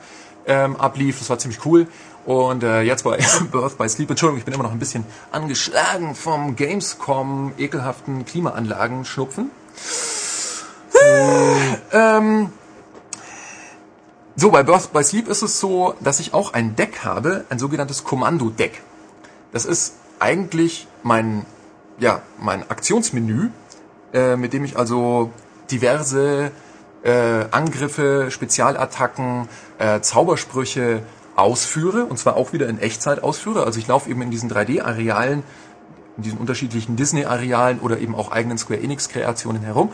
ähm, ablief. Das war ziemlich cool. Und äh, jetzt bei *laughs* Birth by Sleep, Entschuldigung, ich bin immer noch ein bisschen angeschlagen vom Gamescom ekelhaften Klimaanlagen schnupfen. ähm, so, bei Birth by Sleep ist es so, dass ich auch ein Deck habe, ein sogenanntes Kommando-Deck. Das ist eigentlich mein, ja, mein Aktionsmenü, äh, mit dem ich also diverse äh, Angriffe, Spezialattacken, äh, Zaubersprüche ausführe und zwar auch wieder in Echtzeit ausführe. Also ich laufe eben in diesen 3D-Arealen, in diesen unterschiedlichen Disney-Arealen oder eben auch eigenen Square Enix-Kreationen herum,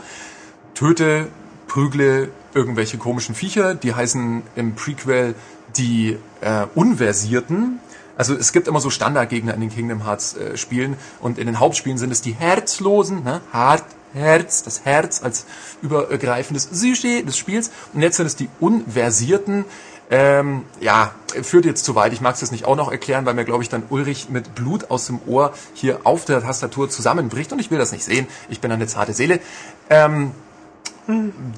töte, prügle irgendwelche komischen Viecher, die heißen im Prequel die äh, Unversierten. Also es gibt immer so Standardgegner in den Kingdom Hearts äh, Spielen und in den Hauptspielen sind es die Herzlosen, ne? Hart, Herz, das Herz als übergreifendes Sujet des Spiels. Und jetzt sind es die Unversierten. Ähm, ja, führt jetzt zu weit. Ich mag es jetzt nicht auch noch erklären, weil mir, glaube ich, dann Ulrich mit Blut aus dem Ohr hier auf der Tastatur zusammenbricht. Und ich will das nicht sehen. Ich bin eine zarte Seele. Ähm,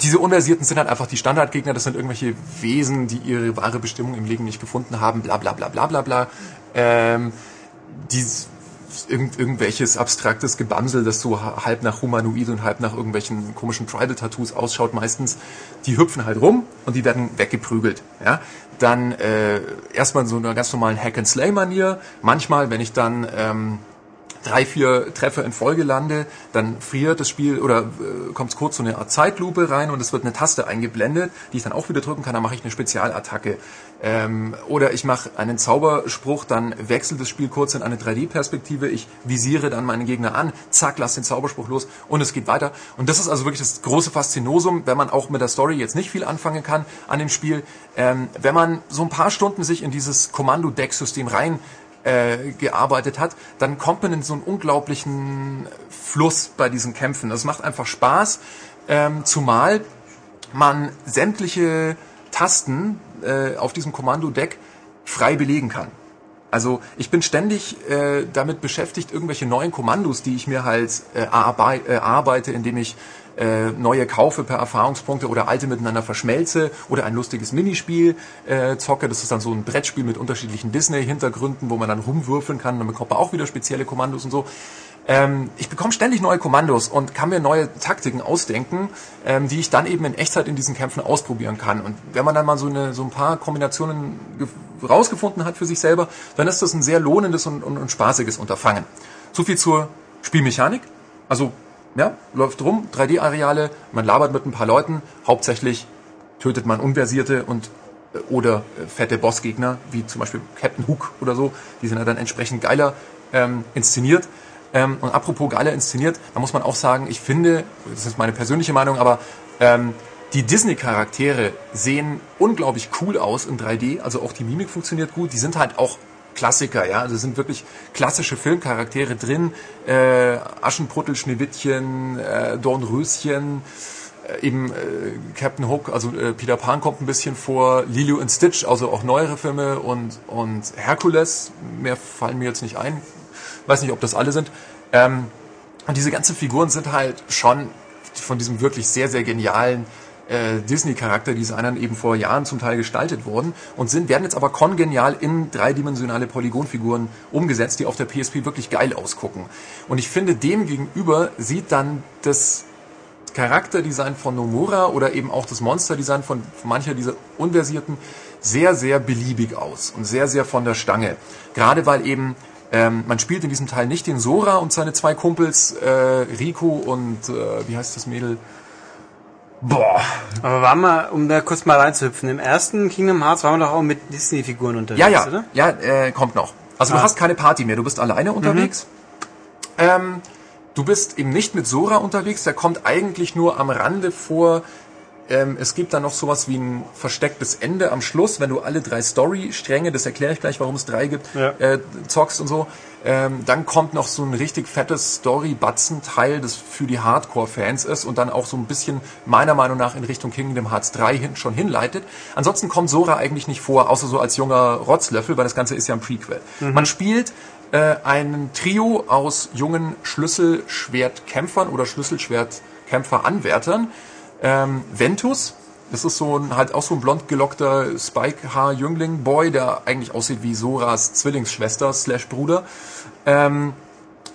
diese Unversierten sind halt einfach die Standardgegner. Das sind irgendwelche Wesen, die ihre wahre Bestimmung im Leben nicht gefunden haben. Bla bla bla bla bla bla. Ähm, die irgend, irgendwelches abstraktes Gebamsel, das so halb nach Humanoid und halb nach irgendwelchen komischen Tribal-Tattoos ausschaut meistens, die hüpfen halt rum und die werden weggeprügelt. Ja? Dann äh, erstmal so einer ganz normalen Hack-and-Slay-Manier. Manchmal, wenn ich dann... Ähm, drei, vier Treffer in Folge lande, dann friert das Spiel oder äh, kommt kurz so eine Art Zeitlupe rein und es wird eine Taste eingeblendet, die ich dann auch wieder drücken kann, dann mache ich eine Spezialattacke. Ähm, oder ich mache einen Zauberspruch, dann wechselt das Spiel kurz in eine 3D-Perspektive, ich visiere dann meinen Gegner an, zack, lass den Zauberspruch los und es geht weiter. Und das ist also wirklich das große Faszinosum, wenn man auch mit der Story jetzt nicht viel anfangen kann an dem Spiel. Ähm, wenn man so ein paar Stunden sich in dieses Kommando-Deck-System rein äh, gearbeitet hat, dann kommt man in so einen unglaublichen Fluss bei diesen Kämpfen. Das macht einfach Spaß, ähm, zumal man sämtliche Tasten äh, auf diesem Kommando-Deck frei belegen kann. Also ich bin ständig äh, damit beschäftigt, irgendwelche neuen Kommandos, die ich mir halt äh, arbeite, indem ich äh, neue kaufe per Erfahrungspunkte oder alte miteinander verschmelze oder ein lustiges Minispiel äh, zocke. Das ist dann so ein Brettspiel mit unterschiedlichen Disney-Hintergründen, wo man dann rumwürfeln kann. Dann bekommt man auch wieder spezielle Kommandos und so. Ähm, ich bekomme ständig neue Kommandos und kann mir neue Taktiken ausdenken, ähm, die ich dann eben in Echtzeit in diesen Kämpfen ausprobieren kann. Und wenn man dann mal so, eine, so ein paar Kombinationen rausgefunden hat für sich selber, dann ist das ein sehr lohnendes und, und, und spaßiges Unterfangen. So viel zur Spielmechanik. Also ja, läuft rum, 3D-Areale, man labert mit ein paar Leuten, hauptsächlich tötet man Unversierte und äh, oder äh, fette Bossgegner, wie zum Beispiel Captain Hook oder so, die sind ja dann entsprechend geiler ähm, inszeniert. Ähm, und apropos geiler inszeniert, da muss man auch sagen, ich finde, das ist meine persönliche Meinung, aber ähm, die Disney-Charaktere sehen unglaublich cool aus in 3D, also auch die Mimik funktioniert gut, die sind halt auch Klassiker, ja. Also sind wirklich klassische Filmcharaktere drin. Äh, Aschenputtel, Schneewittchen, äh, Dornröschen, äh, eben äh, Captain Hook, also äh, Peter Pan kommt ein bisschen vor, Lilo und Stitch, also auch neuere Filme und, und Hercules, mehr fallen mir jetzt nicht ein, weiß nicht, ob das alle sind. Ähm, und diese ganzen Figuren sind halt schon von diesem wirklich sehr, sehr genialen äh, Disney-Charakter-Designern eben vor Jahren zum Teil gestaltet worden und sind, werden jetzt aber kongenial in dreidimensionale Polygonfiguren umgesetzt, die auf der PSP wirklich geil ausgucken. Und ich finde, dem gegenüber sieht dann das Charakterdesign von Nomura oder eben auch das Monsterdesign von mancher dieser unversierten sehr, sehr beliebig aus und sehr, sehr von der Stange. Gerade weil eben ähm, man spielt in diesem Teil nicht den Sora und seine zwei Kumpels, äh, Rico und äh, wie heißt das Mädel? Boah. Aber waren wir, um da kurz mal reinzuhüpfen, im ersten Kingdom Hearts waren wir doch auch mit Disney-Figuren unterwegs, Ja, ja, oder? ja, äh, kommt noch. Also du Ah. hast keine Party mehr, du bist alleine unterwegs. Ähm, du bist eben nicht mit Sora unterwegs, der kommt eigentlich nur am Rande vor. Ähm, es gibt dann noch sowas wie ein verstecktes Ende am Schluss, wenn du alle drei Story-Stränge, das erkläre ich gleich, warum es drei gibt, Ja. äh, zockst und so. Ähm, dann kommt noch so ein richtig fettes Story-Batzen-Teil, das für die Hardcore-Fans ist und dann auch so ein bisschen meiner Meinung nach in Richtung Kingdom Hearts 3 hin, schon hinleitet. Ansonsten kommt Sora eigentlich nicht vor, außer so als junger Rotzlöffel, weil das Ganze ist ja ein Prequel. Man spielt äh, ein Trio aus jungen Schlüsselschwertkämpfern oder Schlüsselschwertkämpfer-Anwärtern. Ähm, Ventus, das ist so ein, halt auch so ein blond gelockter Spike-Haar-Jüngling-Boy, der eigentlich aussieht wie Soras Zwillingsschwester slash Bruder. Ähm,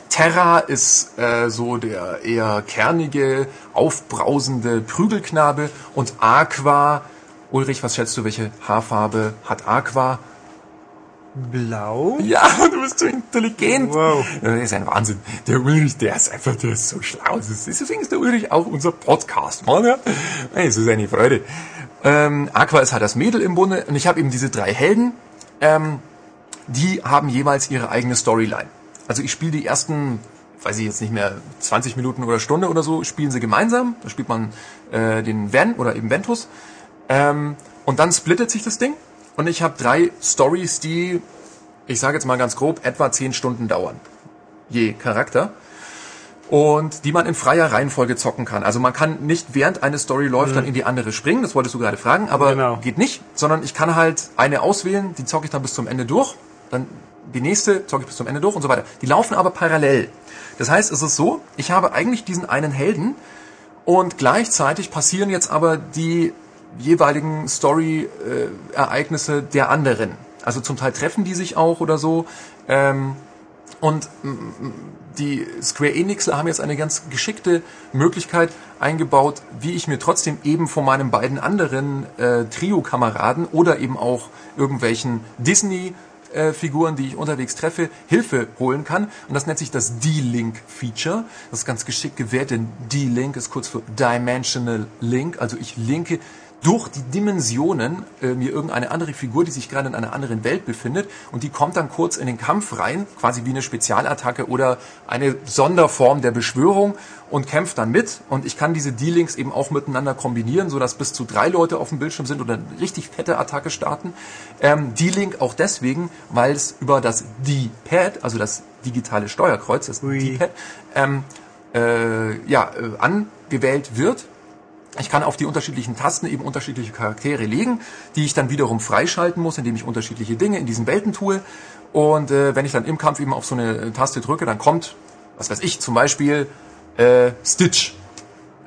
Terra ist äh, so der eher kernige, aufbrausende Prügelknabe und Aqua, Ulrich, was schätzt du, welche Haarfarbe hat Aqua? Blau? Ja, *laughs* du bist so intelligent. Wow. Das ist ein Wahnsinn. Der Ulrich, der ist einfach, der ist so schlau. Deswegen ist der Ulrich auch unser Podcast, Mann, ja. Es ist eine Freude. Ähm, Aqua ist halt das Mädel im Bunde und ich habe eben diese drei Helden, ähm, die haben jeweils ihre eigene Storyline. Also ich spiele die ersten, weiß ich jetzt nicht mehr, 20 Minuten oder Stunde oder so, spielen sie gemeinsam. Da spielt man äh, den Van oder eben Ventus. Ähm, und dann splittet sich das Ding und ich habe drei Stories, die, ich sage jetzt mal ganz grob, etwa 10 Stunden dauern. Je Charakter. Und die man in freier Reihenfolge zocken kann. Also man kann nicht während eine Story läuft, dann in die andere springen, das wolltest du gerade fragen, aber Genau. geht nicht, sondern ich kann halt eine auswählen, die zocke ich dann bis zum Ende durch, dann die nächste zocke ich bis zum Ende durch und so weiter. Die laufen aber parallel. Das heißt, es ist so, ich habe eigentlich diesen einen Helden und gleichzeitig passieren jetzt aber die jeweiligen Story-Ereignisse der anderen. Also zum Teil treffen die sich auch oder so. Ähm, und mm, mm, die Square Enixler haben jetzt eine ganz geschickte Möglichkeit eingebaut, wie ich mir trotzdem eben von meinen beiden anderen äh, Trio-Kameraden oder eben auch irgendwelchen Disney äh, Figuren, die ich unterwegs treffe, Hilfe holen kann. Und das nennt sich das D-Link-Feature. Das ist ganz geschickt gewählt, denn D-Link ist kurz für Dimensional Link. Also ich linke durch die Dimensionen äh, mir irgendeine andere Figur, die sich gerade in einer anderen Welt befindet und die kommt dann kurz in den Kampf rein, quasi wie eine Spezialattacke oder eine Sonderform der Beschwörung und kämpft dann mit und ich kann diese D-Links eben auch miteinander kombinieren, sodass bis zu drei Leute auf dem Bildschirm sind oder eine richtig fette Attacke starten. Ähm, D-Link auch deswegen, weil es über das D-Pad, also das digitale Steuerkreuz, das. D-Pad, ähm, äh, ja, äh, angewählt wird ich kann auf die unterschiedlichen Tasten eben unterschiedliche Charaktere legen, die ich dann wiederum freischalten muss, indem ich unterschiedliche Dinge in diesen Welten tue. Und äh, wenn ich dann im Kampf eben auf so eine Taste drücke, dann kommt, was weiß ich, zum Beispiel äh, Stitch.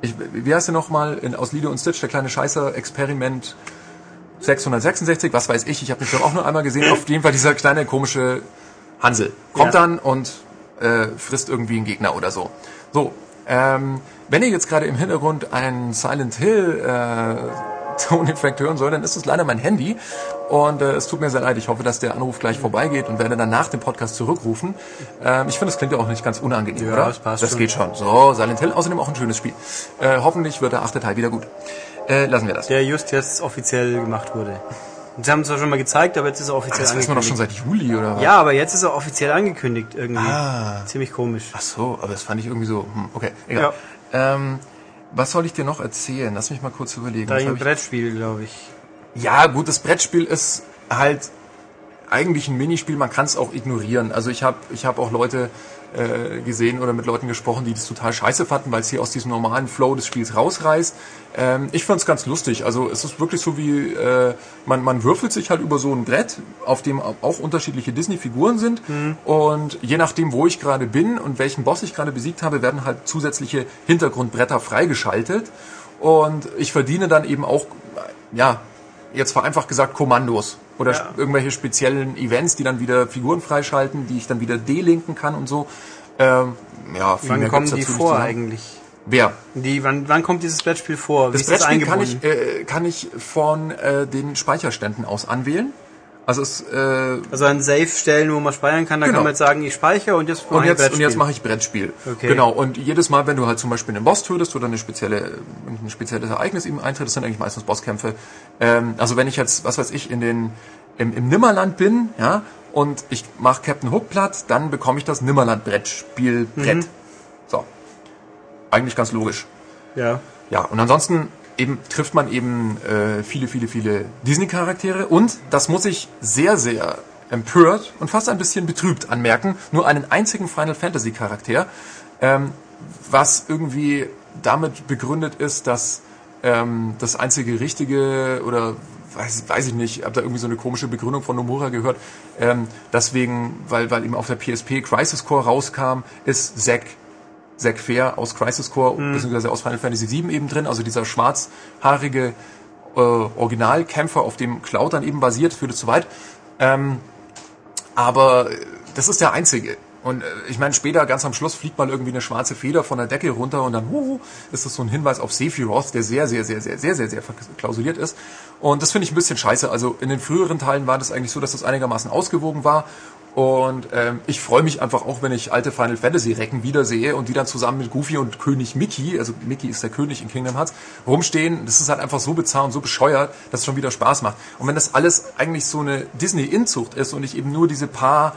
Ich, wie heißt der nochmal aus Lido und Stitch, der kleine Scheißer, Experiment 666, was weiß ich, ich habe den Film auch nur einmal gesehen. Auf jeden Fall dieser kleine komische Hansel kommt Ja. dann und äh, frisst irgendwie einen Gegner oder so. So, ähm, wenn ihr jetzt gerade im Hintergrund einen Silent Hill äh, *laughs* Toneffekt hören soll, dann ist es leider mein Handy und äh, es tut mir sehr leid. Ich hoffe, dass der Anruf gleich vorbeigeht und werde dann nach dem Podcast zurückrufen. Ähm, ich finde, das klingt ja auch nicht ganz unangenehm, Ja, oder? das passt Das schon. geht schon. So, Silent Hill, außerdem auch ein schönes Spiel. Äh, hoffentlich wird der achte Teil wieder gut. Äh, lassen wir das. Der just jetzt offiziell gemacht wurde. Sie haben es zwar schon mal gezeigt, aber jetzt ist er offiziell Das weiß man doch schon angekündigt. seit Juli, oder was? Ja, aber jetzt ist er offiziell angekündigt irgendwie. Ah. Ziemlich komisch. Ach so, aber das fand ich irgendwie so, hm, okay, egal. Ähm, was soll ich dir noch erzählen? Lass mich mal kurz überlegen. Da Was ein hab ich- Brettspiel, glaube ich. Ja, gut, das Brettspiel ist halt eigentlich ein Minispiel, man kann es auch ignorieren. Also ich habe ich hab auch Leute äh, gesehen oder mit Leuten gesprochen, die das total scheiße fanden, weil es hier aus diesem normalen Flow des Spiels rausreißt. Ähm, ich fand es ganz lustig. Also es ist wirklich so wie, äh, man, man würfelt sich halt über so ein Brett, auf dem auch unterschiedliche Disney-Figuren sind. Und je nachdem, wo ich gerade bin und welchen Boss ich gerade besiegt habe, werden halt zusätzliche Hintergrundbretter freigeschaltet. Und ich verdiene dann eben auch, ja, jetzt vereinfacht gesagt, Kommandos oder Ja. irgendwelche speziellen Events, die dann wieder Figuren freischalten, die ich dann wieder delinken kann und so. Ähm, ja, viel Wann mehr kommen die vor eigentlich? Wer? Die, wann, wann kommt dieses Brettspiel vor? Wie Das ist das Brettspiel kann ich, äh, kann ich von äh, den Speicherständen aus anwählen. Also es, äh, also ein Safe stellen, wo man speichern kann, da Genau. kann man jetzt sagen, ich speichere und jetzt und ich jetzt, und jetzt mache ich Brettspiel. Okay. Genau. Und jedes Mal, wenn du halt zum Beispiel einen Boss tötest oder eine spezielle, ein spezielles Ereignis eben eintritt, das sind eigentlich meistens Bosskämpfe. Ähm, also wenn ich jetzt, was weiß ich, in den, im, im Nimmerland bin, ja, und ich mache Captain Hook platt, dann bekomme ich das Nimmerland-Brettspiel Brett. Mhm. So. Eigentlich ganz logisch. Ja. Ja, und ansonsten eben trifft man eben äh, viele, viele, viele Disney-Charaktere und das muss ich sehr, sehr empört und fast ein bisschen betrübt anmerken, nur einen einzigen Final Fantasy Charakter, ähm, was irgendwie damit begründet ist, dass ähm, das einzige richtige oder weiß, weiß ich nicht, habe da irgendwie so eine komische Begründung von Nomura gehört, ähm, deswegen, weil, weil eben auf der PSP Crisis Core rauskam, ist Zack Zack Fair aus Crisis Core beziehungsweise aus Final Fantasy VII eben drin, also dieser schwarzhaarige äh, Originalkämpfer, auf dem Cloud dann eben basiert, führte zu weit. Ähm, aber das ist der einzige. Und äh, ich meine, später, ganz am Schluss, fliegt mal irgendwie eine schwarze Feder von der Decke runter und dann huhu, ist das so ein Hinweis auf Sephiroth, der sehr, sehr, sehr, sehr, sehr, sehr, sehr verklausuliert ist. Und das finde ich ein bisschen scheiße. Also in den früheren Teilen war das eigentlich so, dass das einigermaßen ausgewogen war. Und ähm, ich freue mich einfach auch, wenn ich alte Final Fantasy Recken wiedersehe und die dann zusammen mit Goofy und König Mickey, also Mickey ist der König in Kingdom Hearts, rumstehen. Das ist halt einfach so bizarr und so bescheuert, dass es schon wieder Spaß macht. Und wenn das alles eigentlich so eine Disney-Inzucht ist und ich eben nur diese paar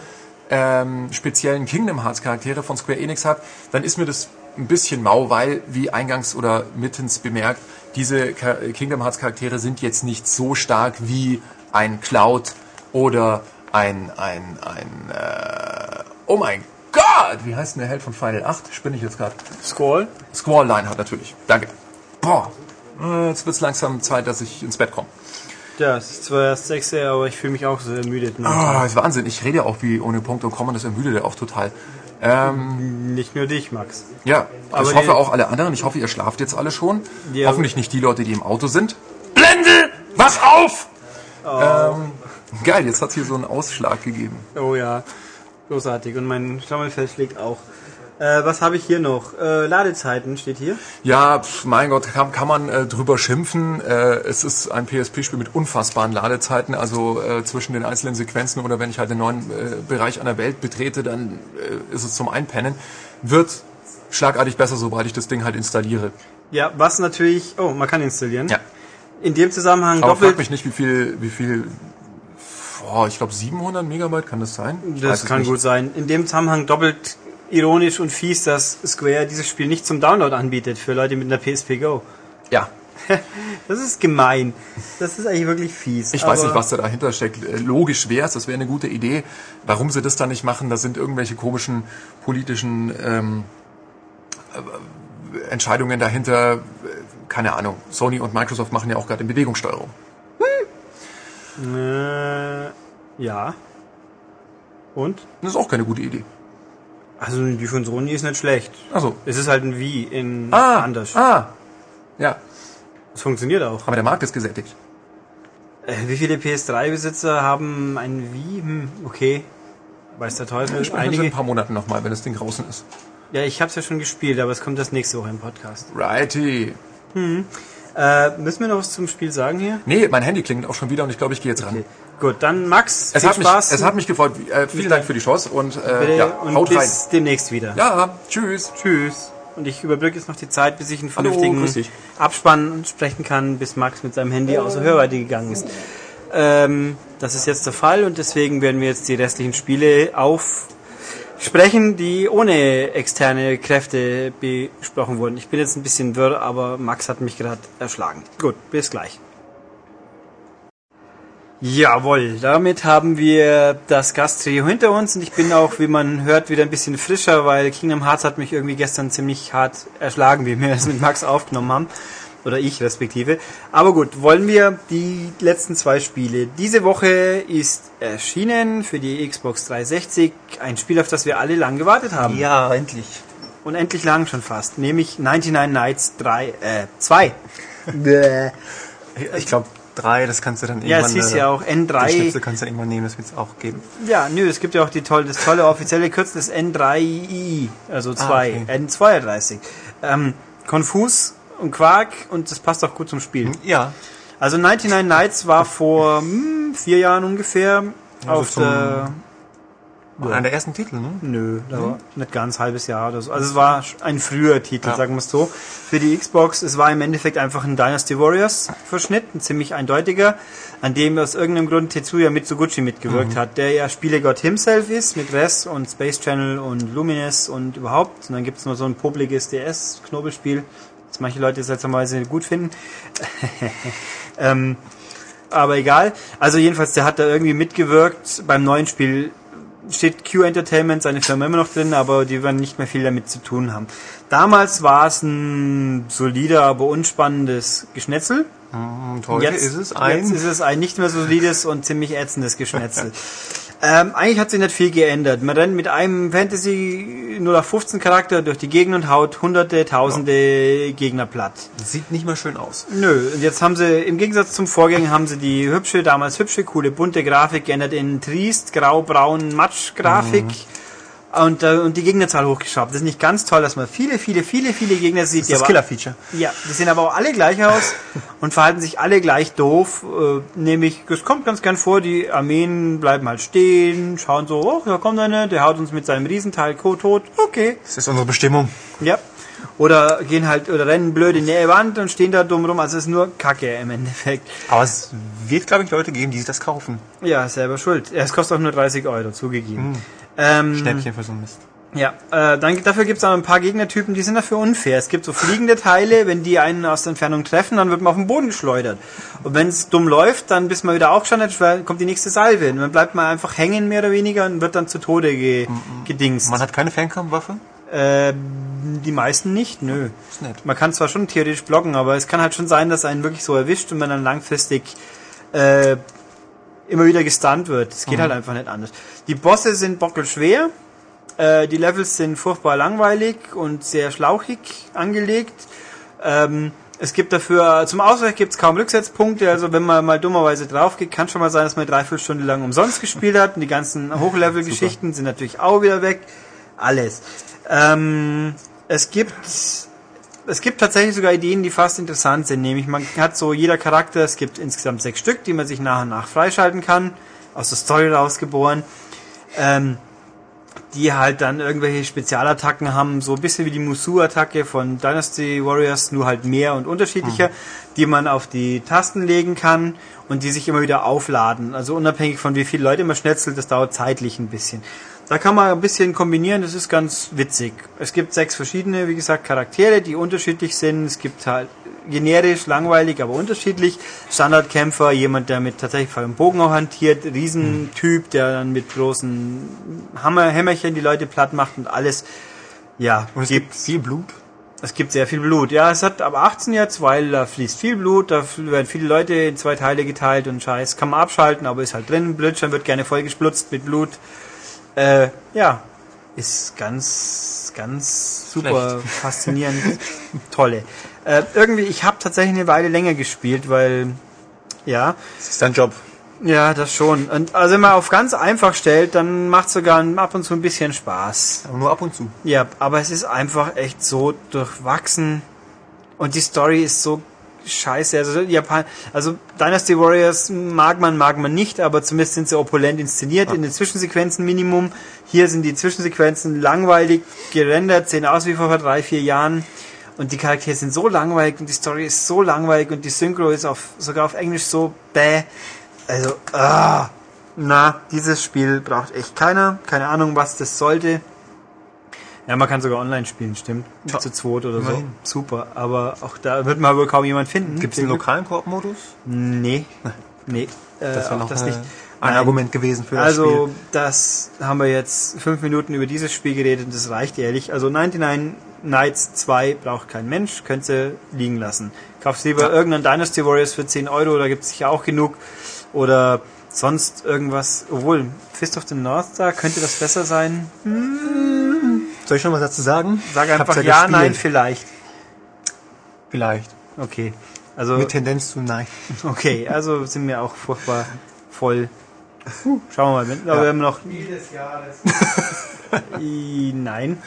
ähm, speziellen Kingdom Hearts Charaktere von Square Enix habe, dann ist mir das ein bisschen mau, weil, wie eingangs oder mittens bemerkt, diese Kingdom Hearts Charaktere sind jetzt nicht so stark wie ein Cloud oder ein, ein, ein, äh, oh mein Gott, wie heißt denn der Held von Final 8? Spinne ich jetzt gerade. Squall? Squall Line hat natürlich. Danke. Boah, äh, jetzt wird's langsam Zeit, dass ich ins Bett komme. Ja, es ist zwar erst 6 Uhr, aber ich fühle mich auch so ermüdet. Ah, ist Wahnsinn. Ich rede ja auch wie ohne Punkt und Komma, das ermüdet ja auch total. Ähm, Nicht nur dich, Max. ja, Aber ich hoffe auch alle anderen. Ich hoffe, ihr schlaft jetzt alle schon. Hoffentlich nicht die Leute, die im Auto sind. Blende! Wach auf! Ähm, *laughs* geil, jetzt hat hier so einen Ausschlag gegeben. Oh ja, großartig. Und mein Stammelfell schlägt auch. Äh, was habe ich hier noch? Äh, Ladezeiten steht hier. Ja, pf, mein Gott, kann, kann man äh, drüber schimpfen. Äh, es ist ein PSP-Spiel mit unfassbaren Ladezeiten, also äh, zwischen den einzelnen Sequenzen oder wenn ich halt einen neuen äh, Bereich einer Welt betrete, dann ist es zum Einpennen. Wird schlagartig besser, sobald ich das Ding halt installiere. Ja, was natürlich. Oh, man kann installieren. Ja. In dem Zusammenhang Aber frag doppelt. mich nicht, wie viel, wie viel, boah, ich glaube 700 Megabyte, kann das sein? Ich Das kann gut sein. In dem Zusammenhang doppelt ironisch und fies, dass Square dieses Spiel nicht zum Download anbietet für Leute mit einer PSP Go. Ja, *laughs* Das ist gemein. Das ist eigentlich wirklich fies. Ich weiß nicht, was da dahinter steckt. Äh, Logisch wäre es, das wäre eine gute Idee. Warum sie das dann nicht machen, das sind irgendwelche komischen politischen ähm, äh, Entscheidungen dahinter. Äh, Keine Ahnung. Sony und Microsoft machen ja auch gerade in Bewegungssteuerung. Äh, ja. Und? Das ist auch keine gute Idee. Also die von Sony ist nicht schlecht. Also, Es ist halt ein Wie in ah, anders. ah, ja, Es funktioniert auch. aber der Markt ist gesättigt. Äh, wie viele PS3-Besitzer haben ein Wie? Hm, okay. Weiß der Teufel. Wir sprechen in ein Einige. paar Monaten nochmal, wenn das Ding draußen ist. Ja, ich hab's ja schon gespielt, aber es kommt das nächste Woche im Podcast. Righty. Äh, müssen wir noch was zum Spiel sagen hier? Nee, mein Handy klingelt auch schon wieder und ich glaube, ich gehe jetzt ran. Gut, dann Max, Es viel hat, mich, Spaß. es hat mich gefreut. Äh, vielen Dank für die Chance und äh, ja, und haut bis rein. demnächst wieder. Ja, tschüss. Tschüss. Und ich überbrücke jetzt noch die Zeit, bis ich einen Hallo, vernünftigen dich. Abspann sprechen kann, bis Max mit seinem Handy außer Hörweite gegangen ist. Ähm, das ist jetzt der Fall und deswegen werden wir jetzt die restlichen Spiele aufsprechen, die ohne externe Kräfte besprochen wurden. Ich bin jetzt ein bisschen wirr, aber Max hat mich gerade erschlagen. Gut, bis gleich. Jawohl, damit haben wir das Gasttrio hinter uns und ich bin auch, wie man hört, wieder ein bisschen frischer, weil Kingdom Hearts hat mich irgendwie gestern ziemlich hart erschlagen, wie wir es mit Max aufgenommen haben. Oder ich respektive. Aber gut, wollen wir die letzten zwei Spiele. Diese Woche ist erschienen für die Xbox 360 ein Spiel, auf das wir alle lang gewartet haben. Ja, endlich. Und endlich lang schon fast. Nämlich 99 Nights 3, äh, 2. Ich glaube, drei, das kannst du dann Ja, irgendwann... es hieß äh, ja auch Die N3. Schnipsel kannst du irgendwann nehmen, das wird es auch geben. Ja, nö, es gibt ja auch die tolle, das tolle offizielle Kürzel des N3i, also 2, Ah, okay. N32. Ähm, konfus und Quark und das passt auch gut zum Spiel. Ja. Also 99 Nights war vor hm, vier Jahren ungefähr auf zum- der... Einer der ersten Titel, ne? Nö, da war nicht ganz halbes Jahr oder so. Also es war ein früher Titel, Ja. sagen wir es so, für die Xbox. Es war im Endeffekt einfach ein Dynasty Warriors Verschnitt, ein ziemlich eindeutiger, an dem aus irgendeinem Grund Tetsuya Mitsuguchi mitgewirkt hat, der ja Spielegott himself ist, mit Res und Space Channel und Lumines und überhaupt. Und dann gibt's nur so ein popliges DS-Knobelspiel, das manche Leute seltsamerweise gut finden. *laughs* ähm, aber egal. Also jedenfalls, der hat da irgendwie mitgewirkt. Beim neuen Spiel steht Q Entertainment, seine Firma immer noch drin, aber die werden nicht mehr viel damit zu tun haben. Damals war es ein solider, aber unspannendes Geschnetzel. Und heute ist es ein... Jetzt ist es ein nicht mehr solides und ziemlich ätzendes Geschnetzel. *laughs* ähm, eigentlich hat sich nicht viel geändert. Man rennt mit einem Fantasy 0815 Charakter durch die Gegend und haut hunderte, tausende Gegner platt. Sieht nicht mehr schön aus. Nö, und jetzt haben sie, im Gegensatz zum Vorgänger, haben sie die hübsche, damals hübsche, coole, bunte Grafik geändert in triest, grau-braun Matsch-Grafik. Und, äh, und die Gegnerzahl hochgeschraubt. Das ist nicht ganz toll, dass man viele, viele, viele, viele Gegner sieht. Das ist das Killer-Feature. ja, die sehen aber auch alle gleich aus *laughs* und verhalten sich alle gleich doof. Äh, nämlich, es kommt ganz gern vor, die Armeen bleiben halt stehen, schauen so, oh, da kommt einer, der haut uns mit seinem Riesenteil tot. Okay. Das ist unsere Bestimmung. Ja. Oder gehen halt, oder rennen blöd in die Wand und stehen da dumm rum. Also es ist nur Kacke im Endeffekt. Aber es wird, glaube ich, Leute geben, die sich das kaufen. Ja, selber schuld. Es kostet auch nur 30 Euro, zugegeben. Ähm, Schnäppchen für so Mist. Ja, äh, dann, dafür gibt es aber ein paar Gegnertypen, die sind dafür unfair. Es gibt so fliegende Teile, wenn die einen aus der Entfernung treffen, dann wird man auf den Boden geschleudert. Und wenn es dumm läuft, dann bis man wieder aufgestanden kommt die nächste Salve. Und dann bleibt man einfach hängen, mehr oder weniger, und wird dann zu Tode ge gedingst. Man hat keine Fernkampfwaffe? Äh, die meisten nicht, nö. Ist nett. Man kann zwar schon theoretisch blocken, aber es kann halt schon sein, dass einen wirklich so erwischt und man dann langfristig äh, immer wieder gestunt wird. Es geht halt einfach nicht anders. Die Bosse sind bockelschwer. Äh, die Levels sind furchtbar langweilig und sehr schlauchig angelegt. Ähm, es gibt dafür, zum Ausgleich gibt es kaum Rücksetzpunkte, also wenn man mal dummerweise drauf geht, kann schon mal sein, dass man eine Dreiviertelstunde lang umsonst gespielt hat und die ganzen *laughs* Hochlevel-Geschichten sind natürlich auch wieder weg. Alles. Ähm, es gibt es gibt tatsächlich sogar Ideen, die fast interessant sind. Nämlich man hat so jeder Charakter, es gibt insgesamt sechs Stück, die man sich nach und nach freischalten kann, aus der Story rausgeboren, ähm, die halt dann irgendwelche Spezialattacken haben, so ein bisschen wie die Musu-Attacke von Dynasty Warriors, nur halt mehr und unterschiedlicher, die man auf die Tasten legen kann und die sich immer wieder aufladen. Also unabhängig von wie viele Leute man schnetzelt, das dauert zeitlich ein bisschen. Da kann man ein bisschen kombinieren, das ist ganz witzig. Es gibt sechs verschiedene, wie gesagt, Charaktere, die unterschiedlich sind. Es gibt halt generisch, langweilig, aber unterschiedlich. Standardkämpfer, jemand, der mit tatsächlich und Bogen auch hantiert, Riesentyp, der dann mit großen Hammer, Hämmerchen die Leute platt macht und alles. Ja, Und es gibt viel Blut. es gibt sehr viel Blut. Ja, es hat aber 18 jetzt, weil da fließt viel Blut, da werden viele Leute in zwei Teile geteilt und Scheiß. Kann man abschalten, aber ist halt drin. Blödschein wird gerne vollgesplutzt mit Blut. Äh, ja, ist ganz, ganz super faszinierend. *laughs* Tolle. Äh, irgendwie, ich habe tatsächlich eine Weile länger gespielt, weil, ja, Das ist dein Job. ja, das schon. Und also wenn man auf ganz einfach stellt, dann macht sogar ab und zu ein bisschen Spaß. Aber nur ab und zu. Ja, aber es ist einfach echt so durchwachsen und die Story ist so scheiße. Also Japan, also Dynasty Warriors mag man, mag man nicht, aber zumindest sind sie opulent inszeniert in den Zwischensequenzen Minimum. Hier sind die Zwischensequenzen langweilig gerendert, sehen aus wie vor drei, vier Jahren. Und die Charaktere sind so langweilig und die Story ist so langweilig und die Synchro ist auf, sogar auf Englisch so bäh. Also, ah, na, dieses Spiel braucht echt keiner. Keine Ahnung, was das sollte. Ja, man kann sogar online spielen, stimmt. Ja, Zu zweit oder immerhin. so. Super. Aber auch da wird man wohl kaum jemand finden. Gibt es einen lokalen Koop-Modus? Nee. Nee, äh, Das wäre auch noch das äh, nicht. ein Nein. Argument gewesen für das Also, Spiel. das haben wir jetzt fünf Minuten über dieses Spiel geredet und das reicht ehrlich. Also 99 Nights 2 braucht kein Mensch, könnt ihr liegen lassen. Kaufst lieber irgendeinen Dynasty Warriors für 10 Euro, da gibt es sicher auch genug. Oder sonst irgendwas. Obwohl, Fist of the North Star, könnte das besser sein? Soll ich schon was dazu sagen? Sag einfach ja ja, nein, vielleicht. Vielleicht. Okay. Also, Mit Tendenz zu nein. *laughs* okay, also sind wir auch furchtbar voll. Schauen wir mal, wenn, aber wir haben noch. *laughs* I- Nein.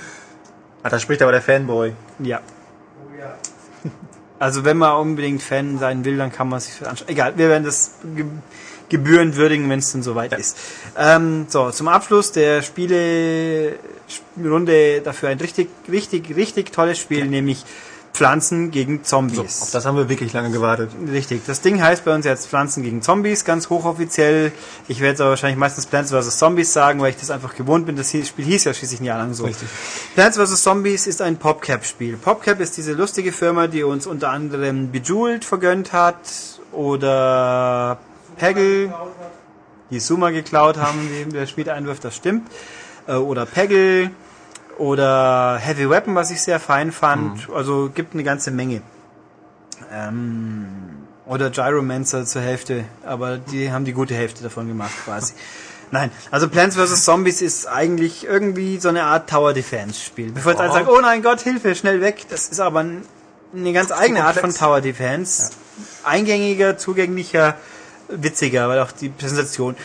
Ah, da spricht aber der Fanboy. Ja. *laughs* Also wenn man unbedingt Fan sein will, dann kann man sich das anschauen. Egal, wir werden das ge gebührend würdigen, wenn es dann soweit ist. Ähm, so, zum Abschluss der Spiele-Runde dafür ein richtig, richtig, richtig tolles Spiel, nämlich Pflanzen gegen Zombies. Auf das haben wir wirklich lange gewartet. Richtig. Das Ding heißt bei uns jetzt Pflanzen gegen Zombies, ganz hochoffiziell. Ich werde jetzt aber wahrscheinlich meistens Plants vs. Zombies sagen, weil ich das einfach gewohnt bin. Das Spiel hieß ja schließlich ein Jahr lang so. Richtig. Plants vs. Zombies ist ein PopCap-Spiel. PopCap ist diese lustige Firma, die uns unter anderem Bejeweled vergönnt hat oder Peggle, die Suma geklaut haben, die der Spiel einwirft, das stimmt. Äh, Oder Peggle oder Heavy Weapon, was ich sehr fein fand. Also gibt eine ganze Menge. Ähm, oder Gyromancer zur Hälfte, aber die haben die gute Hälfte davon gemacht quasi. *laughs* Nein, also Plants vs. Zombies ist eigentlich irgendwie so eine Art Tower Defense Spiel. Bevor jetzt alle sagen, oh nein Gott, Hilfe, schnell weg. Das ist aber ein- eine ganz eigene Art von. Tower Defense. Eingängiger, zugänglicher, witziger, weil auch die Präsentation.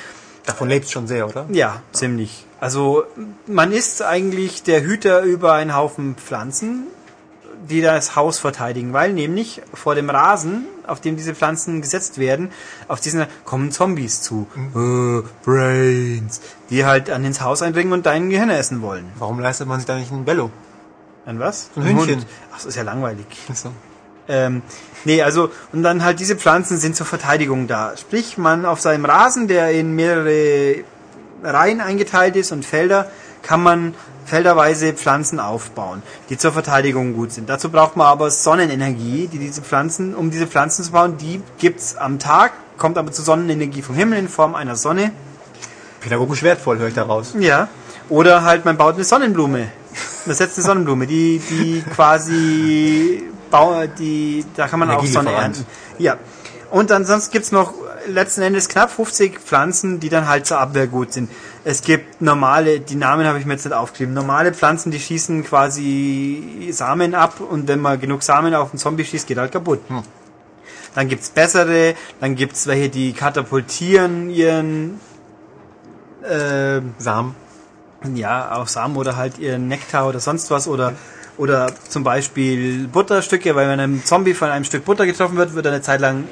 Davon lebt schon sehr, oder? Ja, ziemlich. Also man ist eigentlich der Hüter über einen Haufen Pflanzen, die das Haus verteidigen, weil nämlich vor dem Rasen, auf dem diese Pflanzen gesetzt werden, auf diesen kommen Zombies zu. Äh, Brains. Die halt an ins Haus eindringen und dein Gehirn essen wollen. Warum leistet man sich da nicht ein Bello? An was? Ein Hühnchen. Hund. Ach, das ist ja langweilig. So. Ähm, nee, also, und dann halt diese Pflanzen sind zur Verteidigung da. Sprich, man auf seinem Rasen, der in mehrere Reihen eingeteilt ist und Felder, kann man felderweise Pflanzen aufbauen, die zur Verteidigung gut sind. Dazu braucht man aber Sonnenenergie, die diese Pflanzen, um diese Pflanzen zu bauen, die gibt's am Tag, kommt aber zu Sonnenenergie vom Himmel in Form einer Sonne. Pädagogisch wertvoll, höre ich daraus. Ja. Oder halt, man baut eine Sonnenblume. Man setzt eine Sonnenblume, die, die quasi, die, da kann man auch Sonne ernten. Ja. Und ansonsten gibt's noch letzten Endes knapp 50 Pflanzen, die dann halt zur Abwehr gut sind. Es gibt normale, die Namen habe ich mir jetzt nicht aufgeschrieben, normale Pflanzen, die schießen quasi Samen ab und wenn man genug Samen auf einen Zombie schießt, geht halt kaputt. Dann gibt's bessere, dann gibt's welche, die katapultieren ihren äh, Samen. ja, auch Samen oder halt ihren Nektar oder sonst was oder oder zum Beispiel Butterstücke, weil wenn ein Zombie von einem Stück Butter getroffen wird, wird er eine Zeit lang,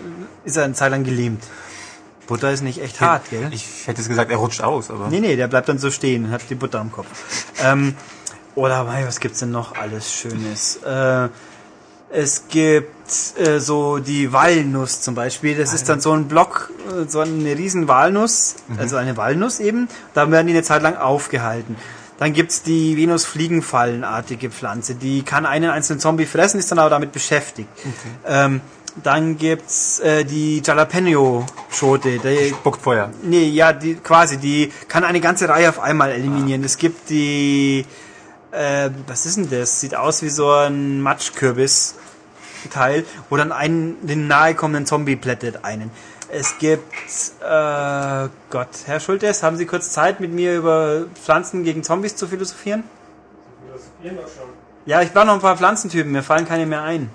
ist er eine Zeit lang gelähmt. Butter ist nicht echt hart, gell? Ich hätte es gesagt, er rutscht aus, aber. Nee, nee, der bleibt dann so stehen und hat die Butter am Kopf. ähm, oder mei, was gibt's denn noch alles Schönes? Äh, es gibt äh, so die Walnuss zum Beispiel. Das ist dann so ein Block, äh, so eine riesen Walnuss, also eine Walnuss eben. Da werden die eine Zeit lang aufgehalten. Dann gibt's die Venus-Fliegenfallenartige Pflanze. Die kann einen einzelnen Zombie fressen, ist dann aber damit beschäftigt. Ähm, dann gibt's äh, die Jalapeno-Schote. Die Spuckt Feuer. Nee, ja, die quasi, die kann eine ganze Reihe auf einmal eliminieren. Es gibt die, äh, was ist denn das? Sieht aus wie so ein Matschkürbis-Teil, wo dann einen, den nahe kommenden Zombie plättet einen. Es gibt, äh, Gott, Herr Schultes, haben Sie kurz Zeit, mit mir über Pflanzen gegen Zombies zu philosophieren? Ja, ich brauche noch ein paar Pflanzentypen, mir fallen keine mehr ein.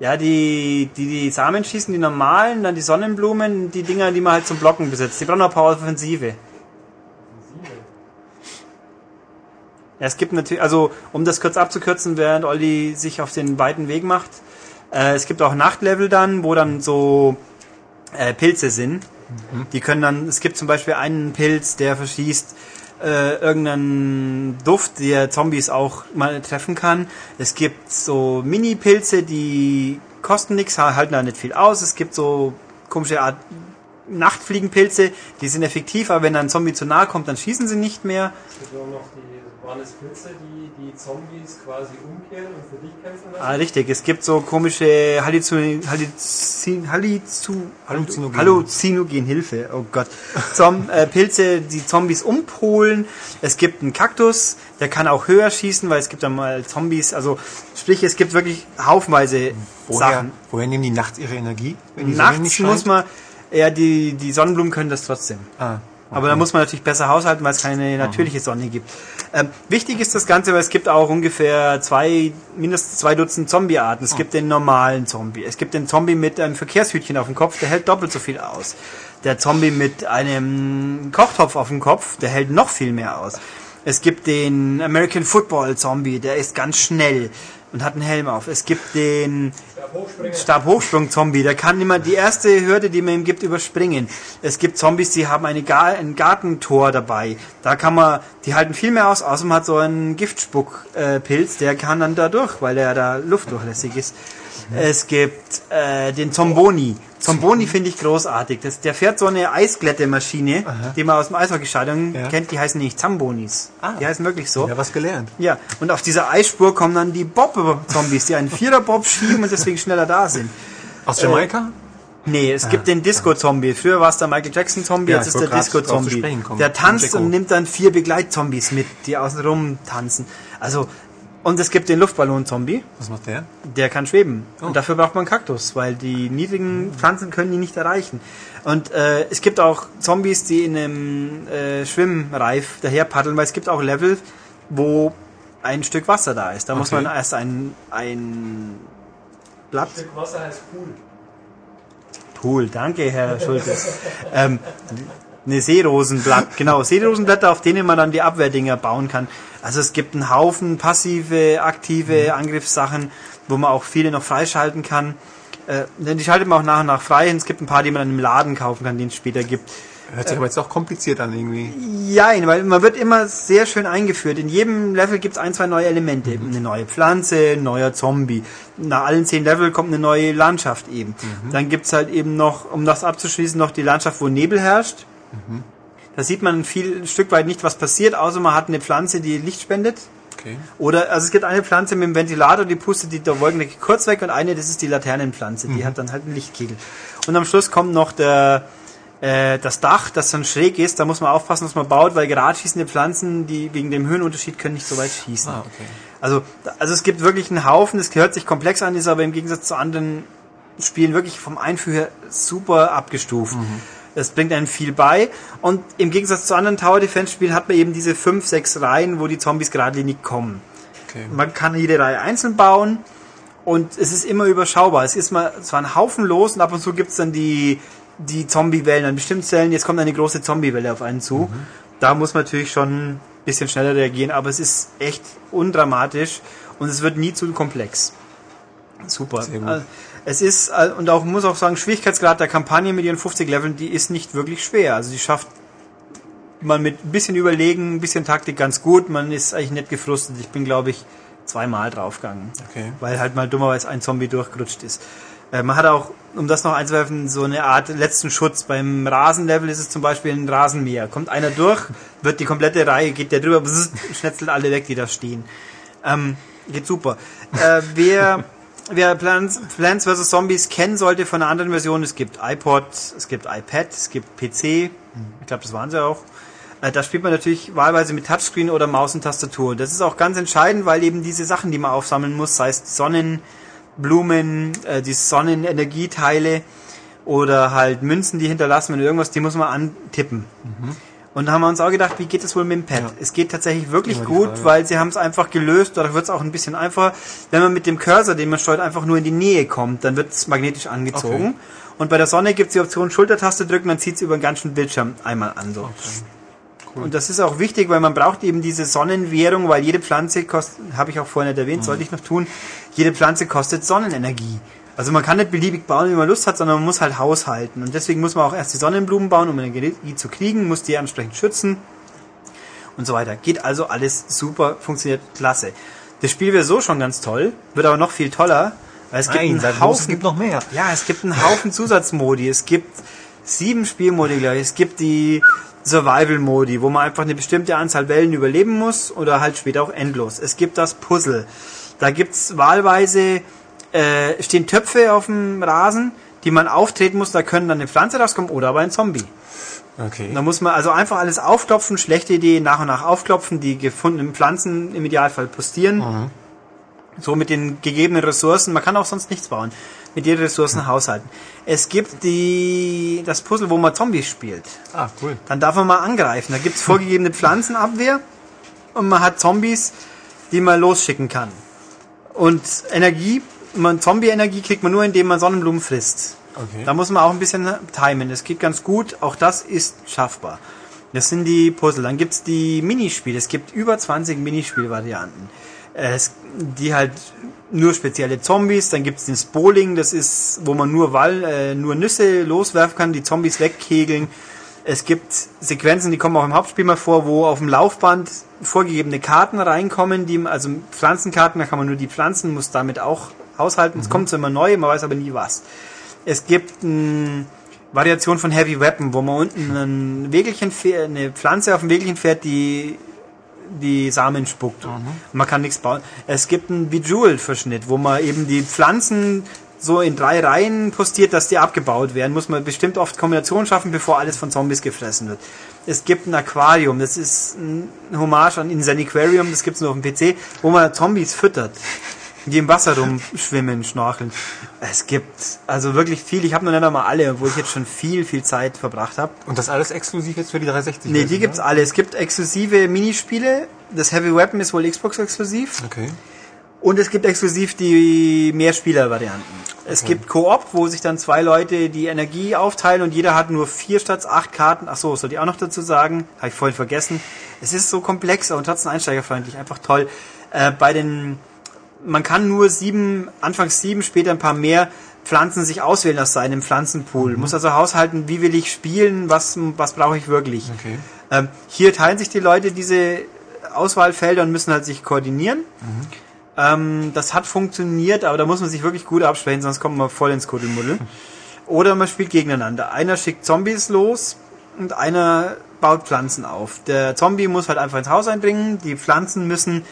Ja, die, die, die Samen schießen, die normalen, dann die Sonnenblumen, die Dinger, die man halt zum Blocken besitzt. Die brauchen noch ein paar Offensive. Ja, es gibt natürlich, also um das kurz abzukürzen, während Olli sich auf den weiten Weg macht, äh, es gibt auch Nachtlevel dann, wo dann so äh, Pilze sind. Die können dann, es gibt zum Beispiel einen Pilz, der verschießt äh, irgendeinen Duft, der Zombies auch mal treffen kann. Es gibt so Mini-Pilze, die kosten nichts, halten da nicht viel aus. Es gibt so komische Art Nachtfliegenpilze, die sind effektiv, aber wenn ein Zombie zu nahe kommt, dann schießen sie nicht mehr. Es gibt auch noch die, waren es Pilze, die die Zombies quasi umkehren und für dich kämpfen lassen? Ah, richtig. Es gibt so komische Halluzin, Halluzin, Halluzin, Halluzinogen. Halluzinogen, Hilfe, oh Gott. Zom, äh, Pilze, die Zombies umpolen. Es gibt einen Kaktus, der kann auch höher schießen, weil es gibt dann mal Zombies, also sprich, es gibt wirklich haufenweise Woher, Sachen. woher nehmen die nachts ihre Energie? Wenn die Sonne Nachts nicht muss man, ja, die, die Sonnenblumen können das trotzdem. Ah, Aber da muss man natürlich besser haushalten, weil es keine natürliche Sonne gibt. Ähm, wichtig ist das Ganze, weil es gibt auch ungefähr zwei, mindestens zwei Dutzend Zombie-Arten. Es gibt den normalen Zombie. Es gibt den Zombie mit einem Verkehrshütchen auf dem Kopf, der hält doppelt so viel aus. Der Zombie mit einem Kochtopf auf dem Kopf, der hält noch viel mehr aus. Es gibt den American Football Zombie, der ist ganz schnell und hat einen Helm auf. Es gibt den Stabhochsprung-Zombie, der kann immer die erste Hürde, die man ihm gibt, überspringen. Es gibt Zombies, die haben eine Gar ein Gartentor dabei. Da kann man, die halten viel mehr aus. Außerdem hat so einen Giftspuckpilz, der kann dann da durch, weil er da luftdurchlässig ist. Es gibt äh, den Zomboni. Zomboni finde ich großartig. Das, der fährt so eine Eisglättemaschine, die man aus dem Eishockeystadion Ja. kennt. Die heißen nicht Zambonis. Die heißen wirklich so. ja, was gelernt. Ja, und auf dieser Eisspur kommen dann die Bob-Zombies, die einen Vierer-Bob schieben und deswegen schneller da sind. Aus Jamaika? Nee, es gibt den Disco-Zombie. Früher war es der Michael Jackson-Zombie, Ja, jetzt ist der Disco-Zombie. Der tanzt und nimmt dann vier Begleitzombies mit, die außen rum tanzen. Also, und es gibt den Luftballon-Zombie, Was macht der? der kann schweben. Oh. Und dafür braucht man einen Kaktus, weil die niedrigen Pflanzen können die nicht erreichen. Und äh, es gibt auch Zombies, die in einem äh, Schwimmreif daher paddeln, weil es gibt auch Level, wo ein Stück Wasser da ist. Da muss Okay. man erst ein, ein Blatt Stück Wasser heißt cool. Pool, danke, Herr Schultes. *laughs* ähm, eine Seerosenblatt, genau, Seerosenblätter, auf denen man dann die Abwehrdinger bauen kann. Also es gibt einen Haufen passive, aktive Angriffssachen, wo man auch viele noch freischalten kann. Äh, denn die schaltet man auch nach und nach frei. Und es gibt ein paar, die man dann im Laden kaufen kann, den es später gibt. Hört sich aber jetzt auch kompliziert an irgendwie. Jein, weil man wird immer sehr schön eingeführt. In jedem Level gibt es ein, zwei neue Elemente. Eine neue Pflanze, ein neuer Zombie. Nach allen zehn Level kommt eine neue Landschaft eben. Dann gibt's halt eben noch, um das abzuschließen, noch die Landschaft, wo Nebel herrscht. Da sieht man viel, ein Stück weit nicht, was passiert, außer man hat eine Pflanze, die Licht spendet. Okay. Oder, also es gibt eine Pflanze mit dem Ventilator, die pustet die der Wolkendecke kurz weg und eine, das ist die Laternenpflanze, die hat dann halt einen Lichtkegel. Und am Schluss kommt noch der, äh, das Dach, das dann schräg ist, da muss man aufpassen, was man baut, weil gerade schießende Pflanzen, die wegen dem Höhenunterschied können nicht so weit schießen. Ah, okay. Also, also es gibt wirklich einen Haufen, das hört sich komplex an, ist aber im Gegensatz zu anderen Spielen wirklich vom Einführ her super abgestuft. Das bringt einem viel bei. Und im Gegensatz zu anderen Tower Defense Spielen hat man eben diese fünf, sechs Reihen, wo die Zombies geradlinig kommen. Okay. Man kann jede Reihe einzeln bauen und es ist immer überschaubar. Es ist mal zwar ein Haufen los und ab und zu gibt's dann die, die Zombie-Wellen an bestimmten Stellen. Jetzt kommt eine große Zombie-Welle auf einen zu. Da muss man natürlich schon ein bisschen schneller reagieren, aber es ist echt undramatisch und es wird nie zu komplex. Super. Es ist, äh, und auch muss auch sagen, Schwierigkeitsgrad der Kampagne mit ihren 50 Leveln, die ist nicht wirklich schwer. Also die schafft man mit ein bisschen Überlegen, ein bisschen Taktik ganz gut. Man ist eigentlich nicht gefrustet. Ich bin, glaube ich, zweimal draufgegangen. Okay. Weil halt mal dummerweise ein Zombie durchgerutscht ist. Äh, man hat auch, um das noch einzuwerfen, so eine Art letzten Schutz. Beim Rasenlevel ist es zum Beispiel ein Rasenmäher. Kommt einer durch, wird die komplette Reihe, geht der drüber, *laughs* schnetzelt alle weg, die da stehen. Ähm, geht super. Äh, wer, wer Plants, Plants vs. Zombies kennen sollte von einer anderen Version, es gibt iPod, es gibt iPad, es gibt PC. Ich glaube, das waren sie auch. Äh, Da spielt man natürlich wahlweise mit Touchscreen oder Maus und Tastatur. Das ist auch ganz entscheidend, weil eben diese Sachen, die man aufsammeln muss, sei es Sonnenblumen, äh, die Sonnenenergieteile oder halt Münzen, die hinterlassen, wenn irgendwas, die muss man antippen. Und da haben wir uns auch gedacht, wie geht es wohl mit dem Pad? Ja. Es geht tatsächlich wirklich gut, weil sie haben es einfach gelöst, dadurch wird es auch ein bisschen einfacher. Wenn man mit dem Cursor, den man steuert, einfach nur in die Nähe kommt, dann wird es magnetisch angezogen. Okay. Und bei der Sonne gibt es die Option Schultertaste drücken, dann zieht es über den ganzen Bildschirm einmal an. So. Und das ist auch wichtig, weil man braucht eben diese Sonnenwährung, weil jede Pflanze kostet, habe ich auch vorhin nicht erwähnt, sollte ich noch tun, jede Pflanze kostet Sonnenenergie. Also man kann nicht beliebig bauen, wie man Lust hat, sondern man muss halt haushalten. Und deswegen muss man auch erst die Sonnenblumen bauen, um Energie zu kriegen, muss die entsprechend schützen und so weiter. Geht also alles super, funktioniert klasse. Das Spiel wäre so schon ganz toll, wird aber noch viel toller, weil es gibt Nein, einen sag bloß, Haufen es gibt noch mehr. ja, es gibt einen Haufen Zusatzmodi. Es gibt sieben Spielmodi, glaube ich. Es gibt die Survival-Modi, wo man einfach eine bestimmte Anzahl Wellen überleben muss oder halt später auch endlos. Es gibt das Puzzle. Da gibt's wahlweise, äh, stehen Töpfe auf dem Rasen, die man auftreten muss, da können dann eine Pflanze rauskommen oder aber ein Zombie. Okay. Da muss man also einfach alles aufklopfen, schlechte Idee nach und nach aufklopfen, die gefundenen Pflanzen im Idealfall postieren. So mit den gegebenen Ressourcen. Man kann auch sonst nichts bauen. Mit den Ressourcen haushalten. Es gibt die, das Puzzle, wo man Zombies spielt. Ah, cool. Dann darf man mal angreifen. Da gibt's vorgegebene Pflanzenabwehr und man hat Zombies, die man losschicken kann. Und Energie, man Zombie-Energie kriegt man nur, indem man Sonnenblumen frisst. Okay. Da muss man auch ein bisschen timen. Das geht ganz gut. Auch das ist schaffbar. Das sind die Puzzle. Dann gibt's die Minispiele. Es gibt über 20 Minispielvarianten. Äh, Es, die halt nur spezielle Zombies. Dann gibt's das Bowling. Das ist, wo man nur Wall, äh, nur Nüsse loswerfen kann, die Zombies wegkegeln. Es gibt Sequenzen, die kommen auch im Hauptspiel mal vor, wo auf dem Laufband vorgegebene Karten reinkommen, die, also Pflanzenkarten, da kann man nur die Pflanzen, muss damit auch haushalten. Es kommt immer neu, man weiß aber nie was. Es gibt eine Variation von Heavy Weapon, wo man unten ein Wägelchen, fäh- eine Pflanze auf dem Wägelchen fährt, die die Samen spuckt. Man kann nichts bauen. Es gibt einen Bejeweled-Verschnitt, wo man eben die Pflanzen so in drei Reihen postiert, dass die abgebaut werden. Muss man bestimmt oft Kombinationen schaffen, bevor alles von Zombies gefressen wird. Es gibt ein Aquarium, das ist ein Hommage an Insaniquarium, das gibt's nur auf dem PC, wo man Zombies füttert, die im Wasser rumschwimmen, schnorcheln. Es gibt also wirklich viel, ich habe noch nicht einmal alle, wo ich jetzt schon viel, viel Zeit verbracht habe. Und das alles exklusiv jetzt für die 360? Nee, die gibt's alle. Es gibt exklusive Minispiele. Das Heavy Weapon ist wohl Xbox exklusiv. Okay. Und es gibt exklusiv die Mehrspieler-Varianten. Es gibt Koop, wo sich dann zwei Leute die Energie aufteilen und jeder hat nur vier statt acht Karten. Ach so, soll ich auch noch dazu sagen? Habe ich voll vergessen. Es ist so komplex und trotzdem einsteigerfreundlich. Einfach toll. Äh, bei den, man kann nur sieben, anfangs sieben, später ein paar mehr Pflanzen sich auswählen aus seinem Pflanzenpool. Muss also haushalten, wie will ich spielen, was, was brauche ich wirklich. Okay. Ähm, hier teilen sich die Leute diese Auswahlfelder und müssen halt sich koordinieren. Ähm, das hat funktioniert, aber da muss man sich wirklich gut absprechen, sonst kommt man voll ins Kuddelmuddel. Oder man spielt gegeneinander. Einer schickt Zombies los und einer baut Pflanzen auf. Der Zombie muss halt einfach ins Haus einbringen, die Pflanzen müssen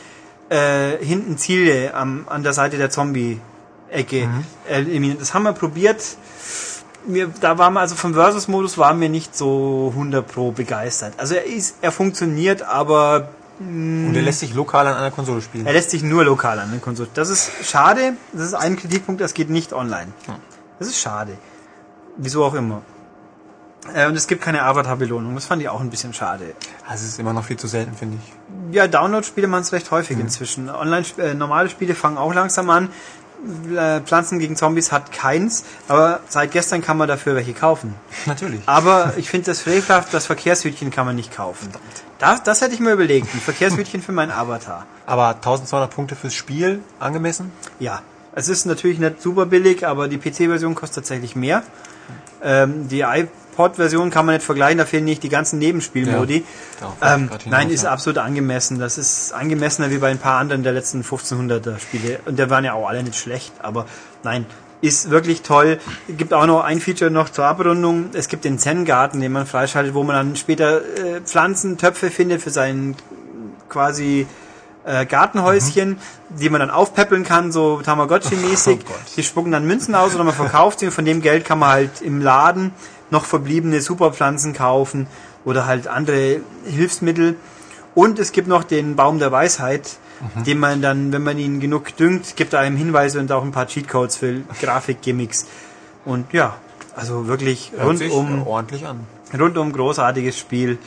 äh, hinten Ziele am, an der Seite der Zombie-Ecke eliminieren. Das haben wir probiert. Wir, da waren wir also vom Versus-Modus waren wir nicht so 100 pro begeistert. Also er ist, er funktioniert, aber Und der lässt sich lokal an einer Konsole spielen. er lässt sich nur lokal an den Konsole. Das ist schade. Das ist ein Kritikpunkt, das geht nicht online. Das ist schade. Wieso auch immer. Äh, und es gibt keine Avatar-Belohnung. Das fand ich auch ein bisschen schade. Also es ist immer noch viel zu selten, finde ich. Ja, Download-Spiele machen es recht häufig inzwischen. Online, äh, normale Spiele fangen auch langsam an. Äh, Pflanzen gegen Zombies hat keins, aber seit gestern kann man dafür welche kaufen. *laughs* Natürlich. Aber ich finde das frevelhaft, das Verkehrshütchen kann man nicht kaufen. Das, das hätte ich mir überlegt. Ein Verkehrshütchen für meinen Avatar. Aber 1200 Punkte fürs Spiel angemessen? Ja, es ist natürlich nicht super billig, aber die PC-Version kostet tatsächlich mehr. Ähm, die iPod-Version kann man nicht vergleichen, da fehlen nicht die ganzen Nebenspielmodi. Ja, ähm, nein, ist absolut angemessen. Das ist angemessener wie bei ein paar anderen der letzten 1500er Spiele. Und der waren ja auch alle nicht schlecht, aber nein, ist wirklich toll. Gibt auch noch ein Feature noch zur Abrundung. Es gibt den Zen-Garten, den man freischaltet, wo man dann später äh, Pflanzen, Töpfe findet für seinen quasi äh, Gartenhäuschen, die man dann aufpäppeln kann, so Tamagotchi-mäßig. *laughs* Oh die spucken dann Münzen aus oder man verkauft sie und von dem Geld kann man halt im Laden noch verbliebene Superpflanzen kaufen oder halt andere Hilfsmittel. Und es gibt noch den Baum der Weisheit, den man dann, wenn man ihn genug düngt, gibt er einem Hinweise und auch ein paar Cheatcodes für Grafikgimmicks. Und ja, also wirklich Hört rundum ordentlich an. rundum großartiges Spiel.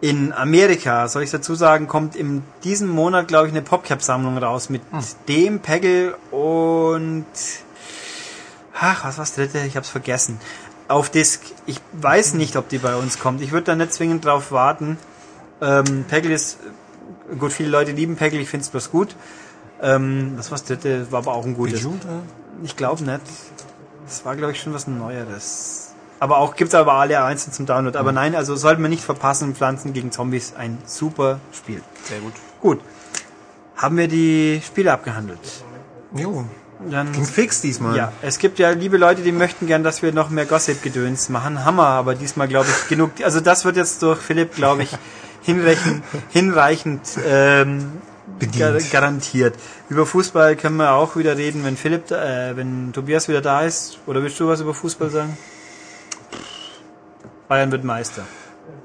In Amerika, soll ich dazu sagen, kommt in diesem Monat, glaube ich, eine PopCap-Sammlung raus mit dem Peggle und ach, was war's dritte? Ich hab's vergessen. Auf Disc. Ich weiß nicht, ob die bei uns kommt. Ich würde da nicht zwingend drauf warten. Ähm, Peggle ist gut, viele Leute lieben Peggle, ich find's bloß gut. Ähm, das war's dritte, war aber auch ein gutes. Bejeweled? Ich glaube nicht. Das war, glaube ich, schon was Neueres. Aber auch gibt's aber alle einzeln zum Download. Aber nein, also sollte man nicht verpassen. Pflanzen gegen Zombies, ein super Spiel. Sehr gut. Gut. Haben wir die Spiele abgehandelt? Jo. Dann, Ging fix diesmal. ja, es gibt ja liebe Leute, die möchten gern, dass wir noch mehr Gossip-Gedöns machen. Hammer, aber diesmal glaube ich genug. Also das wird jetzt durch Philipp, glaube ich, *laughs* hinreichend, hinreichend ähm, gar, garantiert. Über Fußball können wir auch wieder reden, wenn Philipp, äh, wenn Tobias wieder da ist. Oder willst du was über Fußball sagen? Bayern wird Meister.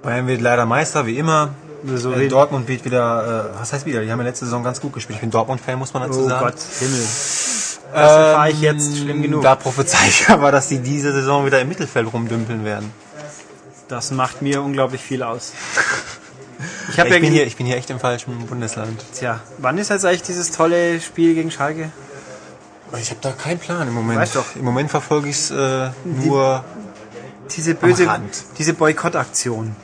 Bayern wird leider Meister, wie immer. So Äh, Dortmund wird wieder, äh, was heißt wieder? Die haben ja letzte Saison ganz gut gespielt. Ich bin Dortmund-Fan, muss man dazu Oh sagen. Gott, Himmel. Das erfahre ich Ähm, jetzt schlimm genug. Da prophezei ich *laughs* aber, dass die diese Saison wieder im Mittelfeld rumdümpeln werden. Das macht mir unglaublich viel aus. *laughs* Ich Ich, habe ja bin hier, ich bin hier echt im falschen Bundesland. Tja, wann ist jetzt eigentlich dieses tolle Spiel gegen Schalke? Ich habe da keinen Plan im Moment. Weißt doch. Im Moment verfolge ich es äh, nur. Diese böse, diese Boykottaktion.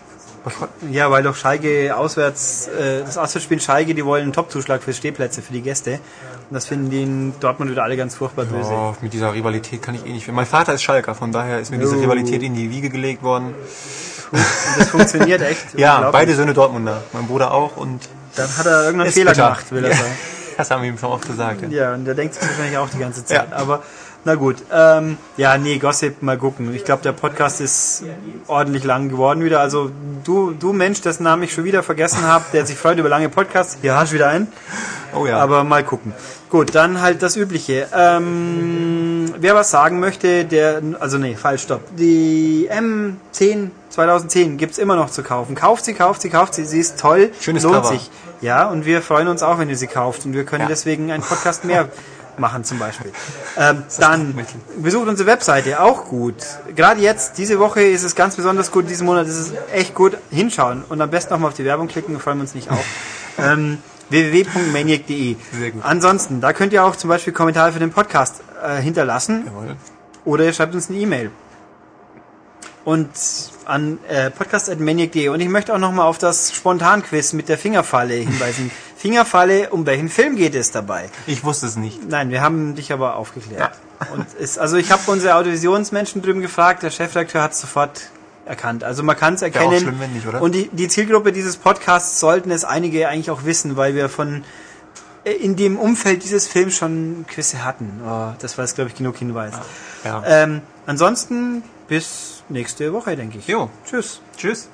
*laughs* Ja, weil doch Schalke auswärts, äh, das Auswärtsspiel Schalke, die wollen einen Top-Zuschlag für Stehplätze für die Gäste. Und das finden die in Dortmund wieder alle ganz furchtbar böse. Mit dieser Rivalität kann ich eh nicht. Mein Vater ist Schalker, von daher ist mir diese Oh. Rivalität in die Wiege gelegt worden. Und das funktioniert echt. *laughs* Ja, beide Söhne Dortmunder. Mein Bruder auch und. Dann hat er irgendeinen Fehler bitter. gemacht, will er Ja. sagen. *laughs* Das haben wir ihm schon oft gesagt. Ja. Ja, und der denkt sich wahrscheinlich auch die ganze Zeit. Ja. Aber na gut. Ähm, ja, nee, Gossip, mal gucken. Ich glaube, der Podcast ist ordentlich lang geworden wieder. Also du, du Mensch, dessen Namen ich schon wieder vergessen habe, der sich freut über lange Podcasts. Hier hast du wieder einen. Oh ja. Aber mal gucken. Gut, dann halt das Übliche. Ähm, wer was sagen möchte, der, also nee, falsch, stopp. Die M10 2010 gibt's immer noch zu kaufen. Kauft sie, kauft sie, kauft sie. Sie ist toll. Schönes lohnt Cover. sich. Ja, und wir freuen uns auch, wenn ihr sie kauft. Und wir können Ja. deswegen einen Podcast mehr *laughs* machen zum Beispiel. Ähm, dann besucht unsere Webseite, auch gut. Gerade jetzt, diese Woche ist es ganz besonders gut, diesen Monat ist es echt gut. Hinschauen und am besten nochmal auf die Werbung klicken, freuen wir uns nicht auf. *laughs* ähm, www.maniac.de. Ansonsten, da könnt ihr auch zum Beispiel Kommentare für den Podcast äh, hinterlassen Jawohl. oder ihr schreibt uns eine E-Mail. Und an äh, podcast.maniac.de. Und ich möchte auch nochmal auf das Spontanquiz mit der Fingerfalle hinweisen. *laughs* Fingerfalle, um welchen Film geht es dabei? Ich wusste es nicht. Nein, wir haben dich aber aufgeklärt. Und ist, also ich habe unsere Audiovisionsmenschen drüben gefragt, der Chefredakteur hat es sofort erkannt. Also man kann es erkennen. auch schlimm, wenn nicht, oder? Und die, die Zielgruppe dieses Podcasts sollten es einige eigentlich auch wissen, weil wir von äh, in dem Umfeld dieses Films schon Quizze hatten. Oh, das war jetzt, glaube ich, genug Hinweis. Ja. Ähm, ansonsten bis nächste Woche, denke ich. Jo. Tschüss. Tschüss.